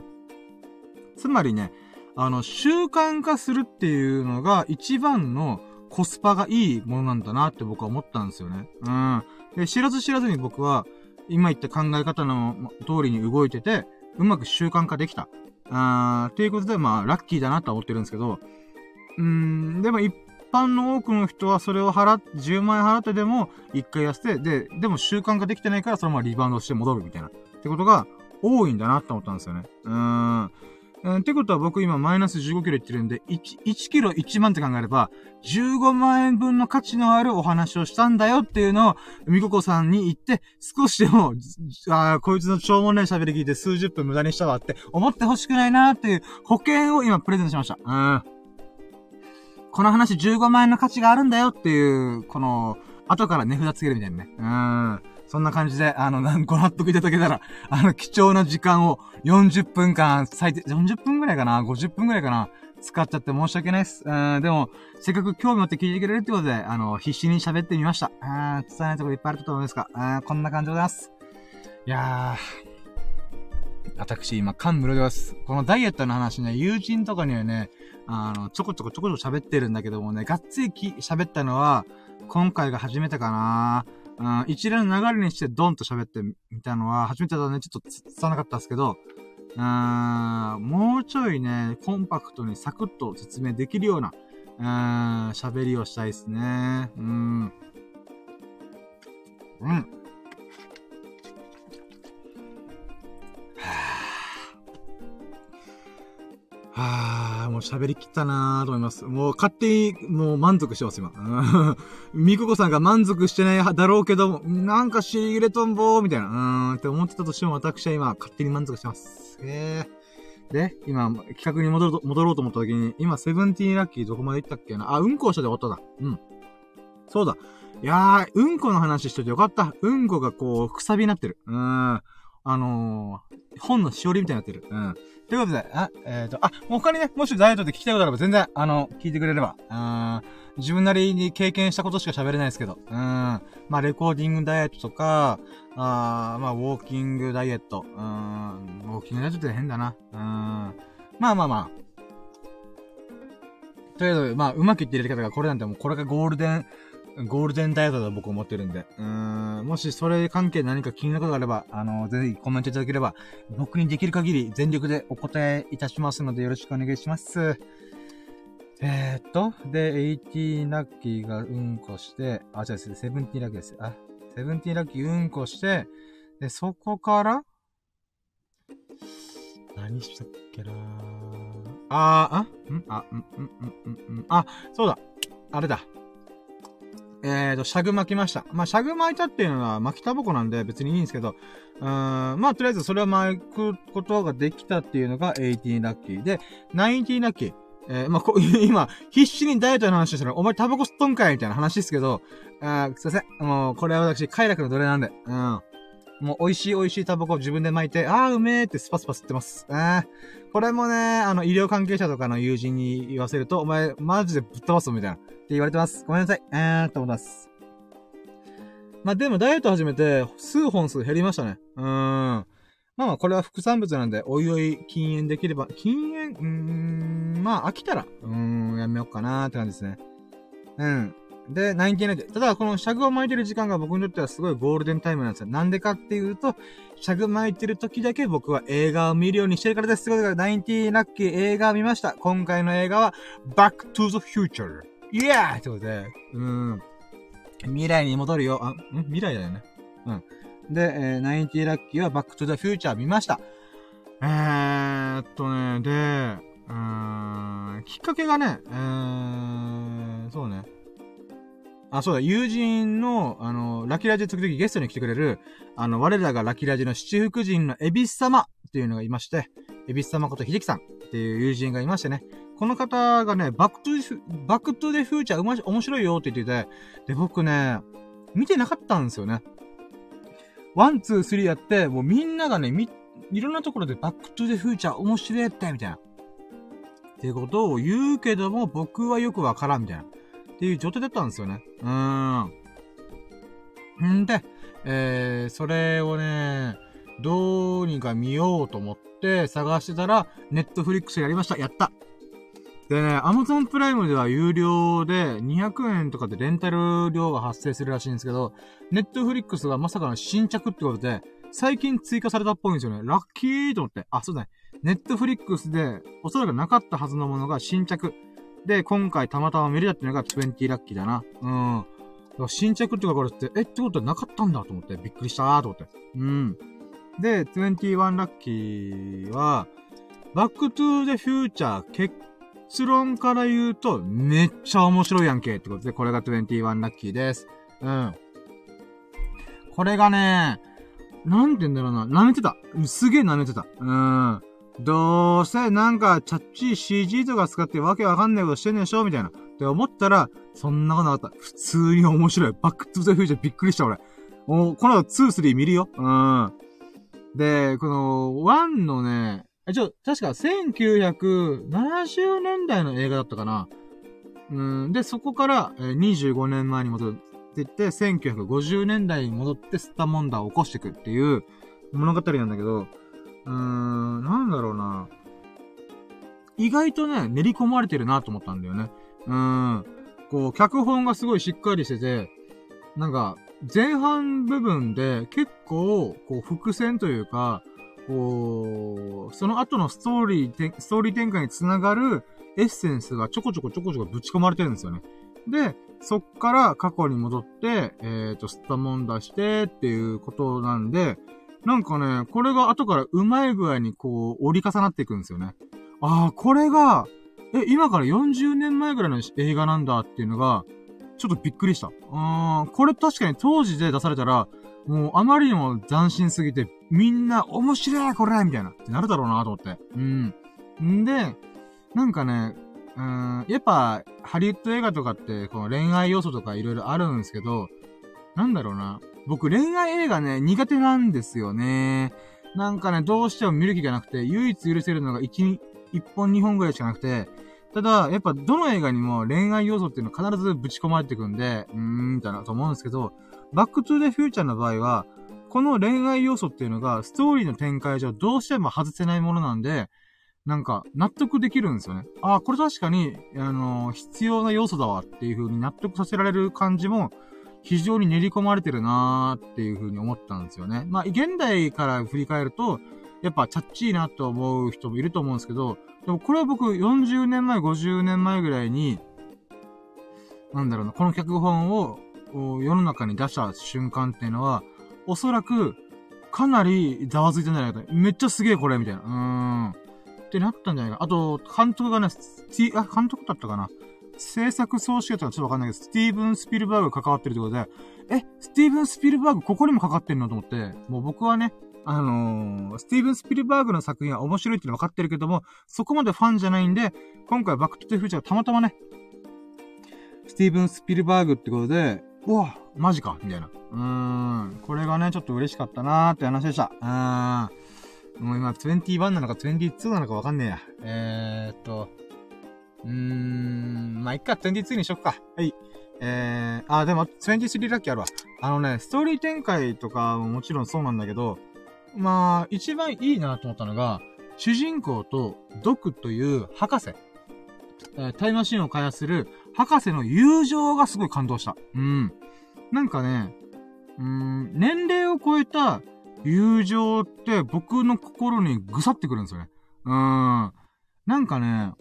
つまりね、あの、習慣化するっていうのが一番のコスパがいいものなんだなって僕は思ったんですよね。うん。で、知らず知らずに僕は、今言った考え方の通りに動いてて、うまく習慣化できた。あー、っていうことで、まあ、ラッキーだなとは思ってるんですけど、うーん、でも一般の多くの人はそれを払っ、10万円払ってでも、一回痩せて、で、でも習慣化できてないから、そのままリバウンドして戻るみたいな。ってことが、多いんだなって思ったんですよね。うーん。うん、ってことは僕今マイナス15キロいってるんで、1、1キロ1万って考えれば、15万円分の価値のあるお話をしたんだよっていうのを、みここさんに言って、少しでも、ああ、こいつのしょうもない喋り聞いて数十分無駄にしたわって思ってほしくないなーっていう保険を今プレゼントしました。うん。この話15万円の価値があるんだよっていう、この、後から値札つけるみたいなね。うん。そんな感じで、あの、ご納得いただけたら、あの、貴重な時間を40分間、最低、40分くらいかな ?50 分くらいかな？使っちゃって申し訳ないっす。うん、でも、せっかく興味持って聞いてくれるってことで、あの、必死に喋ってみました。あー、伝えないところいっぱいあると思うんですが、あー、こんな感じでございます。いやー、私、今、感無量です。このダイエットの話ね、友人とかにはね、あの、ちょこちょこちょこちょこ喋ってるんだけどもね、がっつり喋ったのは、今回が初めてかなー一連の流れにしてドンと喋ってみたのは、初めてだね、ちょっとつさなかったんですけど、うん、もうちょいね、コンパクトにサクッと説明できるような、うん、喋りをしたいですね。うん。うん。はあ、もう喋りきったなーと思います。もう勝手に、もう満足してます、今。みここさんが満足してないだろうけど、なんかし入れとんぼー、みたいな、うーん、って思ってたとしても私は今、勝手に満足してます。へえ。で、今、企画に戻ろう戻ろうと思った時に、今、セブンティーラッキーどこまで行ったっけなあ、うんこをしたで終わっただ。うん。そうだ。いやー、うんこの話しといてよかった。うんこがこう、くさびになってる。うーん。あのー、本のしおりみたいになってる。うん。ということで、あ、えっ、ー、と、あ、他にね、もしダイエットで聞きたいことあれば全然、あの、聞いてくれれば。うん。自分なりに経験したことしか喋れないですけど。うん。まあ、レコーディングダイエットとか、あまあ、ウォーキングダイエット。うん。ウォーキングダイエットって変だな。うん。まあまあまあ。ということで、まあ、うまくいって入れ方がこれなんてもうこれがゴールデンゴールデンダイヤだと僕思ってるんで。うーん、もしそれ関係何か気になることがあれば、あの、ぜひコメントいただければ、僕にできる限り全力でお答えいたしますのでよろしくお願いします。えー、っと、で、18ラッキーがうんこして、あ、違う、セブンティラッキーです。あ、セブンティラッキーうんこして、で、そこから、何したっけなあー、あ、ん？あ、うん、うん、うん、うん、あ、そうだ。あれだ。えーと、シャグ巻きました。まあ、シャグ巻いたっていうのは巻きタバコなんで別にいいんですけど、うーん、まあ、とりあえずそれを巻くことができたっていうのが18ラッキーで、19ラッキー。えー、まあ、こ、今、必死にダイエットの話してるお前タバコ吸っとんかいみたいな話ですけど、あすいません。もう、これは私、快楽の奴隷なんで、うん。もう、美味しい美味しいタバコを自分で巻いて、あー、うめーってスパスパ吸ってます。あー。これもね、あの、医療関係者とかの友人に言わせると、お前、マジでぶっ飛ばすみたいな。って言われてます。ごめんなさい。えーって思います。まあ、でも、ダイエット始めて、数本数減りましたね。うーん。まあまあ、これは副産物なんで、おいおい禁煙できれば、禁煙、うーん、まあ、飽きたら、うーん、やめようかなーって感じですね。うん。で、ナインティナインただ、この尺を巻いてる時間が僕にとってはすごいゴールデンタイムなんですよ。なんでかっていうと、尺巻いてる時だけ僕は映画を見るようにしてるからです。ということで、ナインティラッキー映画を見ました。今回の映画は、Back to the Future。イエーってことで、うん。未来に戻るよ。あ、ん？未来だよね。うん。で、えー、ナインティラッキーは Back to the Future 見ました。えーっとね、で、うん、きっかけがね、えー、そうね。あ、そうだ、友人の、あの、ラキラジ時々ゲストに来てくれる、あの、我らがラキラジの七福神のエビス様っていうのがいまして、エビス様こと秀樹さんっていう友人がいましてね、この方がね、バックトゥー、バックトゥーデフューチャーまし、面白いよって言ってて、で、僕ね、見てなかったんですよね。 one、two、three やって、もうみんながね、み、いろんなところでバックトゥーデフューチャー面白いって、みたいな。ってことを言うけども、僕はよくわからん、みたいな。っていう状態だったんですよね。うーん。んで、えー、それをね、どうにか見ようと思って探してたら、ネットフリックスやりました。やった。でね、アマゾンプライムでは有料で200円とかでレンタル料が発生するらしいんですけど、ネットフリックスがまさかの新着ってことで、最近追加されたっぽいんですよね。ラッキーと思って。あ、そうだね。ネットフリックスで、おそらくなかったはずのものが新着。で、今回たまたま見れたっていうのが20ラッキーだな。うん。新着って書かれてて、え、ってことはなかったんだと思って、びっくりしたーと思って。うん。で、21ラッキーは、バックトゥーザフューチャー結論から言うと、めっちゃ面白いやんけってことで、これが21ラッキーです。うん。これがね、なんて言うんだろうな、舐めてた。すげえ舐めてた。うん。どうせなんか、チャッチー CG とか使ってわけわかんないことしてんでしょみたいな。って思ったら、そんなことなかった。普通に面白い。バックトゥザフューチャーびっくりした、俺。おこの後2、3見るよ。うん。で、この、1のね、え、ちょ、確か1970年代の映画だったかな。うん。で、そこから、え25年前に戻っていって、1950年代に戻ってスタモンダーを起こしていくっていう物語なんだけど、うーん、なんだろうな。意外とね、練り込まれてるなと思ったんだよね。うーん。こう、脚本がすごいしっかりしてて、なんか、前半部分で結構、こう、伏線というか、こう、その後のストーリー、ストーリー展開につながるエッセンスがちょこちょこちょこちょこぶち込まれてるんですよね。で、そっから過去に戻って、えっ、ー、と、スタモン出してっていうことなんで、なんかね、これが後からうまい具合にこう、折り重なっていくんですよね。ああ、これが、え、今から40年前ぐらいの映画なんだっていうのが、ちょっとびっくりした。あーこれ確かに当時で出されたら、もうあまりにも斬新すぎて、みんな面白いこれみたいな、ってなるだろうなと思って。うん。んで、なんかね、うん、やっぱ、ハリウッド映画とかって、この恋愛要素とかいろいろあるんですけど、なんだろうな。僕恋愛映画ね、苦手なんですよね。なんかね、どうしても見る気がなくて、唯一許せるのが1、1本2本ぐらいしかなくて、ただ、やっぱどの映画にも恋愛要素っていうのは必ずぶち込まれてくんで、うーん、みたいなと思うんですけど、バックトゥーデフューチャーの場合は、この恋愛要素っていうのが、ストーリーの展開上どうしても外せないものなんで、なんか、納得できるんですよね。ああ、これ確かに、あのー、必要な要素だわっていう風に納得させられる感じも、非常に練り込まれてるなーっていう風に思ったんですよね。まあ、現代から振り返ると、やっぱチャッチーなと思う人もいると思うんですけど、でもこれは僕40年前、50年前ぐらいに、なんだろうな、この脚本を世の中に出した瞬間っていうのは、おそらく、かなりざわついてんじゃないかと。めっちゃすげえこれ、みたいな。うーん。ってなったんじゃないか。あと、監督がね、スティ、あ、監督だったかな。制作総指揮とかちょっとわかんないけど、スティーブン・スピルバーグが関わってるってことで、え、スティーブン・スピルバーグここにも関わってんの？と思って、もう僕はね、あのー、スティーブン・スピルバーグの作品は面白いっての分かってるけども、そこまでファンじゃないんで、今回バックトゥ・フューチャーたまたまね、スティーブン・スピルバーグってことで、うわ、マジかみたいな。うーん。これがね、ちょっと嬉しかったなーって話でした。うーん。もう今、21なのか22なのかわかんねえや。えーっと。うーん。まあ、いっか、22にしよっか。はい。えー、あ、でも、23ラッキーあるわ。あのね、ストーリー展開とかももちろんそうなんだけど、まあ、一番いいなと思ったのが、主人公とドクという博士、えー、タイムマシンを開発する博士の友情がすごい感動した。うん。なんかね、うん、年齢を超えた友情って僕の心にぐさってくるんですよね。うん。なんかね、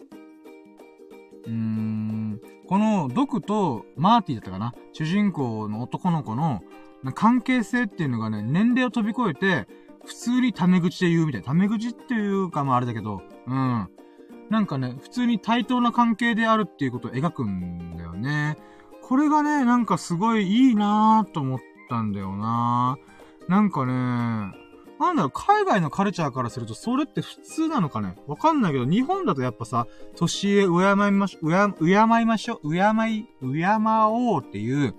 うーん、このドクとマーティだったかな主人公の男の子の関係性っていうのがね、年齢を飛び越えて、普通にタメ口で言うみたいな。タメ口っていうか、まああれだけど、うん。なんかね、普通に対等な関係であるっていうことを描くんだよね。これがね、なんかすごいいいなぁと思ったんだよなぁなんかね、なんだろう、海外のカルチャーからすると、それって普通なのかね？わかんないけど、日本だとやっぱさ、年上、敬いましょ、敬いましょ、敬い、敬おうっていう、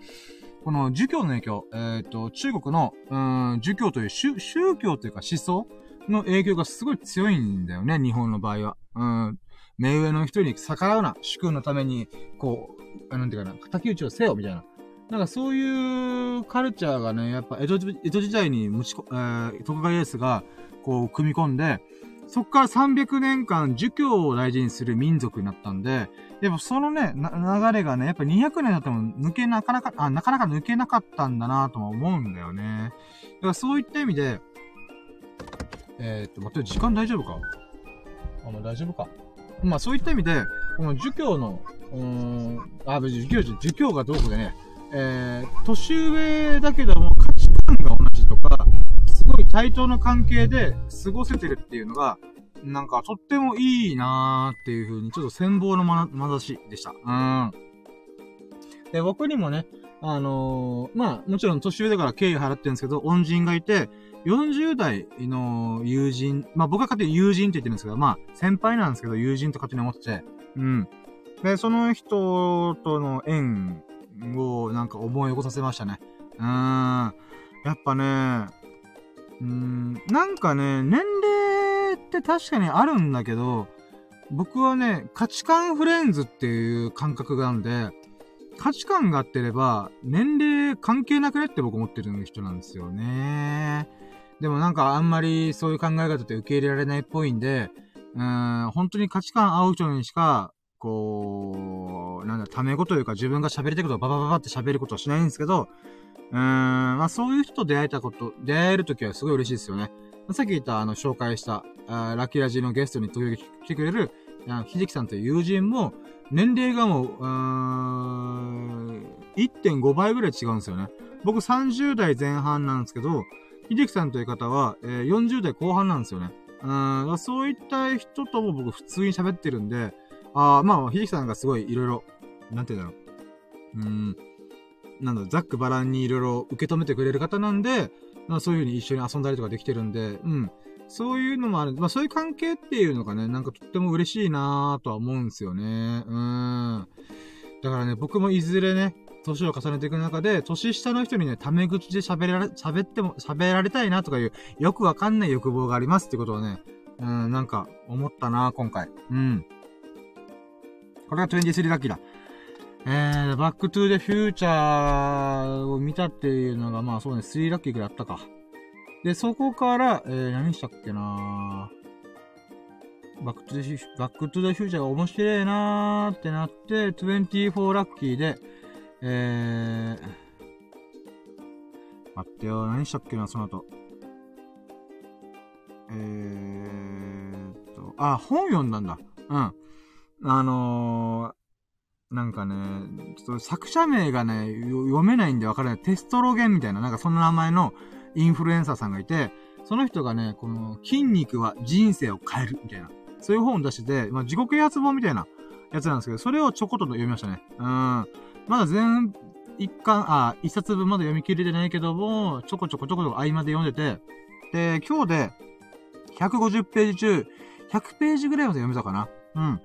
この儒教の影響、えっ、ー、と、中国の、うん、儒教という宗教というか思想の影響がすごい強いんだよね、日本の場合は。うん。目上の人に逆らうな。主君のために、こう、なんていうかな、敵討ちをせよ、みたいな。なんかそういうカルチャーがね、やっぱ江戸江戸時代にむちこ、えー、徳川家康が、こう、組み込んで、そっから300年間儒教を大事にする民族になったんで、やっぱそのね、流れがね、やっぱ200年だっても抜けなかなか、あ、なかなか抜けなかったんだなとも思うんだよね。だからそういった意味で、えー、っと、待って、時間大丈夫か？あ、まあ、大丈夫か。まあそういった意味で、この儒教の、うーん、あ、別に儒教じゃ、儒教がどうこでね、えー、年上だけども価値観が同じとか、すごい対等な関係で過ごせてるっていうのが、なんかとってもいいなーっていう風に、ちょっと羨望のまな、ざしでした。うん。で、僕にもね、あのー、まあ、もちろん年上だから敬意払ってるんですけど、恩人がいて、40代の友人、まあ僕は勝手に友人って言ってるんですけど、まあ先輩なんですけど友人と勝手に思ってて、うん。で、その人との縁をなんか思い起こさせましたね。うん。やっぱね、うん、なんかね、年齢って確かにあるんだけど、僕はね、価値観フレンズっていう感覚があるんで、価値観が合ってれば、年齢関係なくねって僕思ってる人なんですよね。でもなんかあんまりそういう考え方って受け入れられないっぽいんで、うん、本当に価値観合う人にしか、こう、なんだ、ため語というか自分が喋りたいことをババババって喋ることはしないんですけど、うーん、まあそういう人と出会えたこと、出会えるときはすごい嬉しいですよね。さっき言ったあの紹介したラッキーラジーのゲストに時々来てくれる、秀樹さんという友人も、年齢がもう、うーん、1.5倍ぐらい違うんですよね。僕30代前半なんですけど、秀樹さんという方は、えー、40代後半なんですよね。うん、そういった人とも僕普通に喋ってるんで、あまあ、秀樹さんがすごいいろいろ、なんて言うんだろう。うん、なんだ、ざっくばらんにいろいろ受け止めてくれる方なんで、まあ、そういう風に一緒に遊んだりとかできてるんで、うん。そういうのもある。まあそういう関係っていうのがね、なんかとっても嬉しいなぁとは思うんですよね。うん。だからね、僕もいずれね、年を重ねていく中で、年下の人にね、タメ口で喋られ、喋っても、喋られたいなとかいう、よくわかんない欲望がありますってことをね、うん、なんか、思ったな今回。うん。これが23ラッキーだ。えー、バックトゥーデフューチャーを見たっていうのが、まあそうね、3ラッキーくらいあったか。で、そこから、えー、何したっけなバックトゥーバックトゥーフューチャーが面白いなーってなって、24ラッキーで、えー、待ってよ、何したっけな、その後。えーと、あ、本読んだんだ。うん。あのー、なんかね、ちょっと作者名がね、読めないんでわからない。テストロゲンみたいな、なんかそんな名前のインフルエンサーさんがいて、その人がね、この筋肉は人生を変えるみたいな、そういう本を出してて、まあ、自己啓発本みたいなやつなんですけど、それをちょこっと読みましたね。うん。まだ全、一巻、あ、一冊分まだ読み切れてないけども、ちょこちょこちょこちょこ合間で読んでて、で、今日で、150ページ中、100ページぐらいまで読めたかな。うん。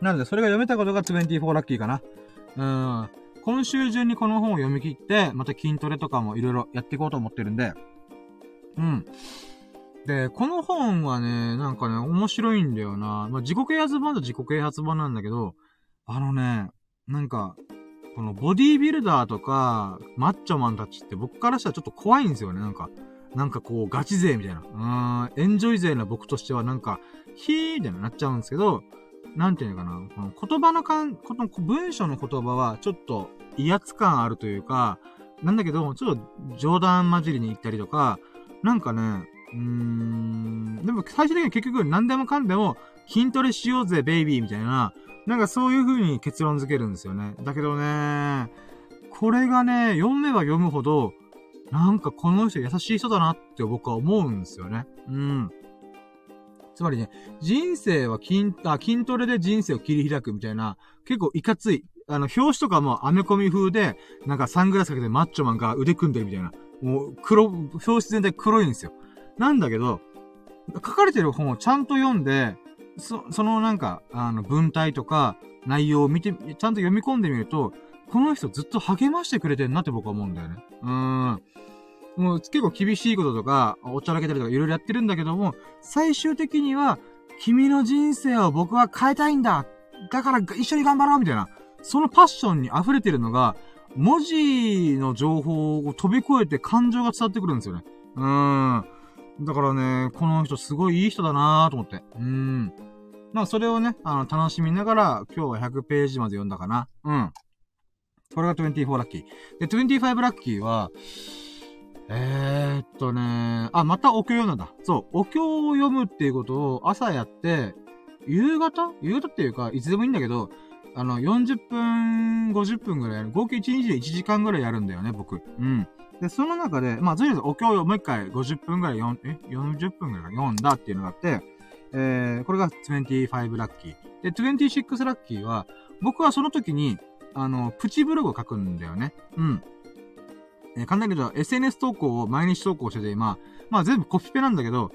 なので、それが読めたことが24ラッキーかな。うん。今週中にこの本を読み切って、また筋トレとかもいろいろやっていこうと思ってるんで、うん。で、この本はね、なんかね、面白いんだよな。まあ、自己啓発本と自己啓発本なんだけど、あのね、なんか、このボディービルダーとか、マッチョマンたちって僕からしたらちょっと怖いんですよね、なんか。なんかこう、ガチ勢みたいな。うーん、エンジョイ勢な僕としてはなんか、ヒーみたいななっちゃうんですけど、なんていうのかな、この言葉のかん、この文章の言葉はちょっと威圧感あるというか、なんだけど、ちょっと冗談交じりに言ったりとか、なんかね、うーん、でも最終的に結局何でもかんでも筋トレしようぜ、ベイビーみたいな、なんかそういう風に結論付けるんですよね。だけどね、これがね、読めば読むほど、なんかこの人優しい人だなって僕は思うんですよね。うん。つまりね、人生は筋、あ、筋トレで人生を切り開くみたいな、結構いかつい。あの、表紙とかもアメコミ風で、なんかサングラスかけてマッチョマンが腕組んでるみたいな。もう、黒、表紙全体黒いんですよ。なんだけど、書かれてる本をちゃんと読んで、そ、そのなんか、あの、文体とか、内容を見て、ちゃんと読み込んでみると、この人ずっと励ましてくれてんなって僕は思うんだよね。うーん。もう結構厳しいこととか、おちゃらけたりとかいろいろやってるんだけども、最終的には、君の人生を僕は変えたいんだだから一緒に頑張ろうみたいな。そのパッションに溢れてるのが、文字の情報を飛び越えて感情が伝わってくるんですよね。うーん。だからね、この人すごいいい人だなと思って。うん。まあ、それをね、あの、楽しみながら、今日は100ページまで読んだかな。うん。これが24ラッキー。で、25ラッキーは、えー、っとね、あ、またお経読んだんだ。そう、お経を読むっていうことを朝やって、夕方？夕方っていうか、いつでもいいんだけど、あの、40分、50分ぐらい。合計1日で1時間ぐらいやるんだよね、僕。うん。で、その中で、まあ、とりあえずお経をもう一回50分ぐらい読ん、え ?40 分ぐらい読んだっていうのがあって、えー、これが25ラッキー。で、26ラッキーは、僕はその時に、あの、プチブログを書くんだよね。うん。えー、簡単に言うと、SNS 投稿を毎日投稿してて、まあ、まあ全部コピペなんだけど、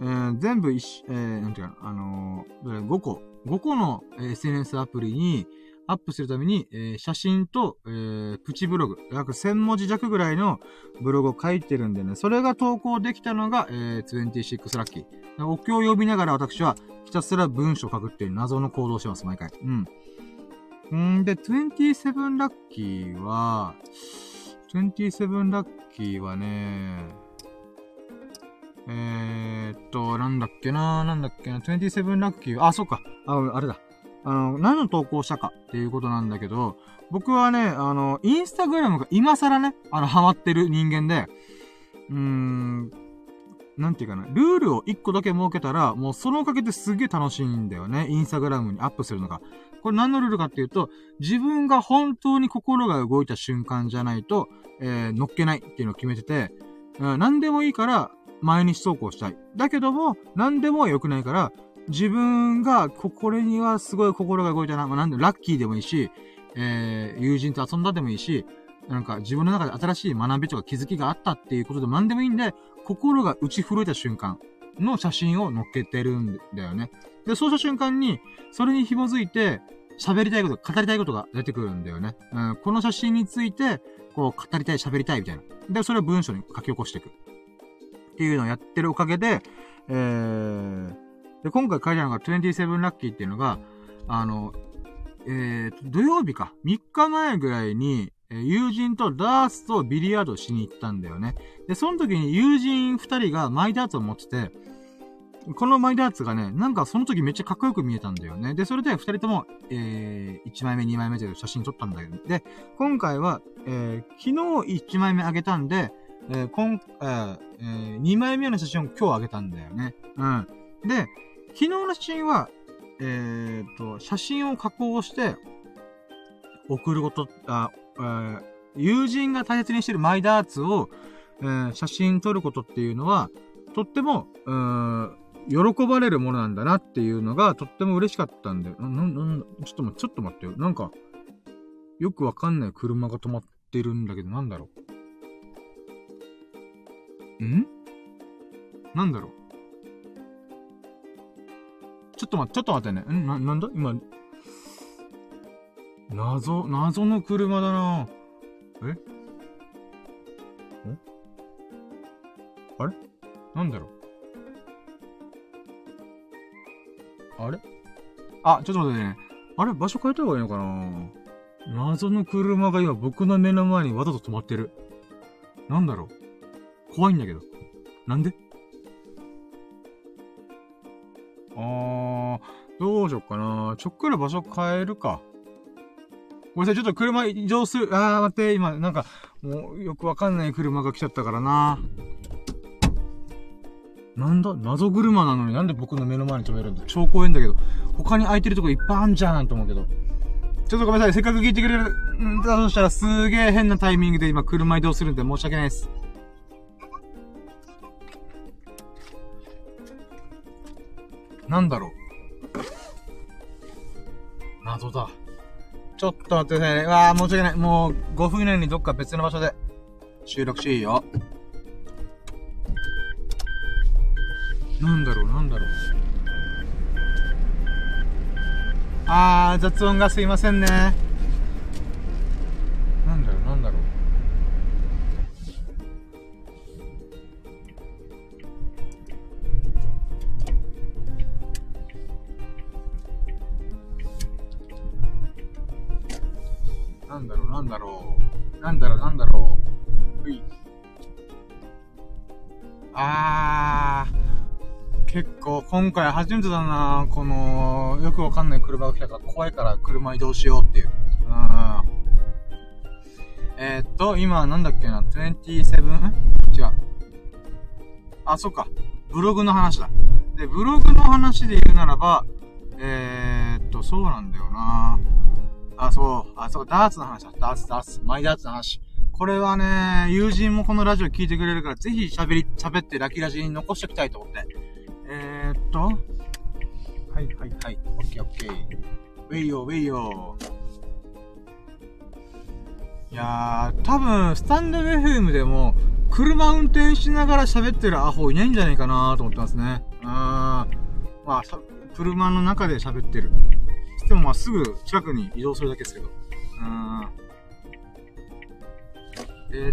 えー、全部一、えー、なんていうか、あのー、5個、5個の SNS アプリにアップするために、えー、写真と、えー、プチブログ、約1000文字弱ぐらいのブログを書いてるんでね、それが投稿できたのが、えー、26ラッキー。お経を呼びながら私はひたすら文章を書くっていう謎の行動をします、毎回。うん。んで、27ラッキーは、27ラッキーはね、えー、っと、なんだっけななんだっけな、27ラッキー、あ、そっか、あ、あれだ。あの、何の投稿したかっていうことなんだけど、僕はね、あの、インスタグラムが今更ね、あの、ハマってる人間で、うーん、なんていうかな、ルールを一個だけ設けたら、もうそのおかげですげえ楽しいんだよね。インスタグラムにアップするのが。これ何のルールかっていうと、自分が本当に心が動いた瞬間じゃないと、えー、乗っけないっていうのを決めてて、うん、何でもいいから、毎日投稿したい。だけども、何でも良くないから、自分が、これにはすごい心が動いたな。まあ、なんで、ラッキーでもいいし、えー、友人と遊んだでもいいし、なんか自分の中で新しい学びとか気づきがあったっていうことでも何でもいいんで、心が打ち震えた瞬間の写真を載っけてるんだよね。で、そうした瞬間に、それに紐づいて、喋りたいこと、語りたいことが出てくるんだよね。うん、この写真について、こう、語りたい、喋りたいみたいな。で、それを文章に書き起こしていく。っていうのをやってるおかげで、えー、で、今回書いたのが27ラッキーっていうのが、あの、えー、土曜日か、3日前ぐらいに、え友人とダースとビリヤードしに行ったんだよね。で、その時に友人2人がマイダーツを持ってて、このマイダーツがね、なんかその時めっちゃかっこよく見えたんだよね。で、それで2人とも、えー、1枚目、2枚目で写真撮ったんだけど、で、今回は、えー、昨日1枚目あげたんで、えー、今、えー、えー、2枚目の写真を今日あげたんだよね。うん。で、昨日の写真は、えー、と、写真を加工して、送ること、あ、えー、友人が大切にしてるマイダーツを、えー、写真撮ることっていうのは、とっても、うん、喜ばれるものなんだなっていうのが、とっても嬉しかったんだよ。な、な、な、ちょっと待、ちょっと待ってよ。なんか、よくわかんない車が止まってるんだけど、なんだろうん？なんだろうちょっと待って、ちょっと待ってね。んな、なんだ？今、謎、謎の車だな。え？ん？あれ？なんだろう？あれ？あ、ちょっと待ってね。あれ？場所変えた方がいいのかな？謎の車が今僕の目の前にわざと止まってる。なんだろう？怖いんだけど。なんで？どうしよっかな。ちょっくら場所変えるか。ごめんなさい、ちょっと車移動する。あー、待って、今、なんか、もう、よくわかんない車が来ちゃったからな。なんだ？謎車なのになんで僕の目の前に止めるんだ？超怖いんだけど。他に空いてるとこいっぱいあんじゃんなんて思うけど。ちょっとごめんなさい。せっかく聞いてくれるんだとしたらすげえ変なタイミングで今車移動するんで申し訳ないです。なんだろう？ょっと待ってくださいね。うわー、申し訳ない。もう、5分以内にどっか別の場所で収録していいよ。なんだろう、なんだろう。あー、雑音がすいませんね。今回初めてだなこの、よくわかんない車が来たから怖いから車移動しようっていう。うん。えー、っと、今なんだっけな、27? 違う。あ、そっか。ブログの話だ。で、ブログの話で言うならば、えー、っと、そうなんだよなあ、そう。あ、そう。ダーツの話だ。ダーツ、ダーツ。マイダーツの話。これはね、友人もこのラジオ聞いてくれるから、ぜひ喋り、喋ってラキラジに残しておきたいと思って。と？はいはいはい。オッケーオッケー。ウェイヨーウェイヨー。いやー、多分、スタンド FM でも、車運転しながら喋ってるアホいないんじゃないかなと思ってますね。あん。まあ、車の中で喋ってる。でもまあ、すぐ近くに移動するだけですけど。うん。えー、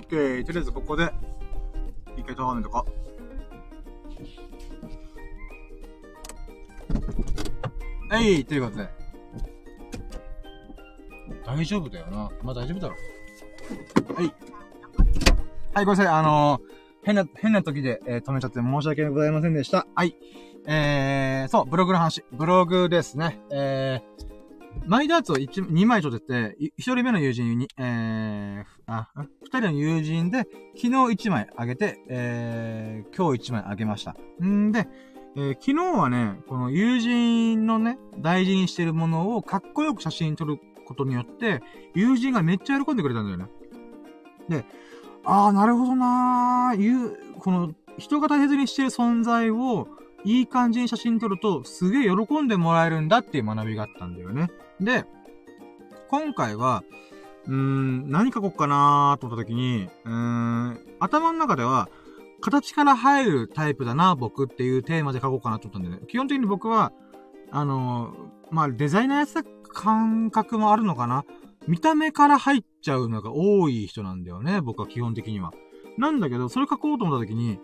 オッケー。とりあえずここで、一回止めとこう。はい、ということで。大丈夫だよな。まあ大丈夫だろ。はい。はい、ごめんなさい。あのー、変な、変な時で、えー、止めちゃって申し訳ございませんでした。はい。えー、そう、ブログの話。ブログですね。えー、マイダーツを1、2枚取ってて、1人目の友人に、えー、あ、2人の友人で、昨日1枚あげて、えー、今日1枚あげました。んで、えー、昨日はね、この友人のね、大事にしてるものをかっこよく写真撮ることによって、友人がめっちゃ喜んでくれたんだよね。で、ああ、なるほどなー、いう、この、人が大切にしてる存在を、いい感じに写真撮ると、すげえ喜んでもらえるんだっていう学びがあったんだよね。で、今回は、うーん、何書こうかなーと思った時に、うーん、頭の中では、形から入るタイプだな、僕っていうテーマで書こうかなと思ったんだよね。基本的に僕は、あのー、まあ、デザイナーやった感覚もあるのかな見た目から入っちゃうのが多い人なんだよね、僕は基本的には。なんだけど、それ書こうと思った時に、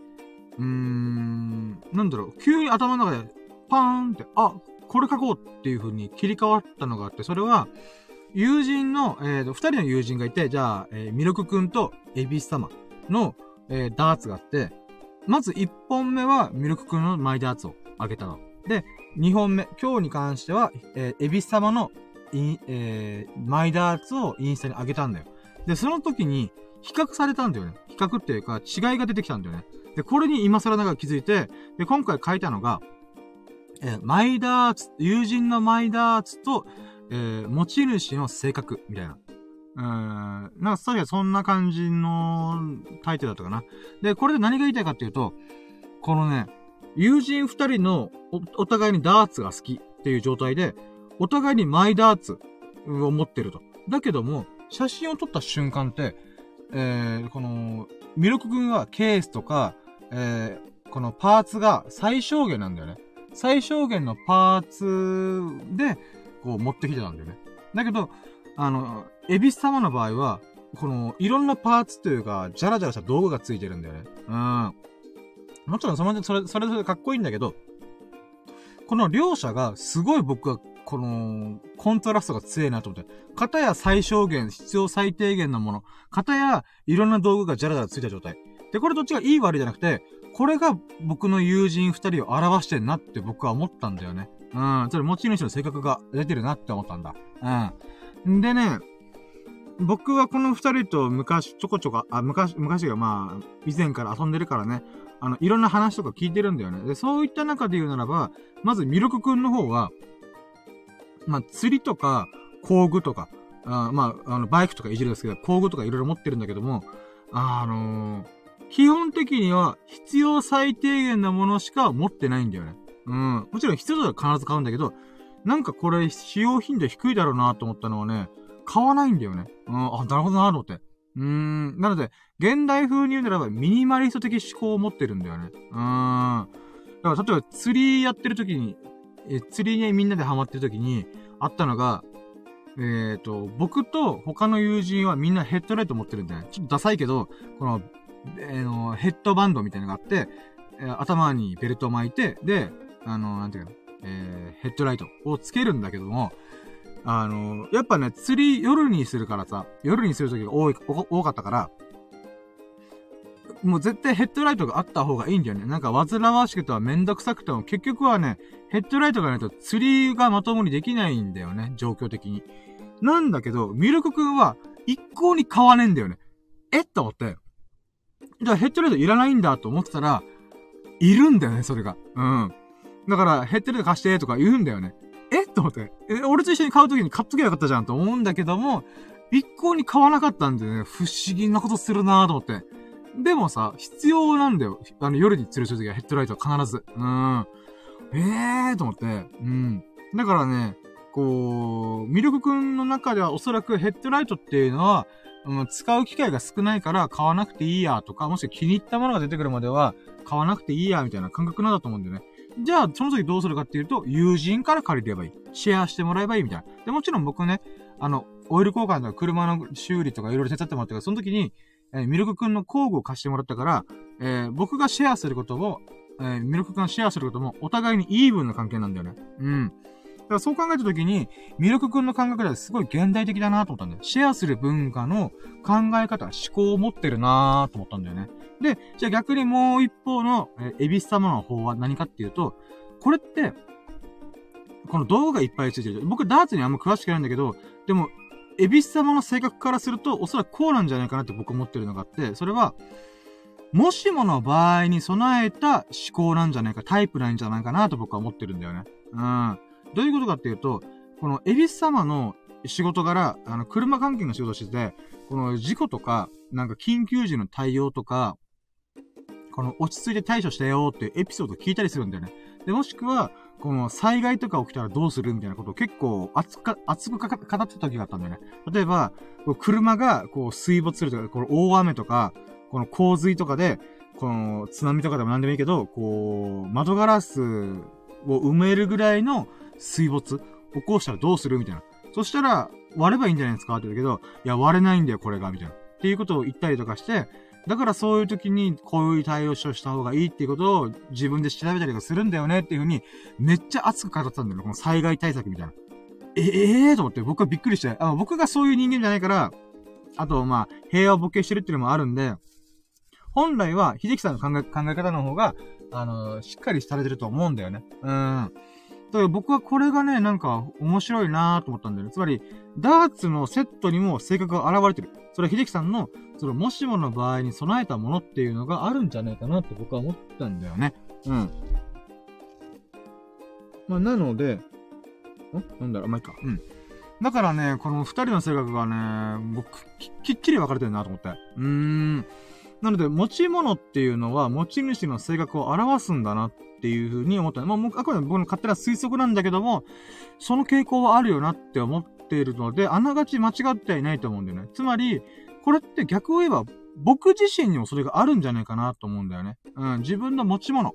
うーん、なんだろう、急に頭の中で、パーンって、あ、これ書こうっていう風に切り替わったのがあって、それは、友人の、えーと、二人の友人がいて、じゃあ、えー、ミルクくんとエビス様の、えー、ダーツがあって、まず一本目はミルクくんのマイダーツをあげたの。で、二本目、今日に関しては、えー、エビス様のえー、マイダーツをインスタに上げたんだよ。で、その時に、比較されたんだよね。比較っていうか、違いが出てきたんだよね。で、これに今更ながら気づいて、で、今回書いたのが、えー、マイダーツ、友人のマイダーツと、えー、持ち主の性格、みたいな。うーん、なんか、確かそんな感じのタイトルだったかな。で、これで何が言いたいかっていうと、このね、友人二人のお、お互いにダーツが好きっていう状態で、お互いにマイダーツを持ってると。だけども、写真を撮った瞬間って、えー、この、ミルク君はケースとか、えー、このパーツが最小限なんだよね。最小限のパーツで、こう持ってきてたんだよね。だけど、あの、エビス様の場合は、この、いろんなパーツというか、ジャラジャラした道具がついてるんだよね。うん。もちろんその、それ、それぞれかっこいいんだけど、この両者がすごい僕は、この、コントラストが強いなと思って。片や最小限、必要最低限のもの。片や、いろんな道具がジャラジャラついた状態。で、これどっちがいい悪いじゃなくて、これが僕の友人二人を表してんなって僕は思ったんだよね。うん。それ持ち主の性格が出てるなって思ったんだ。うん。でね、僕はこの二人と昔、ちょこちょこ、あ、昔、昔がまあ、以前から遊んでるからね、あの、いろんな話とか聞いてるんだよね。で、そういった中で言うならば、まずミルクくんの方は、まあ、釣りとか、工具とか、あまあ、あの、バイクとかいじるんですけど、工具とかいろいろ持ってるんだけども、あのー基本的には必要最低限なものしか持ってないんだよね。うん。もちろん必要だったら必ず買うんだけど、なんかこれ使用頻度低いだろうなと思ったのはね、買わないんだよね。うん、あ、なるほどなと思って。うーん。なので、現代風に言うならば、ミニマリスト的思考を持ってるんだよね。うーん。だから、例えば、釣りやってる時に、え、釣りにみんなでハマってる時に、あったのが、えっ、ー、と、僕と他の友人はみんなヘッドライト持ってるんだよ。ちょっとダサいけど、この、えー、の、ヘッドバンドみたいなのがあって、えー、頭にベルトを巻いて、で、あの、なんていうか、えー、ヘッドライトをつけるんだけども、あの、やっぱね、釣り夜にするからさ、夜にするときが多い、多かったから、もう絶対ヘッドライトがあった方がいいんだよね。なんか煩わしくてはめんどくさくても結局はね、ヘッドライトがないと釣りがまともにできないんだよね。状況的に。なんだけど、ミルクくんは一向に買わねえんだよね。えっと思って。じゃあヘッドライトいらないんだと思ってたら、いるんだよね、それが。うん。だから、ヘッドライト貸してとか言うんだよね。えと思って。え、俺と一緒に買うときに買っときゃよかったじゃんと思うんだけども、一向に買わなかったんでね、不思議なことするなぁと思って。でもさ、必要なんだよ。あの、夜に釣るするときはヘッドライトは必ず。うん。ええーと思って。うん。だからね、こう、ミルクくんの中ではおそらくヘッドライトっていうのは、うん、使う機会が少ないから買わなくていいやとか、もし気に入ったものが出てくるまでは買わなくていいやみたいな感覚なんだと思うんだよね。じゃあ、その時どうするかっていうと、友人から借りればいい。シェアしてもらえばいいみたいな。で、もちろん僕ね、あの、オイル交換とか車の修理とかいろいろ手伝ってもらったから、その時に、えー、ミルクくんの工具を貸してもらったから、えー、僕がシェアすることを、えー、ミルクくんがシェアすることも、お互いにイーブンな関係なんだよね。うん。だからそう考えたときに、ミルクくんの考え方ですごい現代的だなと思ったんだよ。シェアする文化の考え方、思考を持ってるなと思ったんだよね。で、じゃあ逆にもう一方の、えー、エビス様の方は何かっていうと、これって、この道具がいっぱいついてる。僕、ダーツにあんま詳しくないんだけど、でも、エビス様の性格からすると、おそらくこうなんじゃないかなって僕思ってるのがあって、それは、もしもの場合に備えた思考なんじゃないか、タイプなんじゃないかなと僕は思ってるんだよね。うん。どういうことかっていうと、このエビス様の仕事柄、あの、車関係の仕事してて、この事故とか、なんか緊急時の対応とか、この落ち着いて対処してよっていうエピソード聞いたりするんだよね。で、もしくは、この災害とか起きたらどうするみたいなことを結構熱く、熱く語ってた時があったんだよね。例えば、車がこう水没するとか、この大雨とか、この洪水とかで、この津波とかでも何でもいいけど、こう、窓ガラスを埋めるぐらいの水没？起こしたらどうする？みたいな。そしたら、割ればいいんじゃないですか？って言うけど、いや、割れないんだよ、これが、みたいな。っていうことを言ったりとかして、だからそういう時にこういう対応をした方がいいっていうことを自分で調べたりとかするんだよねっていうふうに、めっちゃ熱く語ったんだよ、この災害対策みたいな。ええー、と思って僕はびっくりして、あ僕がそういう人間じゃないから、あと、まあ、平和をボケしてるっていうのもあるんで、本来は、秀樹さんの考え、考え方の方が、あのー、しっかりされてると思うんだよね。うん。僕はこれがね、なんか面白いなと思ったんだよね。つまり、ダーツのセットにも性格が現れてる。それは秀樹さんの、そのもしもの場合に備えたものっていうのがあるんじゃないかなって僕は思ったんだよね。うん。まあ、なので、ん？なんだろう、まあ、いいか。うん。だからね、この二人の性格がね、僕、きっちり分かれてるなと思って。うーん。なので、持ち物っていうのは、持ち主の性格を表すんだなっていうふうに思った。まあ、あくまで僕の勝手な推測なんだけども、その傾向はあるよなって思っているので、あながち間違ってはいないと思うんだよね。つまり、これって逆を言えば、僕自身にもそれがあるんじゃないかなと思うんだよね。うん、自分の持ち物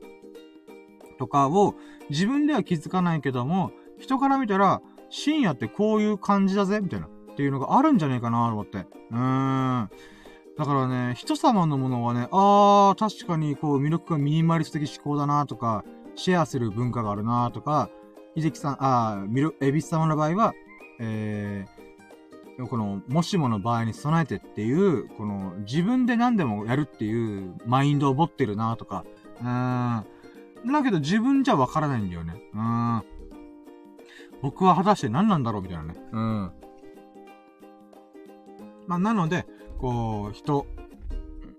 とかを自分では気づかないけども、人から見たら、深夜ってこういう感じだぜみたいな。っていうのがあるんじゃないかなと思って。うーん。だからね、人様のものはね、あー、確かにこう、魅力がミニマリスト的思考だなとか、シェアする文化があるなとか、秀樹さん、あー、ミル、エビス様の場合は、えー、この、もしもの場合に備えてっていう、この、自分で何でもやるっていうマインドを持ってるなとか、うーん。だけど自分じゃわからないんだよね。うん。僕は果たして何なんだろうみたいなね。うん。まあ、なので、こう、人、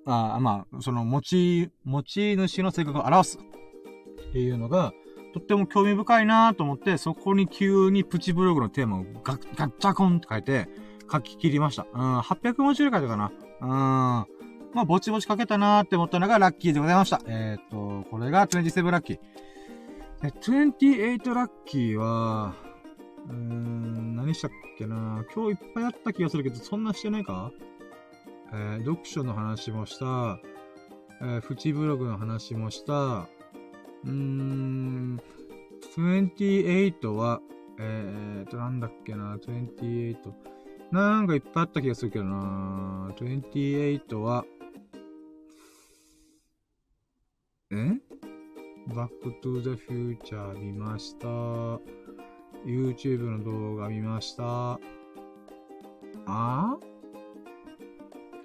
あまあ、その、持ち、持ち主の性格を表すっていうのが、とっても興味深いなと思って、そこに急にプチブログのテーマをガッ、ガッチャコンって書いて、書き切りました。うん、800文字ぐらい書いたかな。うん。まあ、ぼちぼち書けたなーって思ったのがラッキーでございました。えっ、と、これが27ラッキー。え、28ラッキーは、うーん、何したっけな今日いっぱいあった気がするけど、そんなしてないか？えー、読書の話もした、えー、プチブログの話もした、うーん、28は、えーと、なんだっけな、28。なんかいっぱいあった気がするけどな28は、え？バックトゥーザフューチャー見ました。YouTube の動画見ました。あ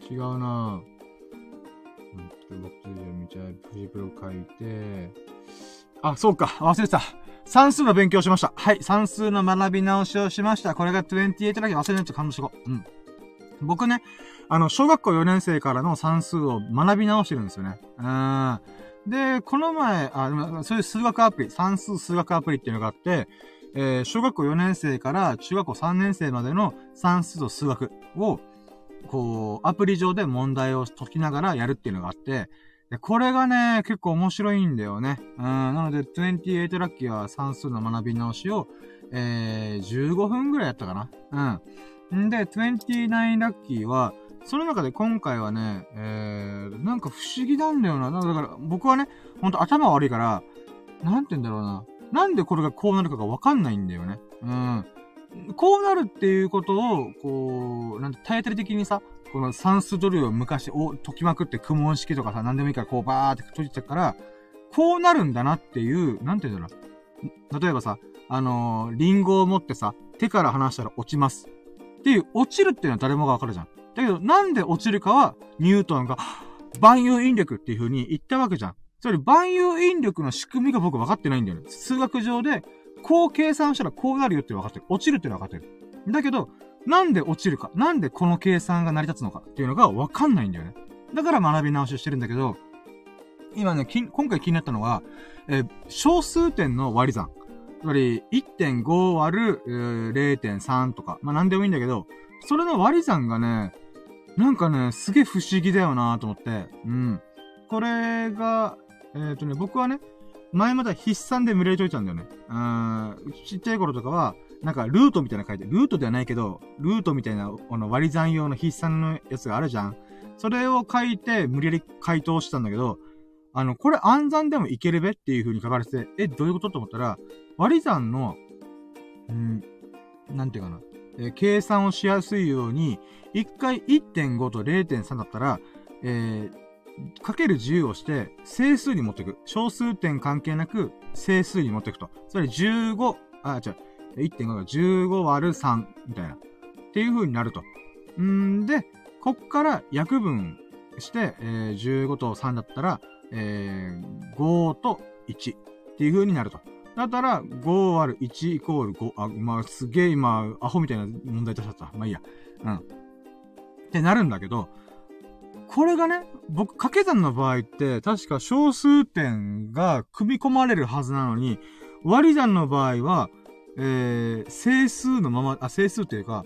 違うなうん、バックトゥザ見ちゃう、プジプロ書いて、あ、そうか、忘れてた。算数の勉強しました。はい、算数の学び直しをしました。これが28だけ忘れないと感動しこう。うん。僕ね、あの、小学校4年生からの算数を学び直してるんですよね。うん。で、この前、あ、そういう数学アプリ、算数数学アプリっていうのがあって、えー、小学校4年生から中学校3年生までの算数と数学を、こう、アプリ上で問題を解きながらやるっていうのがあって、で、これがね、結構面白いんだよね。うん、なので、28ラッキーは算数の学び直しを、えー、15分ぐらいやったかな。うん。んで、29ラッキーは、その中で今回はね、えー、なんか不思議なんだよな。だから僕はね、ほんと頭悪いから、なんて言うんだろうな。なんでこれがこうなるかがわかんないんだよね。うん。こうなるっていうことを、こう、なんて、体当たり的にさ、この算数ドルを昔を解きまくって苦問式とかさ、何でもいいからこうバーって閉じてたから、こうなるんだなっていう、なんて言うんだろう。例えばさ、あのー、リンゴを持ってさ、手から離したら落ちます。っていう、落ちるっていうのは誰もがわかるじゃん。だけど、なんで落ちるかは、ニュートンが、万有引力っていう風に言ったわけじゃん。つまり、万有引力の仕組みが僕分かってないんだよね。数学上で、こう計算したらこうなるよって分かってる。落ちるって分かってる。だけど、なんで落ちるか、なんでこの計算が成り立つのかっていうのがわかんないんだよね。だから学び直しをしてるんだけど、今ね、今回気になったのは、えー、小数点の割り算。つまり、1.5割る、えー、0.3とか、まあ、なんでもいいんだけど、それの割り算がね、なんかね、すげえ不思議だよなと思って、うん。これが、えっ、ー、とね、僕はね、前までは筆算で無理やり解いちゃうんだよね。うん、ちっちゃい頃とかは、なんか、ルートみたいな書いて、ルートではないけど、ルートみたいな、この割り算用の筆算のやつがあるじゃん。それを書いて、無理やり回答したんだけど、あの、これ暗算でもいけるべっていう風に書かれてて、え、どういうことと思ったら、割り算の、うん、なんていうかな。えー、計算をしやすいように、1回1.5と0.3だったら、えー、かける10をして、整数に持っていく。小数点関係なく、整数に持っていくと。つまり15、あ、違う。1.5が15割る3みたいな。っていう風になると。んで、こっから約分して、えー、15と3だったら、えー、5と1っていう風になると。だったら、5割る1イコール5。あ、まあ、すげえ今、アホみたいな問題出しちゃった。まあいいや。うん。ってなるんだけど、これがね、僕、掛け算の場合って、確か小数点が組み込まれるはずなのに、割り算の場合は、えー、整数のまま、あ、整数っていうか、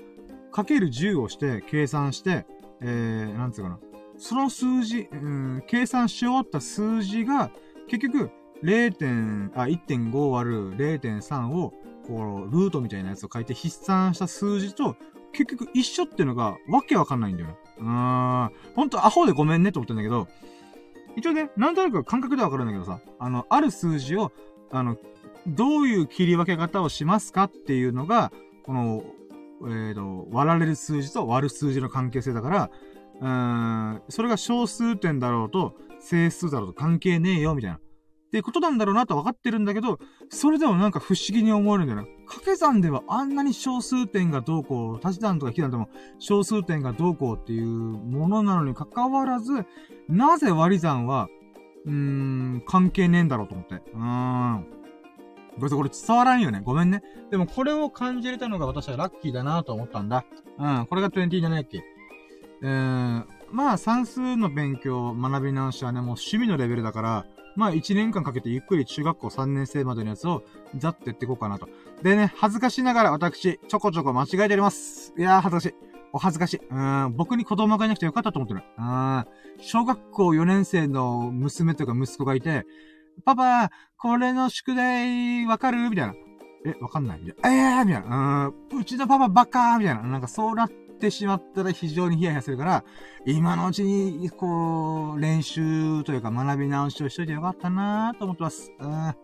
かける10をして計算して、えー、なんつうかな。その数字、うん、計算し終わった数字が、結局、0. あ、1.5割る0.3を、こう、ルートみたいなやつを書いて筆算した数字と、結局一緒っていうのが、わけわかんないんだよね。うん。ほんとアホでごめんねって思ってんだけど、一応ね、なんとなく感覚ではわかるんだけどさ、あの、ある数字を、あの、どういう切り分け方をしますかっていうのが、この、えっ、ー、と、割られる数字と割る数字の関係性だから、うーん、それが小数点だろうと、整数だろうと関係ねえよ、みたいな。ってことなんだろうなと分かってるんだけど、それでもなんか不思議に思えるんだよな。掛け算ではあんなに小数点がどうこう、足し算とか引き算でも小数点がどうこうっていうものなのに関わらず、なぜ割り算は、うーん、関係ねえんだろうと思って。うーん。これこれ伝わらんよね。ごめんね。でもこれを感じれたのが私はラッキーだなと思ったんだ。うん。これが20じゃないっけ。えー、まあ算数の勉強、学び直しはね、もう趣味のレベルだから、まあ1年間かけてゆっくり中学校3年生までのやつをざっとやっていこうかなと。でね、恥ずかしながら私、ちょこちょこ間違えております。いやー、恥ずかしい。お恥ずかしい。うん、僕に子供がいなくてよかったと思ってる。うん、小学校4年生の娘とか息子がいて、パパ、これの宿題わかる？みたいな。え、わかんないええー、みたいな。うん、うちのパパバカーみたいな。なんかそうなっってしまったら非常にヒヤヒヤするから、今のうちに、こう、練習というか学び直しをしといてよかったなと思ってます。うん。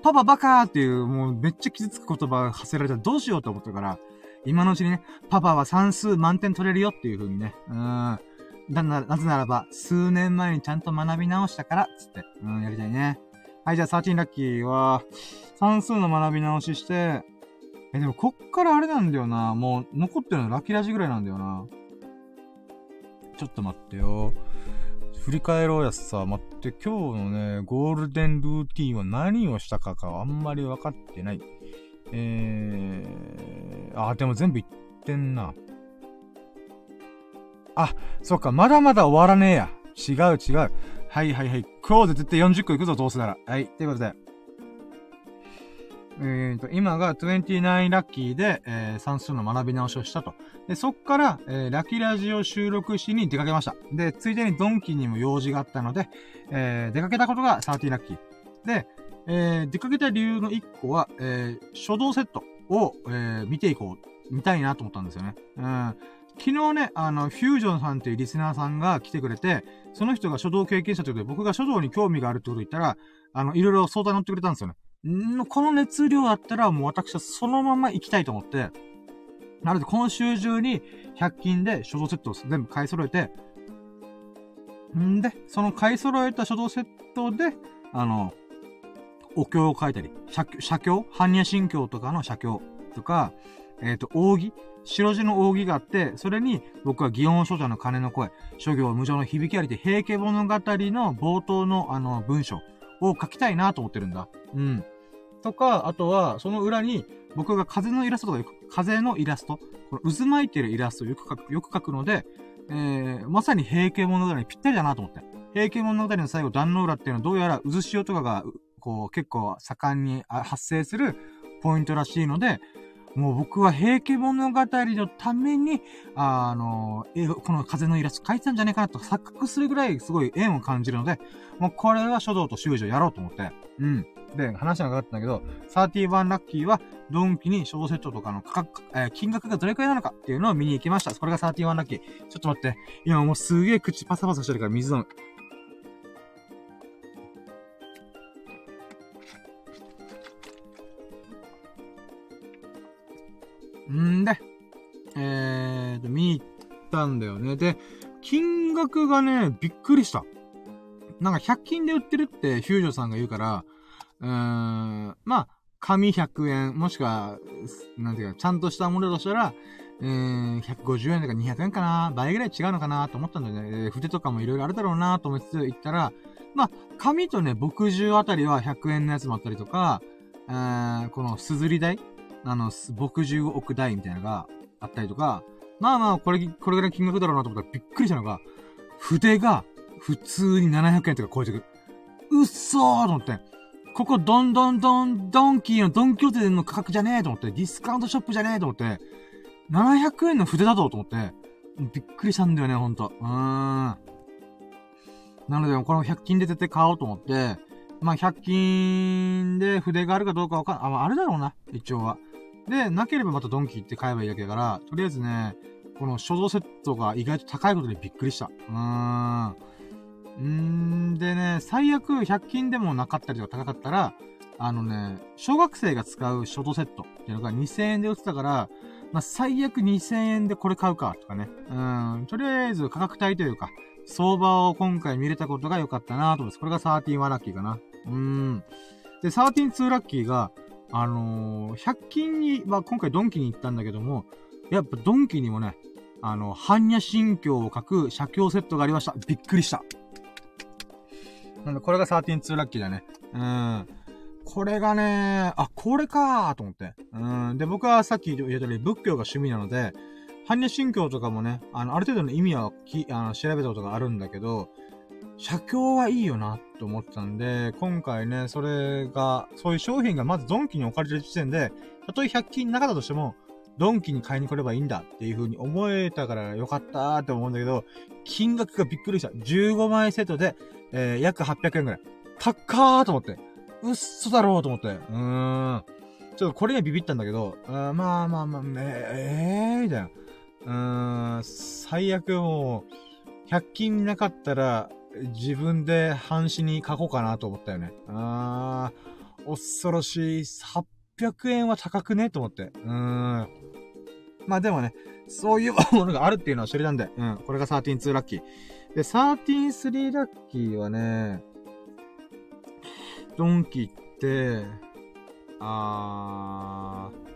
パパバカーっていう、もうめっちゃ傷つく言葉が発せられたらどうしようと思ったから、今のうちにね、パパは算数満点取れるよっていう風にね、うん。な、な、なぜならば、数年前にちゃんと学び直したから、つって、うん、やりたいね。はい、じゃあ、13ラッキーは、算数の学び直しして、え、でもこっからあれなんだよな。もう、残ってるのラッキーラジぐらいなんだよな。ちょっと待ってよ。振り返ろうやつさ、待って、今日のね、ゴールデンルーティンは何をしたかがあんまり分かってない。えー、あ、でも全部言ってんな。あ、そっか、まだまだ終わらねえや。違う違う。はいはいはい。今日で絶対40個いくぞ、どうせなら。はい。ということで。えーと、今が29ラッキーで、えー、算数の学び直しをしたと。で、そっから、えー、ラッキーラジオ収録しに出かけました。で、ついでにドンキにも用事があったので、えー、出かけたことが30ラッキー。で、えー、出かけた理由の1個は、えー、書道セットを、えー、見ていこう、見たいなと思ったんですよね。うん。昨日ね、あの、フュージョンさんっていうリスナーさんが来てくれて、その人が書道経験者ということで、僕が書道に興味があるってことを言ったら、あの、いろいろ相談乗ってくれたんですよね。この熱量だったらもう私はそのまま行きたいと思って、なので今週中に100均で書道セットを全部買い揃えて、んで、その買い揃えた書道セットで、あの、お経を書いたり、写経般若心経とかの写経とか、えっ、ー、と、扇？白地の扇があって、それに僕は祇園書者の鐘の声、諸行無常の響きありで平家物語の冒頭のあの文章を描きたいなと思ってるんだ。うん。とか、あとは、その裏に、僕が風のイラストとかよく、風のイラスト、この渦巻いてるイラストをよく描く、よく描くので、えー、まさに平家物語にぴったりだなと思って。平家物語の最後、壇の浦っていうのはどうやら渦潮とかが、こう、結構盛んに発生するポイントらしいので、もう僕は平家物語のために、あの、この風のイラスト描いてたんじゃないかなと錯覚するぐらいすごい縁を感じるので、もうこれは書道と修士をやろうと思って、うん。で、話がかかったんだけど、31ラッキーは、ドンキに小セットとかの価格、えー、金額がどれくらいなのかっていうのを見に行きました。これが31ラッキー。ちょっと待って。今もうすげえ口パサパサしてるから水飲む。んで、えーと、見に行ったんだよね。で、金額がね、びっくりした。なんか100均で売ってるってフュージョさんが言うから、うーん、まあ、紙100円、もしくは、なんていうか、ちゃんとしたものだとしたら、えーん、150円とか200円かな倍ぐらい違うのかなと思ったんだよね。筆とかもいろいろあるだろうなと思いつつ行ったら、まあ、紙とね、墨汁あたりは100円のやつもあったりとか、えー、このすずり台あの、墨汁を置く台みたいなのがあったりとか、まあまあ、これ、これぐらい金額だろうなと思ったらびっくりしたのが、筆が普通に700円とか超えてくる。うっそーと思って。ここ、どんどんどん、ドンキーのドンキョーテの価格じゃねえと思って、ディスカウントショップじゃねえと思って、700円の筆だぞと思って、びっくりしたんだよね、ほんと。うーん。なので、この100均で絶対買おうと思って、まあ、100均で筆があるかどうかわかん、あ、まあ、あるだろうな、一応は。で、なければまたドンキ行って買えばいいだけだから、とりあえずね、この所蔵セットが意外と高いことにびっくりした。うーん。んでね、最悪100均でもなかったりとか高かったら、あのね、小学生が使う書道セットっていうのが2000円で売ってたから、まあ、最悪2000円でこれ買うか、とかね。うん、とりあえず価格帯というか、相場を今回見れたことが良かったなと思います。これが13ラッキーかな。うん。で、132ラッキーが、あのー、100均に、まあ、今回ドンキに行ったんだけども、やっぱドンキにもね、あの、般若心経を書く写経セットがありました。びっくりした。なんで、これが132ラッキーだね。うん。これがね、あ、これかーと思って。うん。で、僕はさっき言ったように仏教が趣味なので、般若心経とかもね、あの、ある程度の意味はきあの調べたことがあるんだけど、写経はいいよなって思ってたんで、今回ね、それが、そういう商品がまずドンキに置かれてる時点で、たとえ100均なかったとしても、ドンキに買いに来ればいいんだっていう風に思えたからよかったーって思うんだけど、金額がびっくりした。15枚セットで、えー、約800円ぐらい。高ーと思って。うっそだろうと思って。うーん。ちょっとこれにはビビったんだけど、あまあまあまあ、え、えー、みたいな。うーん、最悪もう、100均なかったら、自分で半紙に書こうかなと思ったよね。あー、恐ろしい。800円は高くね？と思って。うーん。まあでもね、そういうものがあるっていうのは知りなんで、うん。これが132ラッキー。で、133ラッキーはね、ドンキって、あー、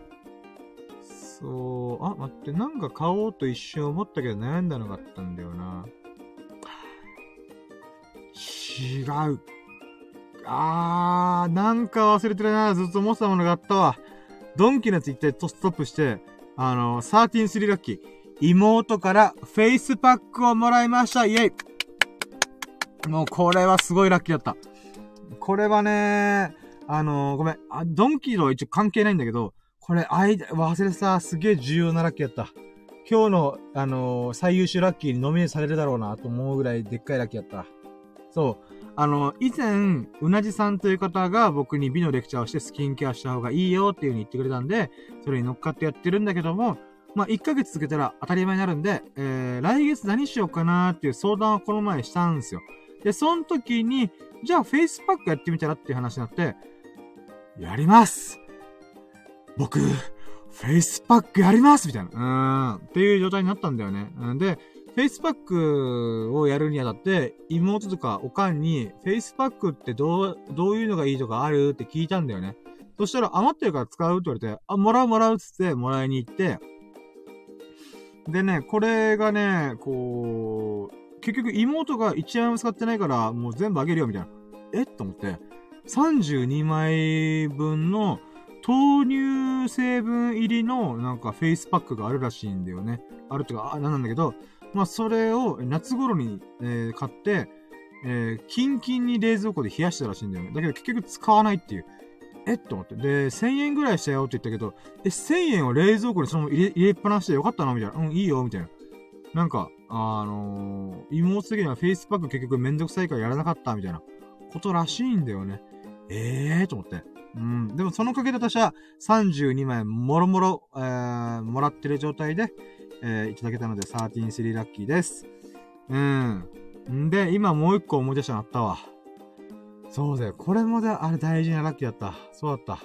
そう、あ、待って、なんか買おうと一瞬思ったけど悩んだのがあったんだよな。違う。あー、なんか忘れてるな。ずっと思ってたものがあったわ。ドンキのやつ一回ストップして、あのー、133ラッキー。妹からフェイスパックをもらいました。イェイもうこれはすごいラッキーだった。これはね、あのー、ごめん。あ、ドンキーとは一応関係ないんだけど、これ、あい、忘れてさ、すげえ重要なラッキーだった。今日の、あのー、最優秀ラッキーにノミネートされるだろうなと思うぐらいでっかいラッキーだった。そう。あの、以前、うなじさんという方が僕に美のレクチャーをしてスキンケアした方がいいよっていう風に言ってくれたんで、それに乗っかってやってるんだけども、まあ、1ヶ月続けたら当たり前になるんで、えー、来月何しようかなーっていう相談をこの前したんですよ。で、その時に、じゃあフェイスパックやってみたらっていう話になって、やります僕、フェイスパックやりますみたいな。うーん。っていう状態になったんだよね。うんで、フェイスパックをやるにあたって、妹とかおかんに、フェイスパックってどう、どういうのがいいとかあるって聞いたんだよね。そしたら余ってるから使うって言われて、あ、もらうもらうっつってもらいに行って、でね、これがね、こう、結局妹が1円も使ってないから、もう全部あげるよ、みたいな。えと思って、32枚分の豆乳成分入りのなんかフェイスパックがあるらしいんだよね。あるってか、あ、なんだけど、まあ、それを夏頃に、えー、買って、えー、キンキンに冷蔵庫で冷やしたらしいんだよね。だけど結局使わないっていう。えっ？と思って。で、1000円ぐらいしたよって言ったけど、え、1000円を冷蔵庫にそのまま入れ入れっぱなしでよかったのみたいな。うん、いいよ、みたいな。なんか、あのー、妹的にはフェイスパック結局めんどくさいからやらなかった、みたいなことらしいんだよね。ええー？と思って。うん。でもそのおかげで私は32枚もろもろ、えー、もらってる状態で、えー、いただけたので、133ラッキーです。うん。んで、今もう一個思い出したのあったわ。そうだよ。これもで、あれ大事なラッキーだった。そうだった。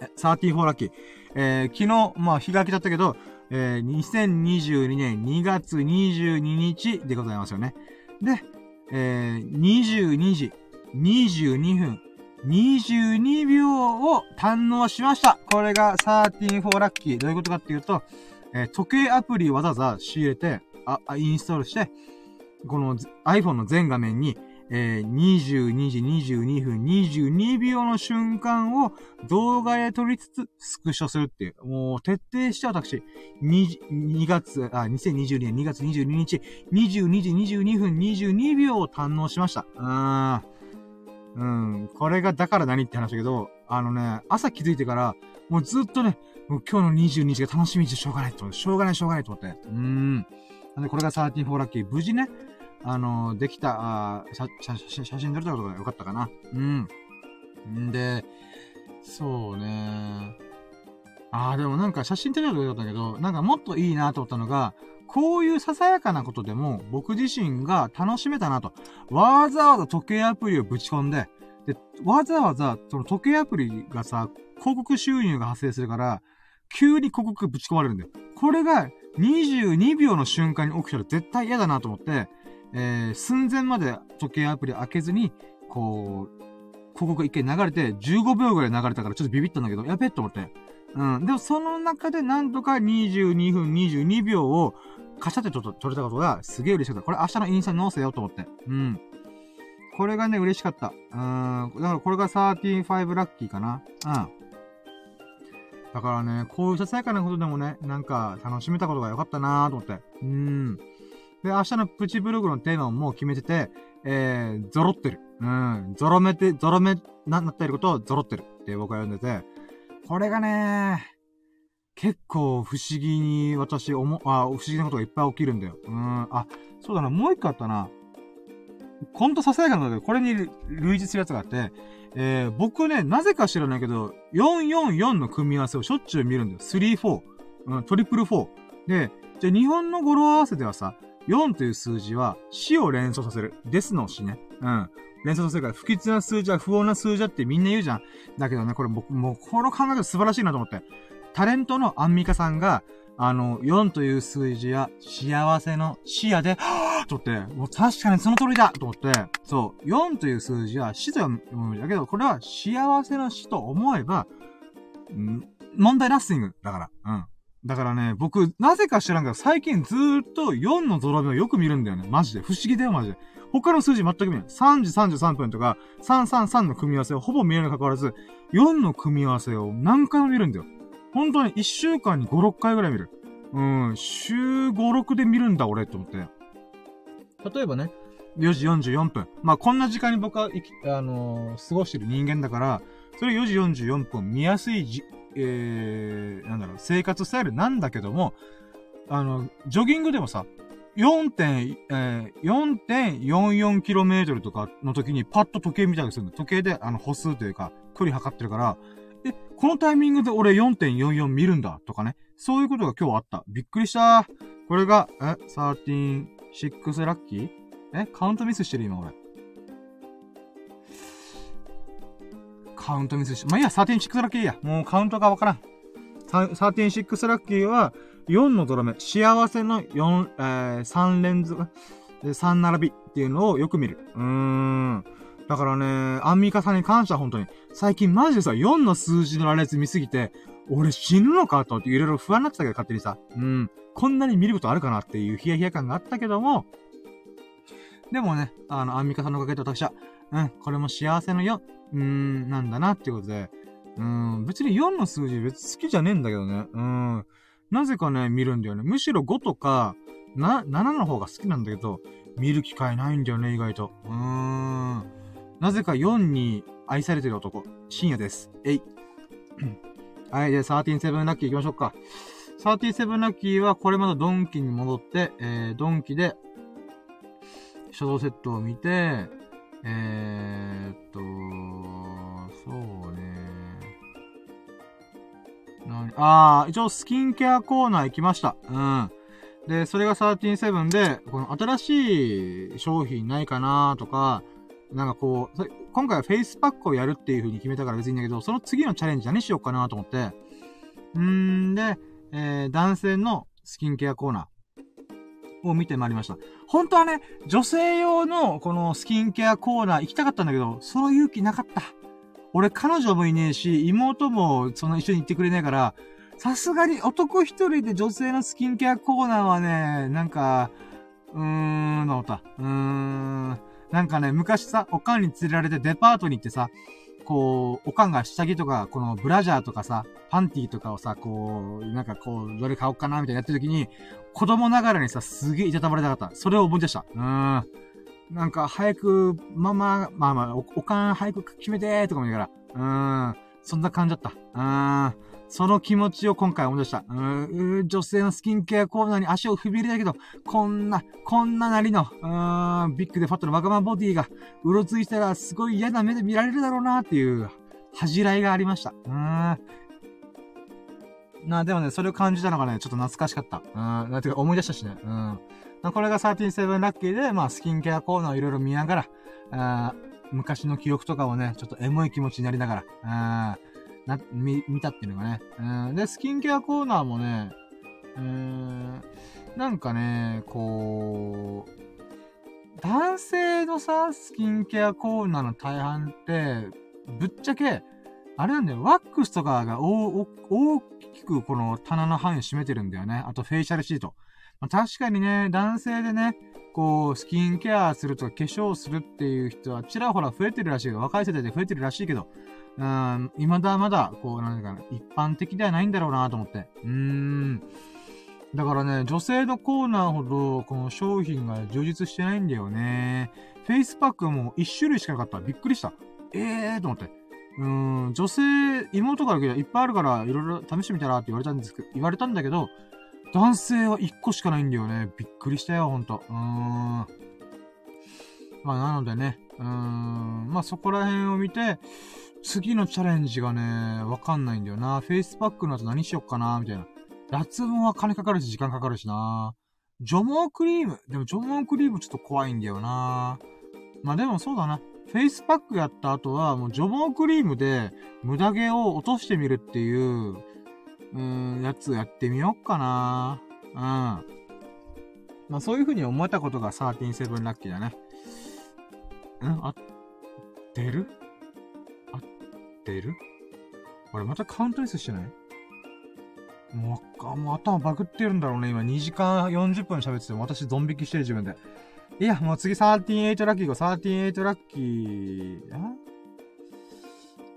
え、34ラッキー。えー、昨日、まあ、日が明けちゃったけど、えー、2022年2月22日でございますよね。で、えー、22時22分22秒を堪能しました。これが134ラッキー。どういうことかっていうと、えー、時計アプリわざわざ仕入れて、あ、インストールして、この iPhone の全画面に、えー、22時22分22秒の瞬間を動画で撮りつつスクショするっていう。もう徹底して私、2, 2月、あ、2022年2月22日、22時22分22秒を堪能しました。うーん。うん。これがだから何って話だけど、あのね、朝気づいてから、もうずっとね、もう今日の22日が楽しみでしょうがないと思って、しょうがないしょうがないと思って。うーん。なんでこれが134ラッキー。無事ね、あのー、できた、あ写写写真撮れたことがよかったかな。うん。んで、そうね。ああ、でもなんか写真撮れたことよかったけど、なんかもっといいなと思ったのが、こういうささやかなことでも僕自身が楽しめたなと。わざわざ時計アプリをぶち込んで、で、わざわざその時計アプリがさ、広告収入が発生するから、急に広告ぶち込まれるんだよ。これが22秒の瞬間に起きたら絶対嫌だなと思って、えー、寸前まで時計アプリ開けずに、こう、広告一回流れて、15秒ぐらい流れたからちょっとビビったんだけど、やべえと思って。うん。でもその中でなんとか22分22秒をカシャってちょっと撮れたことがすげえ嬉しかった。これ明日のインスタに載せようと思って。うん。これがね、嬉しかった。うん。だからこれが135ラッキーかな。うん。だからね、こういうささやかなことでもね、なんか楽しめたことが良かったなーと思って。うん。で、明日のプチブログのテーマももう決めてて、えー、ゾロってる。うん。ゾロめて、ゾロめ、な、なっていることをゾロってるって僕は読んでて、これがね、結構不思議に私思、あ、不思議なことがいっぱい起きるんだよ。うん。あ、そうだな、もう一個あったな。ほんとささやかなんだけど、これに類似するやつがあって、えー、僕ね、なぜか知らないけど、444の組み合わせをしょっちゅう見るんだよ。3、4。うん、トリプル4。で、じゃ日本の語呂合わせではさ、4という数字は死を連想させる。ですの死ね。うん。連想させるから、不吉な数字は不穏な数字だってみんな言うじゃん。だけどね、これ僕、もう、この考え方素晴らしいなと思って。タレントのアンミカさんが、あの、4という数字や幸せの視野で、はぁとって、もう確かにその通りだと思って、そう、4という数字は死と読むだけど、これは幸せの死と思えば、ん問題ナッシングだから。うん。だからね、僕、なぜか知らんけど、最近ずーっと4のゾロ目をよく見るんだよね。マジで。不思議だよ、マジで。他の数字全く見ない。3時33分とか、333の組み合わせをほぼ見えるに関わらず、4の組み合わせを何回も見るんだよ。本当に1週間に5、6回ぐらい見る。うん、週5、6で見るんだ、俺、と思って。例えばね、4時44分。まあ、こんな時間に僕は、あのー、過ごしてる人間だから、それ4時44分見やすいじ、えー、なんだろう、生活スタイルなんだけども、あの、ジョギングでもさ、4. 点、えー、4.44km とかの時にパッと時計見たりするの。時計で、あの、歩数というか、距離測ってるから、え、このタイミングで俺4.44見るんだとかね。そういうことが今日あった。びっくりした。これが、え、13、6ラッキー？え、カウントミスしてる今俺。カウントミスして、まあ、いいや、13、6ラッキーや。もうカウントがわからん。13、6ラッキーは、4のドラメ、幸せの4、えー、3連続、3並びっていうのをよく見る。うーん。だからね、アンミカさんに感謝本当に。最近マジでさ、4の数字の羅列見すぎて、俺死ぬのかと思っていろいろ不安になってたけど、勝手にさ。うん。こんなに見ることあるかなっていうヒヤヒヤ感があったけども、でもね、あの、アンミカさんのおかげで私は、うん、これも幸せの4、うーん、なんだなっていうことで、うん、別に4の数字別好きじゃねえんだけどね。うん。なぜかね、見るんだよね。むしろ5とか、な、7の方が好きなんだけど、見る機会ないんだよね、意外と。うーん。なぜか4に愛されてる男、深夜です。えい。はい、で、137ラッキー行きましょうか。37ラッキーはこれまでドンキに戻って、えー、ドンキで、書道セットを見て、えー、っと、そうね。何あー、一応スキンケアコーナー行きました。うん。で、それが137で、この新しい商品ないかなとか、なんかこう、今回はフェイスパックをやるっていう風に決めたから別にいいんだけど、その次のチャレンジ何しようかなと思って、うーんで、えー、男性のスキンケアコーナーを見てまいりました。本当はね、女性用のこのスキンケアコーナー行きたかったんだけど、その勇気なかった。俺彼女もいねえし、妹もその一緒に行ってくれないから、さすがに男一人で女性のスキンケアコーナーはね、なんか、うーん、なった。うーん。なんかね、昔さ、おかんに連れられてデパートに行ってさ、こう、おかんが下着とか、このブラジャーとかさ、パンティーとかをさ、こう、なんかこう、どれ買おうかなみたいなやってる時に、子供ながらにさ、すげえいたたまれたかった。それを思い出した。うーん。なんか、早く、ママ、まあまあ、お、おかん早く決めてーとかも言いながら、うーん。そんな感じだった。うーん。その気持ちを今回思い出した。うー女性のスキンケアコーナーに足を踏み入れたけど、こんな、こんななりの、うーん、ビッグでファットのワガマンボディが、うろついたらすごい嫌な目で見られるだろうなっていう、恥じらいがありました。うーん。な、でもね、それを感じたのがね、ちょっと懐かしかった。うん、なんていうか思い出したしね。うん。これが137ラッキーで、まあ、スキンケアコーナーをいろいろ見ながら、あ昔の記憶とかをね、ちょっとエモい気持ちになりながら、うんな、見、見たっていうのがね。うん。で、スキンケアコーナーもね、うーん、なんかね、こう、男性のさ、スキンケアコーナーの大半って、ぶっちゃけ、あれなんだよ、ワックスとかが大きくこの棚の範囲を占めてるんだよね。あとフェイシャルシート。まあ、確かにね、男性でね、こう、スキンケアするとか化粧するっていう人はちらほら増えてるらしいけど、若い世代で増えてるらしいけど、うん、未だまだ、こう、なんかな、一般的ではないんだろうなと思って。うーん。だからね、女性のコーナーほど、この商品が充実してないんだよね。フェイスパックも一種類しかなかった。びっくりした。ええーと思って。うーん、女性、妹からけどいっぱいあるから、いろいろ試してみたらって言われたんですけど、言われたんだけど、男性は一個しかないんだよね。びっくりしたよ、ほんと。うーん。まあ、なのでね、うーん、まあそこら辺を見て、次のチャレンジがね、わかんないんだよな。フェイスパックの後何しよっかな、みたいな。脱毛は金かかるし時間かかるしな除毛クリーム。でも除毛クリームちょっと怖いんだよなまあでもそうだな。フェイスパックやった後は、もう除毛クリームで無駄毛を落としてみるっていう、うん、やつやってみよっかなうん。まあそういう風に思えたことが137ラッキーだね。うんあ、出る、出る？俺またカウントレスしてない？もう、もう頭バグってるんだろうね。今2時間40分喋ってて、私ドン引きしてる自分で。いや、もう次138ラッキー行こう。38ラッキー、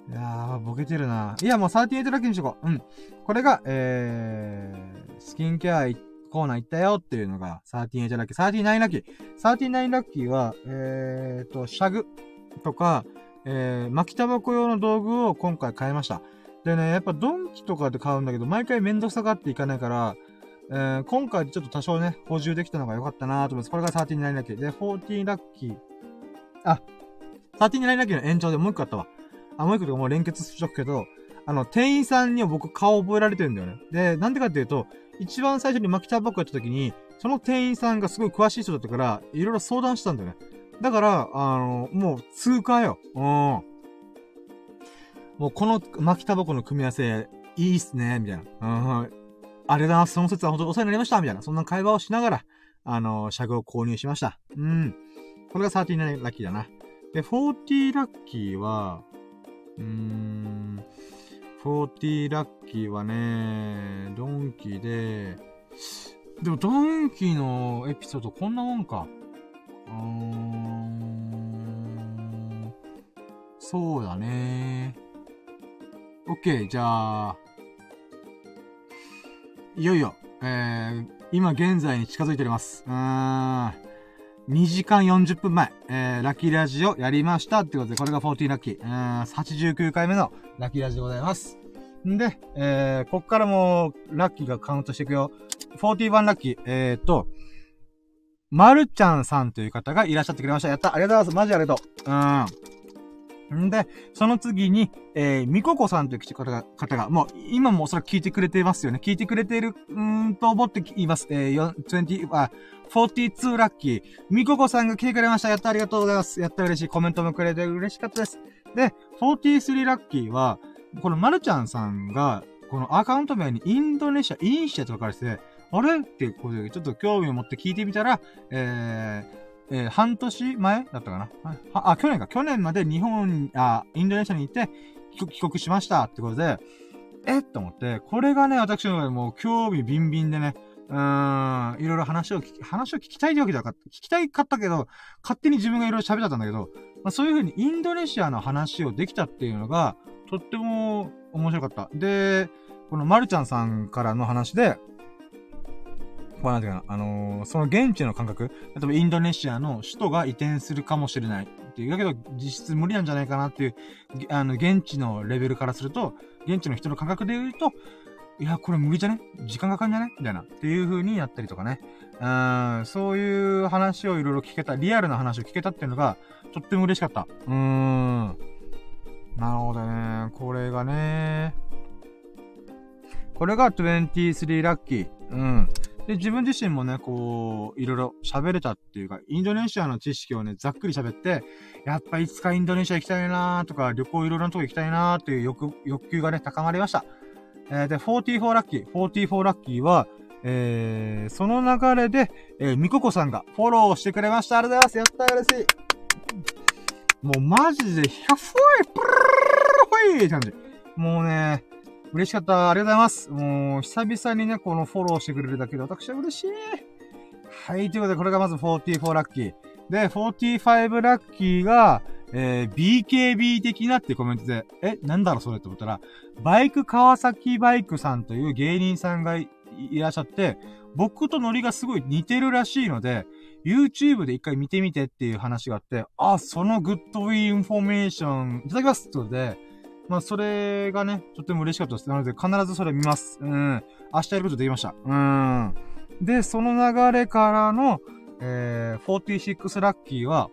いやー、ボケてるな。いや、もう38ラッキーにしとこう。うん。これが、えー、スキンケアコーナー行ったよっていうのが38ラッキー。39ラッキー。39ラッキーは、えーと、シャグとか、えー、巻きタバコ用の道具を今回買いました。でね、やっぱドンキとかで買うんだけど、毎回めんどくさがっていかないから、えー、今回ちょっと多少ね、補充できたのが良かったなと思います。これが39ラッキー。で、14ラッキー。あ、39ラッキーの延長でもう一個あったわ。あ、もう一個とかもう連結しとくけど、あの、店員さんには僕顔覚えられてるんだよね。で、なんでかっていうと、一番最初に巻きタバコやった時に、その店員さんがすごい詳しい人だったから、いろいろ相談したんだよね。だから、あの、もう通過よ。うん。もうこの巻きタバコの組み合わせ、いいっすね、みたいな。うん。ありがとうございます。その説は本当にお世話になりました、みたいな。そんな会話をしながら、あの、車具を購入しました。うん。これが39ラッキーだな。で、40ラッキーは、うーん、40ラッキーはね、ドンキで、でもドンキのエピソードこんなもんか。ん、そうだね。OK、じゃあ、いよいよ、えー、今現在に近づいております。うーん。2時間40分前、えー、ラッキーラジオやりましたってことで、これが40ラッキー。うーん、89回目のラッキーラジオでございます。んで、えー、こっからもラッキーがカウントしていくよ。41ラッキー、えーと、まるちゃんさんという方がいらっしゃってくれました。やった。ありがとうございます。マジありがとう。うん。んで、その次に、えー、みここさんという方が、方が、もう、今もおそらく聞いてくれてますよね。聞いてくれている、うんと思っています。えー、20、あ、42ラッキー。みここさんが来てくれました。やった、ありがとうございます。やった、嬉しい。コメントもくれて嬉しかったです。で、43ラッキーは、このまるちゃんさんが、このアカウント名にインドネシア、インシアと書かれてて、あれ？ってことで、ちょっと興味を持って聞いてみたら、えー、えー、半年前だったかな？あ、去年か。去年まで日本、あ、インドネシアに行って帰国しましたってことで、え？と思って、これがね、私のもう興味ビンビンでね、うーん、いろいろ話を聞き、話を聞きたいってわけじゃなかった。聞きたいかったけど、勝手に自分がいろいろ喋っちゃったんだけど、まあ、そういう風にインドネシアの話をできたっていうのが、とっても面白かった。で、このまるちゃんさんからの話で、こうなんていうかな、あのー、その現地の感覚、例えばインドネシアの首都が移転するかもしれないっていう、だけど実質無理なんじゃないかなっていう、あの、現地のレベルからすると、現地の人の感覚で言うと、いや、これ無理じゃね？時間がかかんじゃね？みたいな。っていう風にやったりとかね。うん、そういう話をいろいろ聞けた、リアルな話を聞けたっていうのが、とっても嬉しかった。うーん。なるほどね。これがね。これが23ラッキー。うん。で、自分自身もね、こう、いろいろ喋れたっていうか、インドネシアの知識をね、ざっくり喋って、やっぱいつかインドネシア行きたいなーとか、旅行いろいろなとこ行きたいなーっていう欲、欲求がね、高まりました。えー、で、44ラッキー、44ラッキーは、えー、その流れで、えー、みここさんがフォローしてくれました。ありがとうございます。やった嬉しい。もうマジで、ひゃふいプルルルルルって感じ。もうね、嬉しかった。ありがとうございます。もう、久々にね、このフォローしてくれるだけで私は嬉しい。はい、ということで、これがまず44ラッキー。で、45ラッキーが、えー、BKB 的なってコメントで、え、なんだろそれって思ったら、バイク川崎バイクさんという芸人さんがいらっしゃって、僕とノリがすごい似てるらしいので、YouTube で一回見てみてっていう話があって、あ、そのグッドインフォメーションいただきますってことで、まあ、それがね、とっても嬉しかったです。なので、必ずそれ見ます。うん。明日やることできました。うん。で、その流れからの、えー、46ラッキーは、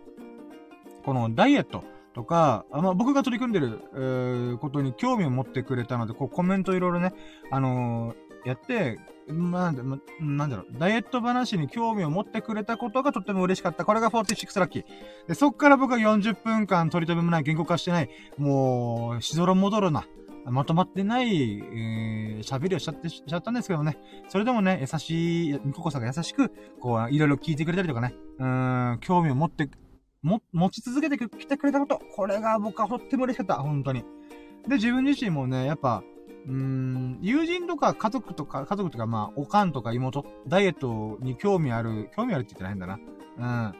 このダイエットとか、あまあ、僕が取り組んでる、えー、ことに興味を持ってくれたので、こうコメントいろいろね、あのー、やって、まあ、なんだろう、ダイエット話に興味を持ってくれたことがとっても嬉しかった。これが46ラッキー。で、そっから僕は40分間取り留めもない、言語化してない、もう、しどろ戻るな。まとまってない、えー、喋りをしちゃって、しちゃったんですけどね。それでもね、優しい、みここさんが優しく、こう、いろいろ聞いてくれたりとかね。うん、興味を持って、も、持ち続けてきてくれたこと。これが僕はとっても嬉しかった。本当に。で、自分自身もね、やっぱ、うーん、友人とか家族とか、家族とか、まあ、おかんとか妹、ダイエットに興味ある、興味あるって言ってないんだな。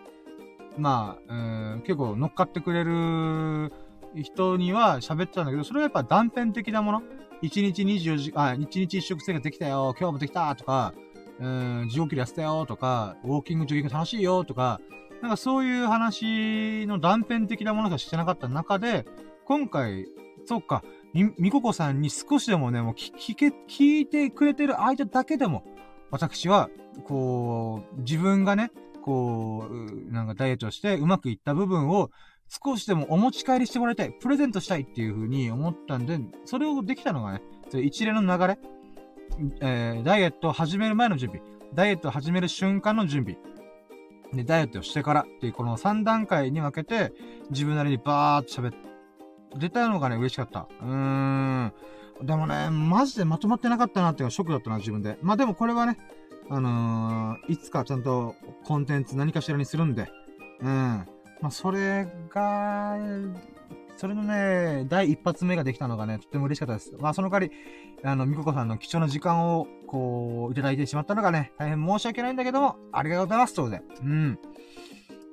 うん。まあ、うん、結構乗っかってくれる人には喋ってたんだけど、それはやっぱ断片的なもの。1日24時、あ、1日1食生活できたよ、今日もできたとか、うん、地獄で痩せたよとか、ウォーキング、ジョギング楽しいよとか、なんかそういう話の断片的なものがしてなかった中で、今回、そっか、み、みここさんに少しでもね、もう聞、け、聞いてくれてる間だけでも、私は、こう、自分がね、こう、なんかダイエットしてうまくいった部分を少しでもお持ち帰りしてもらいたい、プレゼントしたいっていう風に思ったんで、それをできたのがね、一連の流れ、えー、ダイエットを始める前の準備、ダイエットを始める瞬間の準備、で、ダイエットをしてからっていうこの3段階に分けて、自分なりにバーっと喋って、出たのがね、嬉しかった。うーん。でもね、マジでまとまってなかったなっていうのはショックだったな、自分で。まあでもこれはね、あのー、いつかちゃんとコンテンツ何かしらにするんで、うん。まあそれが、それのね、第一発目ができたのがね、とても嬉しかったです。まあその代わり、あの、みここさんの貴重な時間を、こう、いただいてしまったのがね、大変申し訳ないんだけども、ありがとうございます、とで。うん。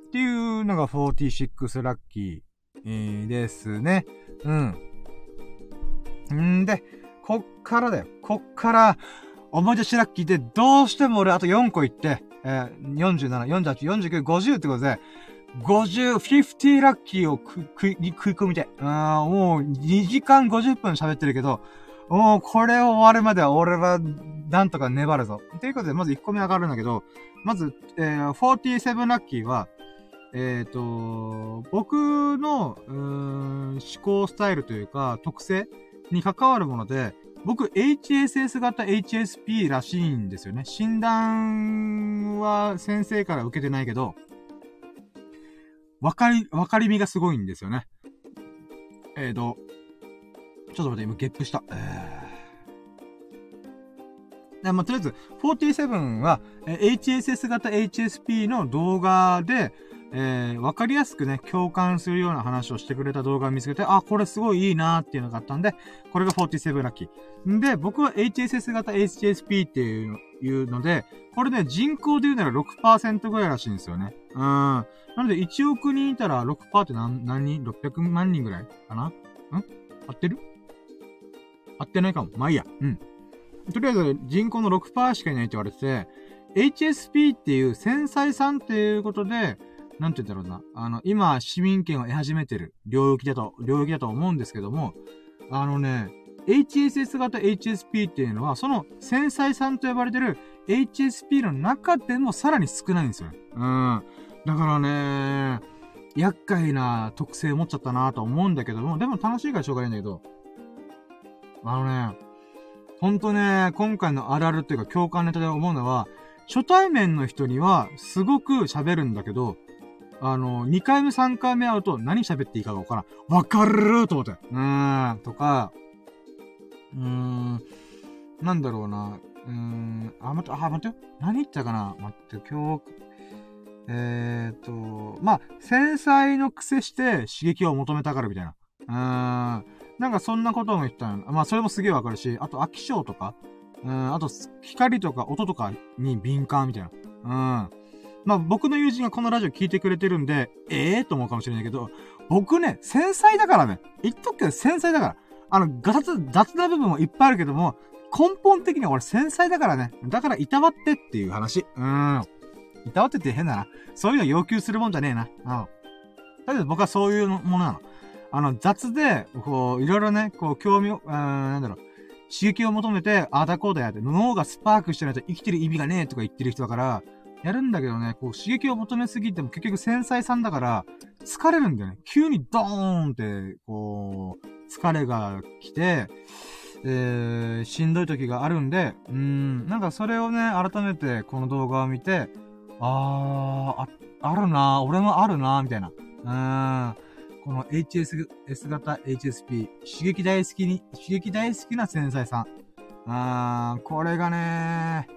っていうのが46ラッキー。ー、ですね。うん。んで、こっからだよ。こっから、思い出しラッキーで、どうしても俺あと4個言って、えー、47、48、49、50ってことで、50、50ラッキーを食い、食い込みて。うん、もう2時間50分喋ってるけど、もうこれを終わるまでは俺はなんとか粘るぞ。ということで、まず1個目上がるんだけど、まず、えー、47ラッキーは、えっ、ー、と、僕の、うーん、思考スタイルというか、特性に関わるもので、僕、HSS 型 HSP らしいんですよね。診断は先生から受けてないけど、わかり、わかりみがすごいんですよね。えっ、ー、と、ちょっと待って、今ゲップした。えーまあ、とりあえず、47は、え HSS 型 HSP の動画で、えー、わかりやすくね、共感するような話をしてくれた動画を見つけて、あ、これすごいいいなーっていうのがあったんで、これが47ラッキー。んで、僕は HSS 型 HSP っていういうので、これね、人口で言うなら6%ぐらいらしいんですよね。うん。なので、1億人いたら6%って何、何人 ?600 万人ぐらいかな？ん？合ってる？合ってないかも。まあいいや。うん。とりあえず、人口の6%しかいないって言われてて、HSP っていう繊細さんっていうことで、なんて言うんだろうな。あの、今、市民権を得始めてる領域だと、領域だと思うんですけども、あのね、HSS 型 HSP っていうのは、その繊細さんと呼ばれてる HSP の中でもさらに少ないんですよ。うん。だからね、厄介な特性を持っちゃったなと思うんだけども、でも楽しいからしょうがないんだけど、あのね、ほんとね、今回のあるあるっていうか共感ネタで思うのは、初対面の人にはすごく喋るんだけど、あの、2回目3回目会うと何喋っていいかがわからん。わかると思って。うーん、とか、うーん、なんだろうな。うーん、あ、待って、あ、待って。何言ったかな待って、今日、えーと、まあ、繊細の癖して刺激を求めたがるみたいな。うーん、なんかそんなことも言ったの。まあ、それもすげえわかるし、あと、飽き性とか、うん、あと、光とか音とかに敏感みたいな。うん。まあ僕の友人がこのラジオ聞いてくれてるんで、ええー、と思うかもしれないけど、僕ね、繊細だからね。言っとくけど繊細だから。あの、ガタツ、雑な部分もいっぱいあるけども、根本的には俺繊細だからね。だから、いたわってっていう話。うん。いたわってって変だな。そういうの要求するもんじゃねえな。うん。だけど僕はそういうものなの。あの、雑で、こう、いろいろね、こう、興味を、うん、なんだろう。刺激を求めて、ああだこうだやって、脳がスパークしてないと生きてる意味がねえとか言ってる人だから、やるんだけどね、こう刺激を求めすぎても結局繊細さんだから、疲れるんだよね。急にドーンって、こう、疲れが来て、えー、しんどい時があるんで、うん、なんかそれをね、改めてこの動画を見て、あー、あ、あるな俺もあるなみたいな。うん。この HS、S 型 HSP、刺激大好きに、刺激大好きな繊細さん。あー、これがね、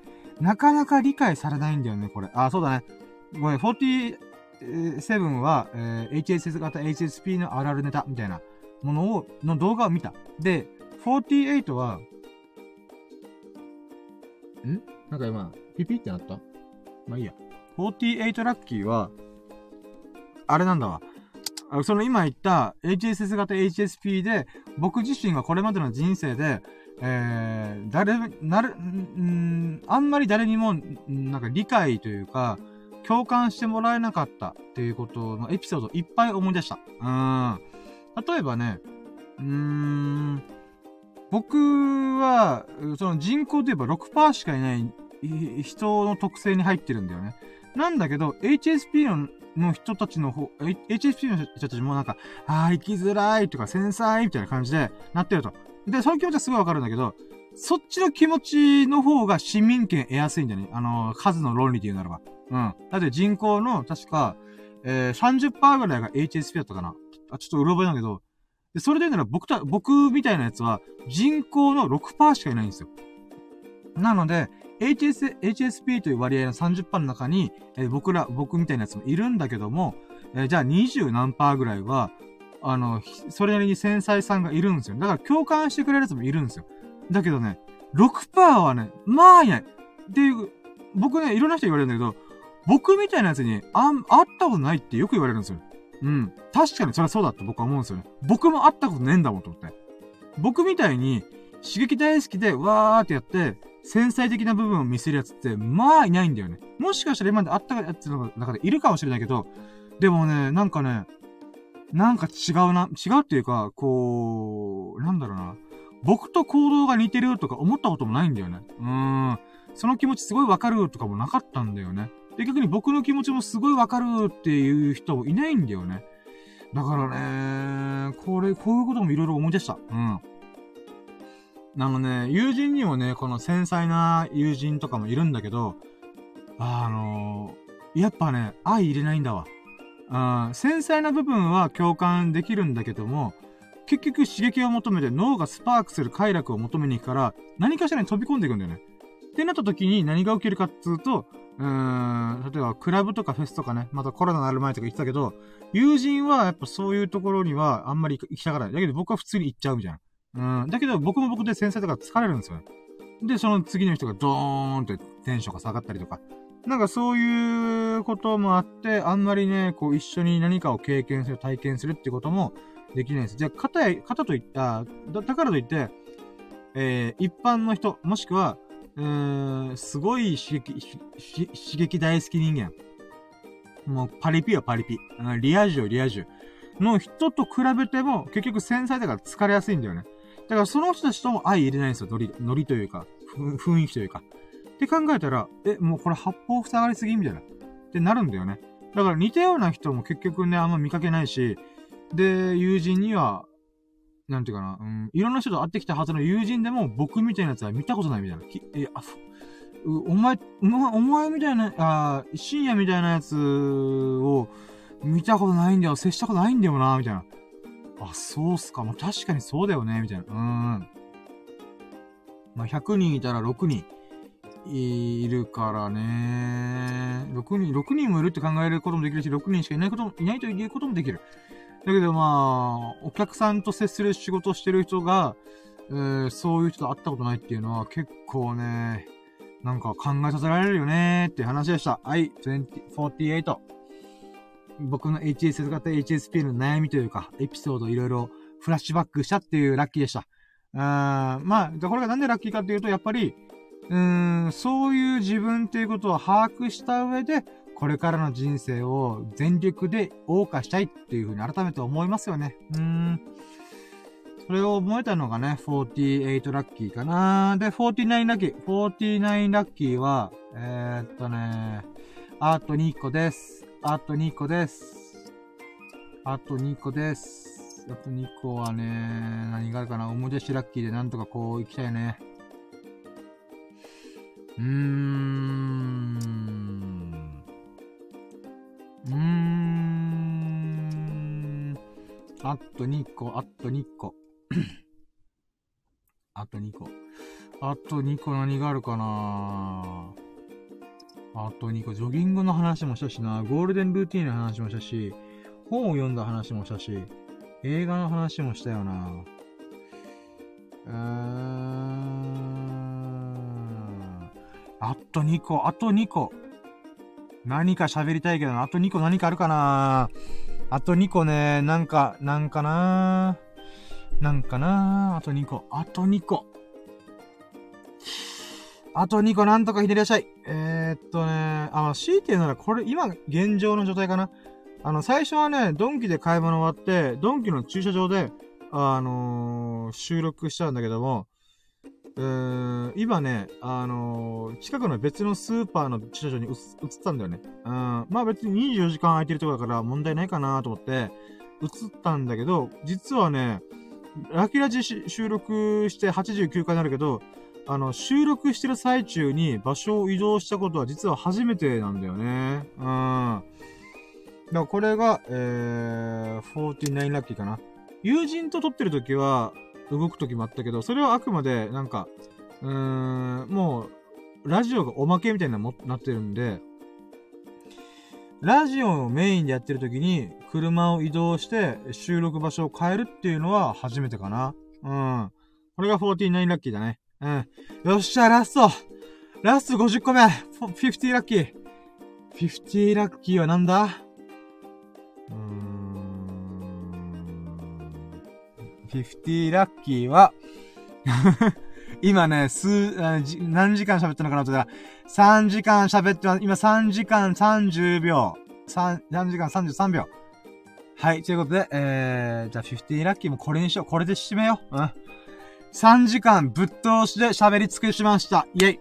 なかなか理解されないんだよね、これ。あ、そうだね。ごめん、47は、えー、HSS 型 HSP のあるあるネタみたいなものを、の動画を見た。で、48は、ん？なんか今、ピピってなった？まあいいや。48ラッキーは、あれなんだわ。その今言った HSS 型 HSP で、僕自身がこれまでの人生で、えー、誰、なる、んあんまり誰にも、なんか理解というか、共感してもらえなかったっていうことのエピソードいっぱい思い出した。うん。例えばね、うーん、僕は、その人口で言えば6%しかいない人の特性に入ってるんだよね。なんだけど、HSP のの人たちの方、HSP の人たちもなんか、ああ、生きづらいとか繊細みたいな感じでなってると。で、その気持ちはすごいわかるんだけど、そっちの気持ちの方が市民権得やすいんだよね？あの、数の論理で言うならば。うん。だって人口の、確か、えー、30%ぐらいが HSP だったかな。あ、ちょっとうろ覚えなんだけど、で、それで言うなら僕た、僕みたいなやつは人口の6%しかいないんですよ。なので、HS、HSP という割合の30%の中に、えー、僕ら、僕みたいなやつもいるんだけども、えー、じゃあ20何パーぐらいは、あの、それなりに繊細さんがいるんですよ。だから共感してくれるやつもいるんですよ。だけどね、6%はね、まあいない。っていう、僕ね、いろんな人言われるんだけど、僕みたいなやつに、あん、会ったことないってよく言われるんですよ。うん。確かにそれはそうだって僕は思うんですよね。僕も会ったことねえんだもんと思って。僕みたいに、刺激大好きで、わーってやって、繊細的な部分を見せるやつって、まあいないんだよね。もしかしたら今まで会ったやつの中でいるかもしれないけど、でもね、なんかね、なんか違うな、違うっていうか、こう、なんだろうな。僕と行動が似てるとか思ったこともないんだよね。うーん。その気持ちすごいわかるとかもなかったんだよね。で、逆に僕の気持ちもすごいわかるっていう人もいないんだよね。だからね、これ、こういうこともいろいろ思い出した。うん。なのね、友人にもね、この繊細な友人とかもいるんだけど、あのー、やっぱね、愛入れないんだわ。うん、繊細な部分は共感できるんだけども、結局刺激を求めて脳がスパークする快楽を求めに行くから、何かしらに飛び込んでいくんだよね。ってなった時に何が起きるかっつうと、うーん、例えばクラブとかフェスとかね、またコロナになる前とか言ってたけど、友人はやっぱそういうところにはあんまり行きたがらない。だけど僕は普通に行っちゃうみたいな。うん。だけど僕も僕で先生とか疲れるんですよね。で、その次の人がドーンってテンションが下がったりとか。なんかそういうこともあって、あんまりね、こう一緒に何かを経験する、体験するってこともできないです。じゃあ、方や、方といった、だだからといって、えー、一般の人、もしくは、うーん、すごい刺激、刺激大好き人間。もう、パリピはパリピ。リア充リア充。の人と比べても、結局繊細だから疲れやすいんだよね。だからその人たちとも相入れないんですよ。ノリ、ノリというか、雰囲気というか。って考えたら、え、もうこれ八方塞がりすぎみたいな。ってなるんだよね。だから似たような人も結局ね、あんま見かけないし、で、友人には、なんていうかな、うん、いろんな人と会ってきたはずの友人でも、僕みたいなやつは見たことないみたいな。え、あ、お前、お前みたいな、あ深夜みたいなやつを見たことないんだよ、接したことないんだよな、みたいな。あ、そうっすか。まあ、確かにそうだよね、みたいな。うん。まあ、100人いたら6人いるからね。6人、6人もいるって考えることもできるし、6人しかいないことも、いないということもできる。だけどまあ、お客さんと接する仕事をしてる人が、えー、そういう人と会ったことないっていうのは結構ね、なんか考えさせられるよねーって話でした。はい、248。僕の HS 型 HSP の悩みというか、エピソードいろいろフラッシュバックしたっていうラッキーでした。あまあ、これがなんでラッキーかっていうと、やっぱり、うーん、そういう自分っていうことを把握した上で、これからの人生を全力で謳歌したいっていうふうに改めて思いますよね。うーん。それを思えたのがね、48ラッキーかな。で、49ラッキー。49ラッキーは、えー、っとね、あと2個です。あと2個です。あと2個です。あと2個はね、何があるかな。思い出しラッキーでなんとかこう行きたいね。うーん。うーん。あと2個、あと2 個。あと2個。あと2個何があるかなあと2個、ジョギングの話もしたしな、ゴールデンルーティンの話もしたし、本を読んだ話もしたし、映画の話もしたよな。うーん。あと2個、あと2個。何か喋りたいけど。あと2個何かあるかなあと2個ね、なんか、なんかななんかなあと2個、あと2個。あと2個なんとかひねりらっしゃい。えー、っとね、あ、強いて言うならこれ、今、現状の状態かな。あの、最初はね、ドンキで買い物終わって、ドンキの駐車場で、あのー、収録したんだけども、うーん、今ね、あのー、近くの別のスーパーの駐車場に移ったんだよね。うん、まあ別に24時間空いてるとこだから問題ないかなと思って、移ったんだけど、実はね、ラキラジ収録して89回になるけど、あの、収録してる最中に場所を移動したことは実は初めてなんだよね。うん。だからこれが、えー、49ラッキーかな。友人と撮ってる時は、動く時もあったけど、それはあくまで、なんか、うーん、もう、ラジオがおまけみたいなも、なってるんで、ラジオをメインでやってる時に、車を移動して収録場所を変えるっていうのは初めてかな。うん。これが49ラッキーだね。うん。よっしゃ、ラストラスト50個目 !50 ラッキー !50 ラッキーはなんだ？うん。50ラッキーは 今ね、数、何時間喋ったのかなと言ったら、3時間喋ってます。今3時間30秒。3、3時間33秒。はい、ということで、えー、じゃあ50ラッキーもこれにしよう。これで締めよう。うん。3時間ぶっ通しで喋り尽くしました。イェイ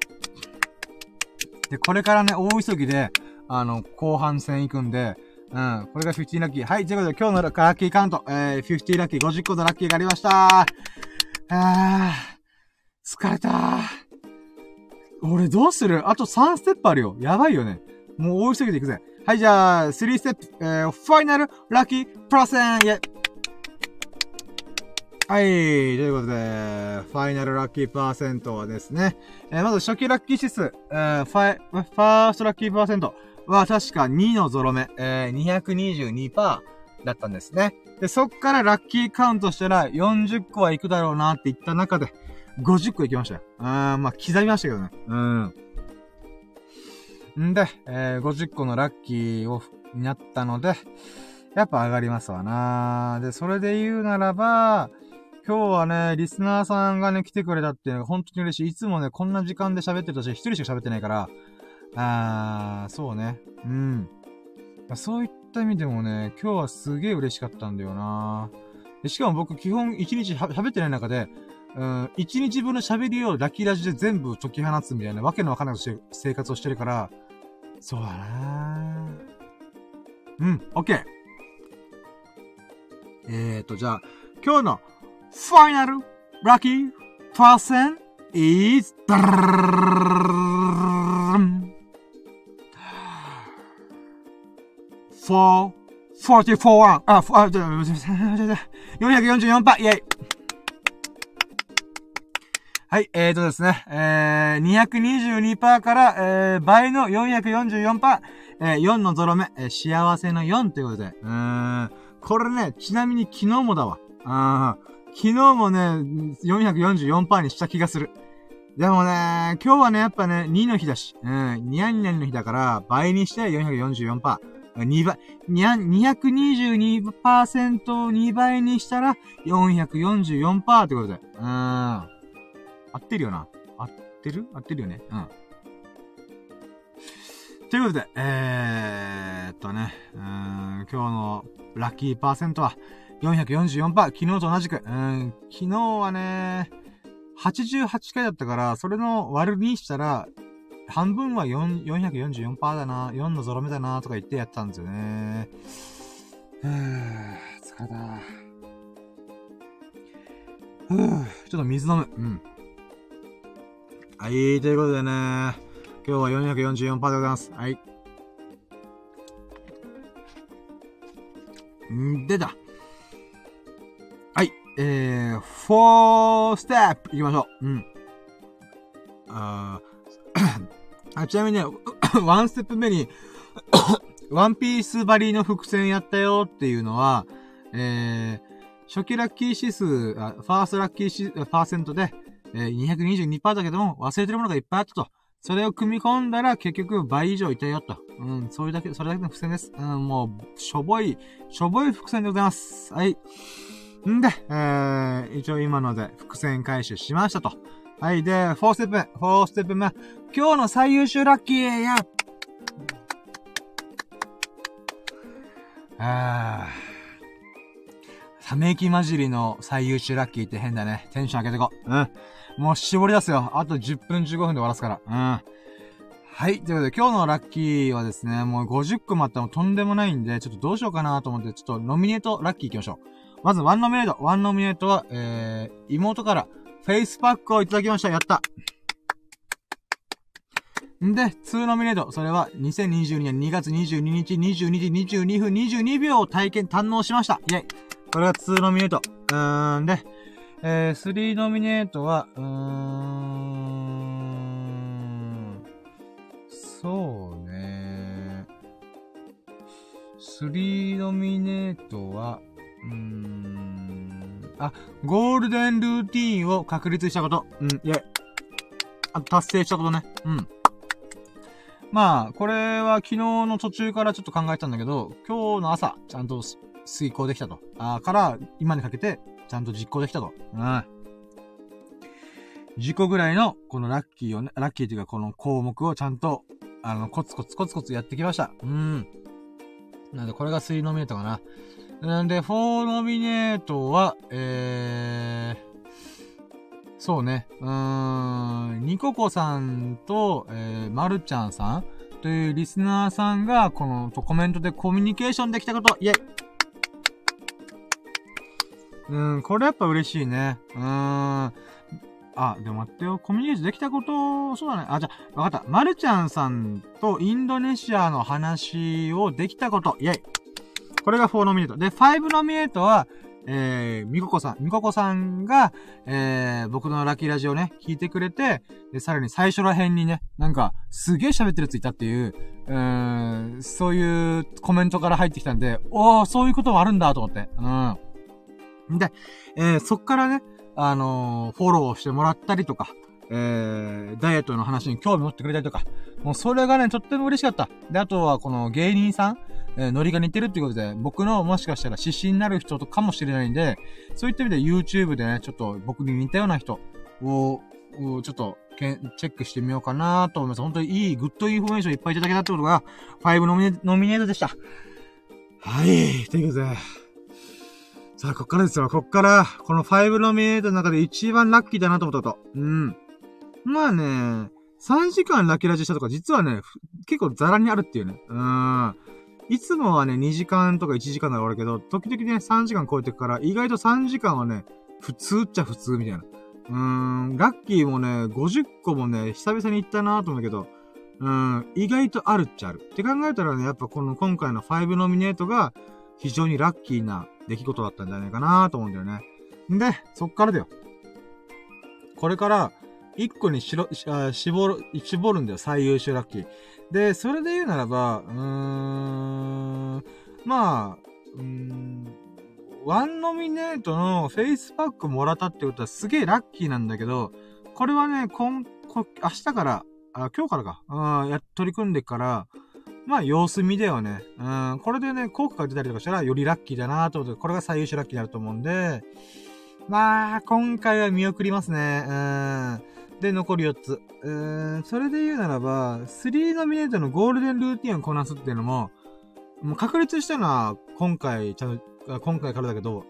で、これからね、大急ぎで、あの、後半戦行くんで、うん。これが50ラッキー。はい。ということで、今日のラッキーカウント、えー、50ラッキー、50個のラッキーがありました。あー、疲れた俺どうする？あと3ステップあるよ。やばいよね。もう大急ぎで行くぜ。はい、じゃあ、3ステップ、えー、ファイナルラッキーパーセンイェイはい。ということで、ファイナルラッキーパーセントはですね、えー、まず初期ラッキー指数、えー、ファイ、ファーストラッキーパーセントは確か2のゾロ目、えー、222%だったんですね。で、そっからラッキーカウントしたら40個はいくだろうなって言った中で、50個いきましたよ。あー、まあ、刻みましたけどね。うん。んで、えー、50個のラッキーを、になったので、やっぱ上がりますわなで、それで言うならば、今日はね、リスナーさんがね、来てくれたっていうのが本当に嬉しい。いつもね、こんな時間で喋ってるとし一人しか喋ってないから、あー、そうね。うん。そういった意味でもね、今日はすげえ嬉しかったんだよなでしかも僕基本一日喋ってない中で、うん、一日分の喋りをラッキーラジで全部解き放つみたいなわけのわかんない生活をしてるから、そうだなうん、オッケー。えーと、じゃあ、今日の final lucky person is four forty four あ、あ、444パイェイはい、えーとですね、えー、222%から、えー、倍の444%、えー、4のゾロ目、えー、幸せの4ということで、うーん、これね、ちなみに昨日もだわ。あー。昨日もね、444%にした気がする。でもね、今日はね、やっぱね、2の日だし、うん、ニャンニャンの日だから、倍にして444%。2倍、222%を2倍にしたら、444%ってことで。うん。合ってるよな。合ってる？合ってるよね。うん。ということで、えー、っとね、うん、今日のラッキーパーセントは、444%、昨日と同じく。うん、昨日はね、88回だったから、それの割るにしたら、半分は444%だな、4のゾロ目だな、とか言ってやったんですよね。ふぅ、疲れた。ふぅ、ちょっと水飲む。うん。はい、ということでね、今日は444%でございます。はい。ん出た。はい、えー、4ステップ行きましょう。うん。ああ、ちなみにね、ワンステップ目に ワンピースバリーの伏線やったよっていうのは、えー、初期ラッキー指数、あファーストラッキーシパーセントで、えー、222%だけども、忘れてるものがいっぱいあったと。それを組み込んだら結局倍以上いたよと。うん、そういうだけ、それだけの伏線です。うん、もう、しょぼい、しょぼい伏線でございます。はい。んで、えー、一応今ので伏線回収しましたと。はい。で、4ステップ目、4ステップ目。今日の最優秀ラッキーやあー。ため息混じりの最優秀ラッキーって変だね。テンション上げてこう。うん。もう絞り出すよ。あと10分15分で終わらすから。うん。はい。ということで、今日のラッキーはですね、もう50個もあってもとんでもないんで、ちょっとどうしようかなと思って、ちょっとノミネートラッキー行きましょう。まず、ワンノミネート。ワンノミネートは、えー、妹から、フェイスパックをいただきました。やった。んで、2ノミネート。それは、2022年2月22日22時22分22秒を体験、堪能しました。イェイ。これが2ノミネート。うーんで、えー、3ノミネートは、うーん、そうね。3ノミネートは、うーん、あ、ゴールデンルーティーンを確立したこと。うん、イェイ。あ、達成したことね。うん。まあ、これは昨日の途中からちょっと考えたんだけど、今日の朝、ちゃんと遂行できたと。あから、今にかけて、ちゃんと実行できたと。うん。10個ぐらいの、このラッキーをね、ラッキーというかこの項目をちゃんと、あの、コツコツコツコツやってきました。うん。なんで、これが3ノミネートかな。なんで、4ノミネートは、えー、そうね。うーん、ニココさんと、えー、まるちゃんさんというリスナーさんが、この、とコメントでコミュニケーションできたこと、イェイうん、これやっぱ嬉しいね。うーん。あ、でも待ってよ。コミュニケーションできたこと、そうだね。あ、じゃあ、わかった。まるちゃんさんとインドネシアの話をできたこと。イェイ。これが4ノミネート。で、5ノミネートは、えー、みここさん、みここさんが、えー、僕のラッキーラジオね、聞いてくれて、で、さらに最初ら辺にね、なんか、すげえ喋ってるついたっていう、うーん、そういうコメントから入ってきたんで、おー、そういうこともあるんだと思って。うん。で、えー、そっからね、あのー、フォローしてもらったりとか、えー、ダイエットの話に興味持ってくれたりとか、もうそれがね、とっても嬉しかった。で、あとはこの芸人さん、えー、ノリが似てるっていうことで、僕のもしかしたら指針になる人とかもしれないんで、そういった意味で YouTube でね、ちょっと僕に似たような人を、ちょっとけ、チェックしてみようかなと思います。本当にいい、グッドインフォメーションいっぱいいただけたってことが、5ノミネノミネートでした。はい、ということで、さあ、こっからですよ。こっから、この5ノミネートの中で一番ラッキーだなと思ったこと。うん。まあね、3時間ラッキーラジしたとか、実はね、結構ザラにあるっていうね。うん。いつもはね、2時間とか1時間ならあるけど、時々ね、3時間超えてくから、意外と3時間はね、普通っちゃ普通みたいな。うーん、ラッキーもね、50個もね、久々に行ったなと思うけど、うん、意外とあるっちゃある。って考えたらね、やっぱこの今回の5ノミネートが非常にラッキーな出来事だったんじゃないかなと思うんだよね。んで、そっからだよ。これから、一個にしろ、絞る、絞るんだよ、最優秀ラッキー。で、それで言うならば、うーん、まあ、うーん、ワンノミネートのフェイスパックもらったってことはすげえラッキーなんだけど、これはね、今、こ明日から、あ、今日からか、うん、や、取り組んでから、まあ、様子見だよね。うん、これでね、効果が出たりとかしたら、よりラッキーだなと思って、これが最優秀ラッキーになると思うんで、まあ、今回は見送りますね。うん。で、残り4つ。うーん、それで言うならば、3ノミネートのゴールデンルーティンをこなすっていうのも、もう確立したのは、今回、ちゃんと、今回からだけど、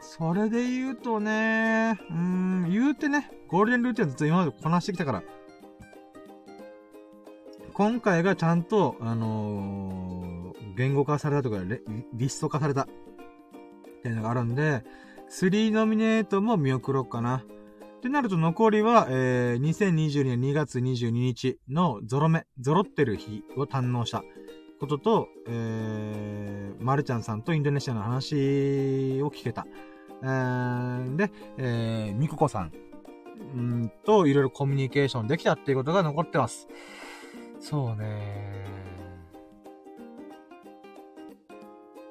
それで言うとね、うーん、言うてね、ゴールデンルーティンをずっと今までこなしてきたから、今回がちゃんと、あのー、言語化されたとか、リスト化されたっていうのがあるんで、3ノミネートも見送ろうかな。ってなると残りは、えー、2022年2月22日のゾロ目、ゾロってる日を堪能したことと、えー、マルちゃんさんとインドネシアの話を聞けた。えー、で、えー、ミココさん、うんと、いろいろコミュニケーションできたっていうことが残ってます。そうね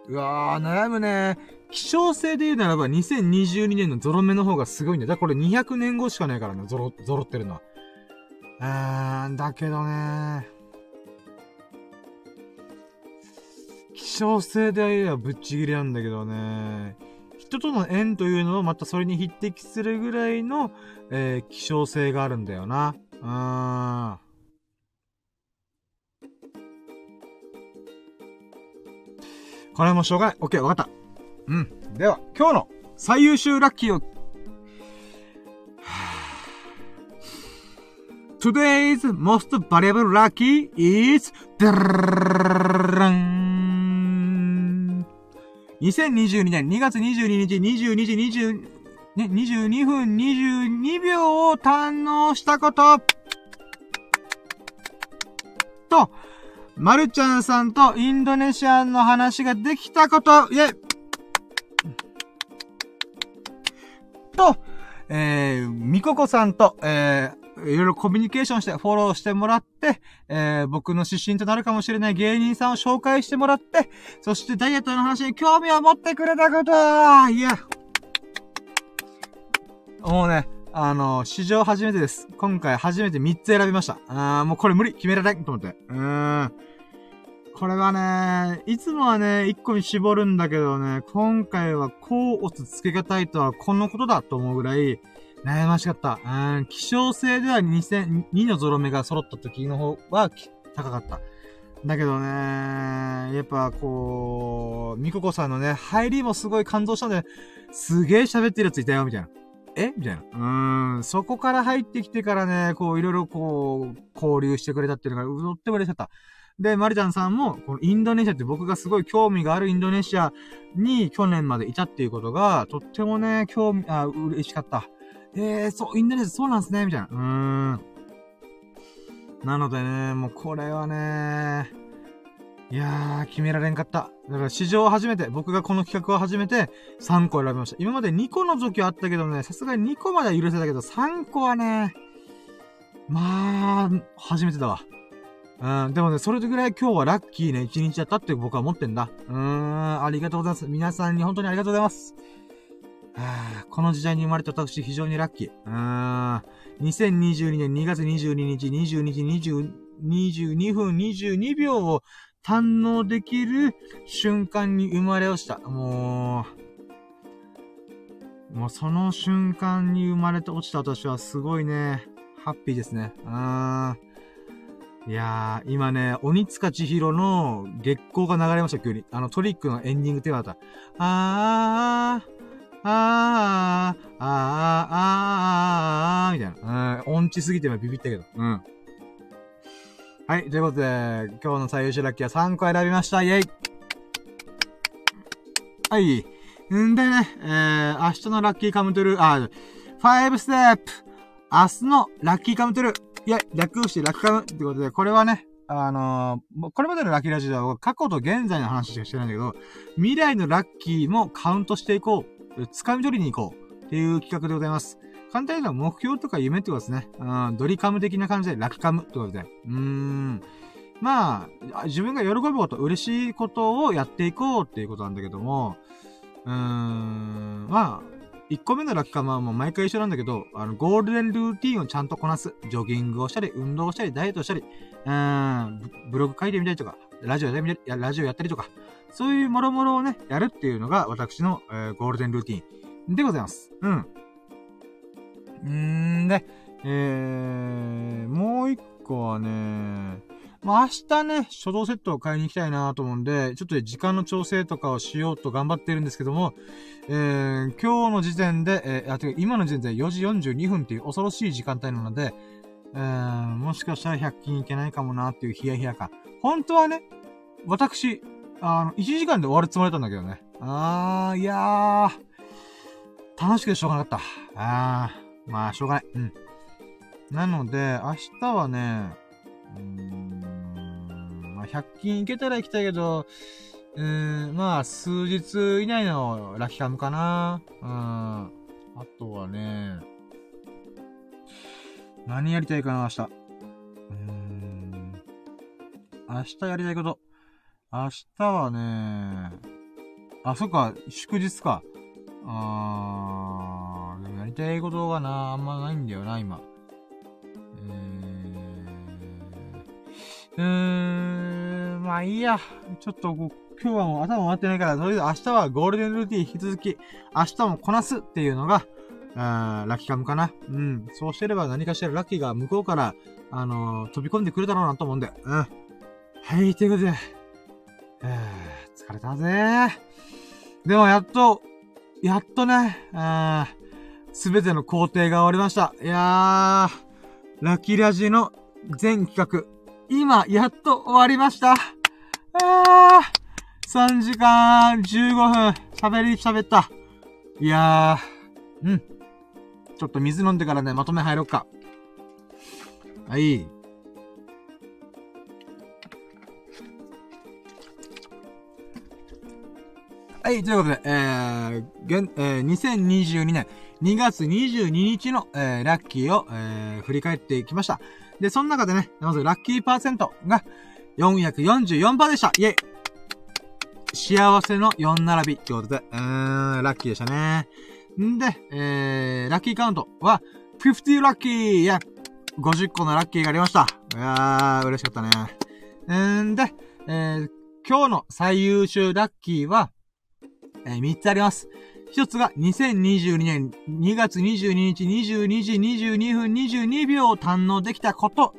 うわー、悩むね希少性で言うならば2022年のゾロ目の方がすごいんだよ。だからこれ200年後しかないからね、ゾロ、ゾロってるのは。あー、だけどね希少性で言えばぶっちぎりなんだけどね人との縁というのはまたそれに匹敵するぐらいの、えー、希少性があるんだよな。うーん。これもしょうがない。オッケー、わかった。うん。では、今日の最優秀ラッキーを、Today's most valuable lucky is, 2022年2月22日22時20、ね、22分22秒を堪能したことと、まるちゃんさんとインドネシアンの話ができたこと、イェと、えー、みここさんと、えー、いろいろコミュニケーションして、フォローしてもらって、えー、僕の出身となるかもしれない芸人さんを紹介してもらって、そしてダイエットの話に興味を持ってくれたこといや。もうね、あの、史上初めてです。今回初めて3つ選びました。あー、もうこれ無理決められないと思って。うーん。これはね、いつもはね、1個に絞るんだけどね、今回はこう押す付けがたいとはこのことだと思うぐらい、悩ましかった。うん、希少性では2000、2のゾロ目が揃った時の方は高かった。だけどね、やっぱこう、ミココさんのね、入りもすごい感動したんで、すげえ喋ってるやついたよ、みたいな。え？みたいな。うーん。そこから入ってきてからね、こう、いろいろこう、交流してくれたっていうのが、とっても嬉しかった。で、マリちゃんさんも、このインドネシアって僕がすごい興味があるインドネシアに去年までいたっていうことが、とってもね、興味、あ、嬉しかった。えー、そう、インドネシアそうなんすね、みたいな。うーん。なのでね、もうこれはね、いやー、決められんかった。だから史上初めて、僕がこの企画を初めて3個選びました。今まで2個の時はあったけどね、さすがに2個までは許せたけど、3個はね、まあ、初めてだわ。うん、でもね、それぐらい今日はラッキーな一日だったって僕は思ってんだ。うーん、ありがとうございます。皆さんに本当にありがとうございます。はあ、この時代に生まれた私非常にラッキー。うーん、2022年2月22日22時20 22分22秒を堪能できる瞬間に生まれをした。もう、もうその瞬間に生まれて落ちた私はすごいね、ハッピーですね。うーん。いやー、今ね、鬼塚千尋の月光が流れました、急に。あのトリックのエンディングテーマだった。あー、あー、あー、あー、あー、あー、みたいな。うん、音痴すぎてビビったけど。うん。はい、ということで、今日の最優秀ラッキーは3個選びました。イェイはい。んでね、えー、明日のラッキーカムトゥルー、あ、5ステップ明日のラッキーカムトゥルーいや、略してラッカムってことで、これはね、あのー、これまでのラッキーラジオでは過去と現在の話しかしてないんだけど、未来のラッキーもカウントしていこう。掴み取りに行こう。っていう企画でございます。簡単に言うと目標とか夢ってことですね。うん、ドリカム的な感じでラッカムってことで。うーん。まあ、自分が喜ぶこと、嬉しいことをやっていこうっていうことなんだけども、うーん、まあ、1個目のラッキーカムはもう毎回一緒なんだけど、あの、ゴールデンルーティンをちゃんとこなす。ジョギングをしたり、運動をしたり、ダイエットをしたり、うん、ブログ書いてみたりとか、ラジオやってみたり、ラジオやったりとか、そういうもろもろをね、やるっていうのが私の、えー、ゴールデンルーティンでございます。うん。んーで、えー、もう一個はね、まあ、明日ね、書道セットを買いに行きたいなと思うんで、ちょっと時間の調整とかをしようと頑張ってるんですけども、えー、今日の時点で、えー、あ、てか今の時点で4時42分っていう恐ろしい時間帯なので、えー、もしかしたら100均いけないかもなっていうヒヤヒヤ感。本当はね、私、あの、1時間で終わるつもりだったんだけどね。あー、いやー、楽しくてしょうがなかった。あー、まあ、しょうがない。うん。なので、明日はね、うーん、まあ、100均行けたら行きたいけど、うーん、まあ、数日以内のラッキーカムかな。うん。あとはね、何やりたいかな、明日。うん。明日やりたいこと。明日はね、あ、そっか、祝日か。あー、でもやりたいことがな、あんまないんだよな、今。えー、うーん、まあいいや。ちょっとこう、今日はもう頭回ってないから、とりあえず明日はゴールデンルーティン引き続き、明日もこなすっていうのが、あラッキーカムかな。うん。そうしてれば何かしらラッキーが向こうから、あのー、飛び込んでくるだろうなと思うんで。うん。はい、ということで。えー、疲れたぜでもやっと、やっとね、すべての工程が終わりました。いやー、ラッキーラジの全企画、今、やっと終わりました。あー。3時間15分喋り喋った。いやー、うん。ちょっと水飲んでからね、まとめ入ろうか。はい。はい、ということで、えー、現、えー、2022年2月22日の、えー、ラッキーを、えー、振り返っていきました。で、その中でね、まずラッキーパーセントが444%でした。イェイ幸せの4並びってことで、うーん、ラッキーでしたね。んで、えー、ラッキーカウントは、50ラッキーいや、50個のラッキーがありました。いやー、嬉しかったね。んで、えー、今日の最優秀ラッキーは、えー、3つあります。一つが2022年2月22日22時22分22秒を堪能できたこと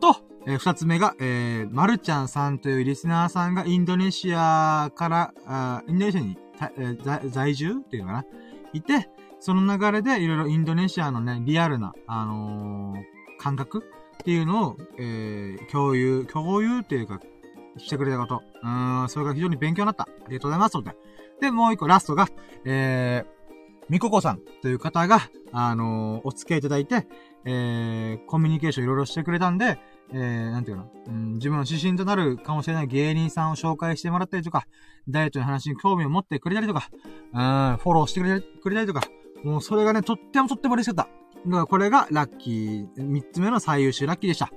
と、えー、二つ目が、えー、まるちゃんさんというリスナーさんがインドネシアから、あインドネシアに、えー、在住っていうのかな？いて、その流れでいろいろインドネシアのね、リアルな、あのー、感覚っていうのを、えー、共有、共有っていうか、してくれたこと。うん、それが非常に勉強になった。ありがとうございます。で。で、もう一個ラストが、えー、みここさんという方が、あのー、お付き合いいただいて、えー、コミュニケーションいろいろしてくれたんで、えー、なんていうの、うん、自分の指針となるかもしれない芸人さんを紹介してもらったりとか、ダイエットの話に興味を持ってくれたりとか、うん、フォローしてくれくれたりとか、もうそれがね、とってもとっても嬉しかった。だからこれがラッキー、三つ目の最優秀ラッキーでした。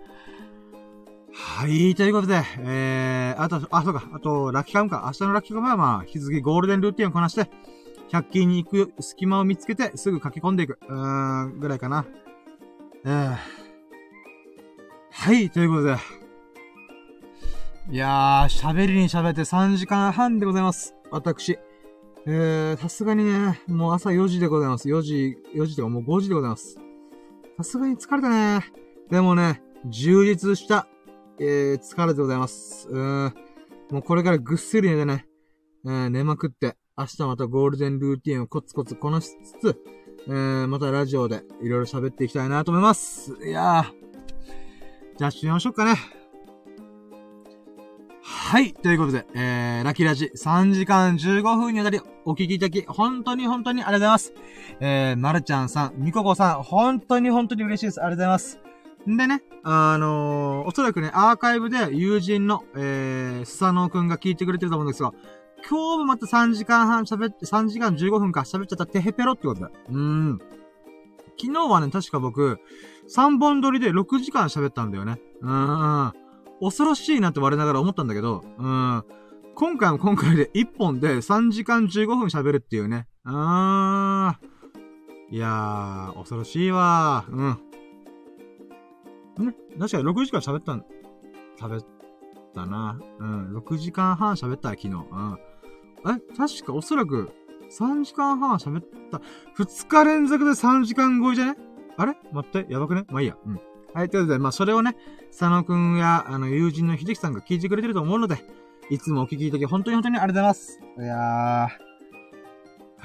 はい、ということで、えー、あと、あ、そうか、あと、ラッキーカムか。明日のラッキーカムはまあ、引き続きゴールデンルーティンをこなして、100均に行く隙間を見つけて、すぐ書き込んでいく。うーん、ぐらいかな。えーはい、ということで。いやー、喋りに喋って3時間半でございます。私。えー、さすがにね、もう朝4時でございます。4時、4時とかもう5時でございます。さすがに疲れたね。でもね、充実した、えー、疲れでございます。うーん。もうこれからぐっすり寝てね、えー、寝まくって、明日またゴールデンルーティンをコツコツこなしつつ、えー、またラジオでいろいろ喋っていきたいなと思います。いやー、じゃあ、終了しよっかね。はい。ということで、えー、ラキラジ3時間15分にわたりお聞きいただき、本当に本当にありがとうございます。えー、まるちゃんさん、みここさん、本当に本当に嬉しいです。ありがとうございます。んでね、あのー、おそらくね、アーカイブで友人の、えー、スサノーくんが聞いてくれてると思うんですが、今日もまた3時間半喋って、3時間15分か喋っちゃったテヘペロってことだ。うーん。昨日はね、確か僕、3本撮りで6時間喋ったんだよね。うーん。恐ろしいなって我ながら思ったんだけど、うん。今回も今回で1本で3時間15分喋るっていうね。うーん。いやー、恐ろしいわー。うん。ね、確かに6時間喋ったん、喋ったな。うん。6時間半喋った昨日。うん。え確かおそらく3時間半喋った。2日連続で3時間超えじゃね？あれ？待って、やばくね？まあいいや。うん。はい、ということで、まあそれをね、佐野くんや、あの、友人の秀樹さんが聞いてくれてると思うので、いつもお聞きいただき、本当に本当にありがとうございます。いやー。は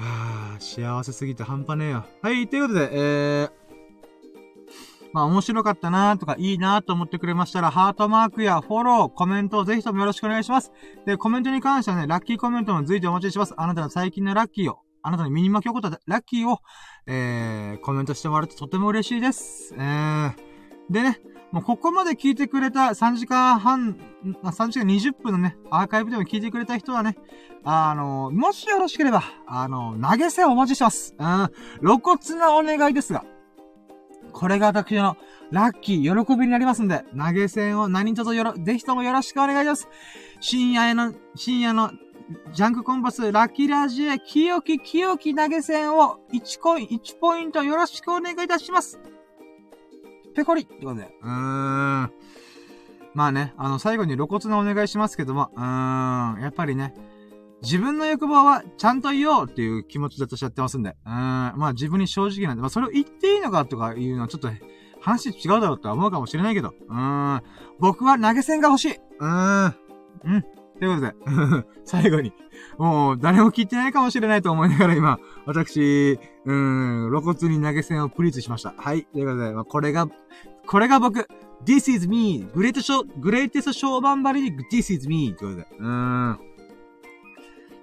あ、幸せすぎて半端ねえよ。はい、ということで、えー、まあ面白かったなーとかいいなーと思ってくれましたら、ハートマークやフォロー、コメントをぜひともよろしくお願いします。で、コメントに関してはね、ラッキーコメントも随時お待ちします。あなたの最近のラッキーを、あなたに身に巻き起こったラッキーを、えー、コメントしてもらってとても嬉しいです。えー、でね、もうここまで聞いてくれた3時間半、3時間20分のね、アーカイブでも聞いてくれた人はね、あの、もしよろしければ、あの、投げ銭お待ちしてます。うん、露骨なお願いですが、これが私のラッキー、喜びになりますんで、投げ銭を何卒よろ、ぜひともよろしくお願いします。深夜の、深夜のジャンクコンパス、ラッキーラジエ、清き清き投げ銭を1コイン、1ポイントよろしくお願いいたします。ペコリってことで。うーん。まあね、あの、最後に露骨なお願いしますけども、うーん、やっぱりね、自分の欲望はちゃんと言おうっていう気持ちで私やってますんで。うーん。まあ自分に正直なんで、まあそれを言っていいのかとかいうのはちょっと話違うだろうとは思うかもしれないけど。うーん。僕は投げ銭が欲しい。うん。うん。ということで、最後に、もう誰も聞いてないかもしれないと思いながら今、私、うん、露骨に投げ銭をプリーツしました。はい。ということで、まあ、これが、これが僕、This is me! グレートショー、グレーテストショーバンバリに This is me! ということで、うーん。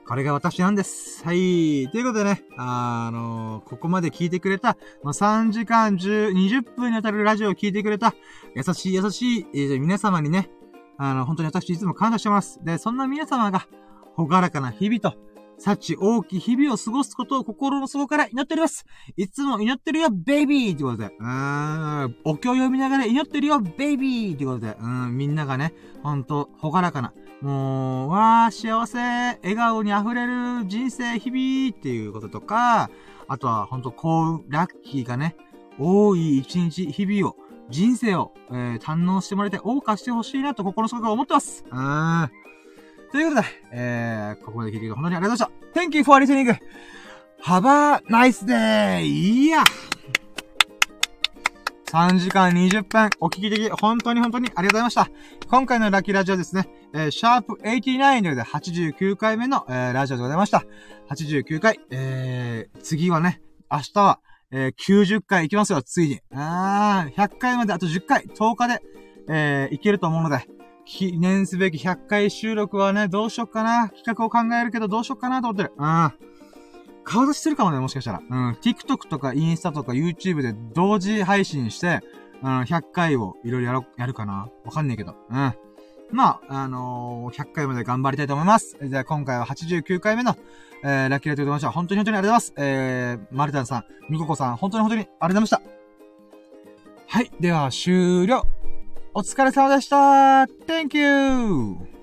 これが私なんです。はい。ということでね、あのー、ここまで聞いてくれた、まあ、3時間10、20分にわたるラジオを聞いてくれた、優しい優しい、えー、皆様にね、あの、本当に私いつも感謝してます。で、そんな皆様が、ほがらかな日々と、幸大きい日々を過ごすことを心の底から祈っております。いつも祈ってるよ、ベイビーってことで。うーん、お経を読みながら祈ってるよ、ベイビーってことで。うん、みんながね、ほんと、ほがらかな、もう、わー、幸せ、笑顔に溢れる人生、日々っていうこととか、あとは、ほんと、幸運、ラッキーがね、多い一日、日々を、人生を、えー、堪能してもらえて、謳歌してほしいなと心の底から思ってます。うーん。ということで、えー、ここまで聞いてくれて本当にありがとうございました。Thank you for listening! Have a nice day! いや3時間20分、お聞き的、本当に本当にありがとうございました。今回のラッキーラジオですね、えー、シャープ89ということで89回目の、えー、ラジオでございました。89回、えー、次はね、明日は、えー、90回行きますよ、ついに。あー、100回まであと10回、10日で、えー、いけると思うので、記念すべき100回収録はね、どうしよっかな。企画を考えるけどどうしよっかなと思ってる。うん。顔出しするかもね、もしかしたら。うん。TikTok とかインスタとか YouTube で同時配信して、うん、100回をいろいろやろ、やるかなわかんねえけど。うん。まあ、あのー、100回まで頑張りたいと思います。じゃあ今回は89回目の、えー、ラッキーライトでございました。本当に本当にありがとうございます。えー、マルタンさん、ミココさん、本当に本当にありがとうございました。はい。では、終了。お疲れ様でした !Thank you!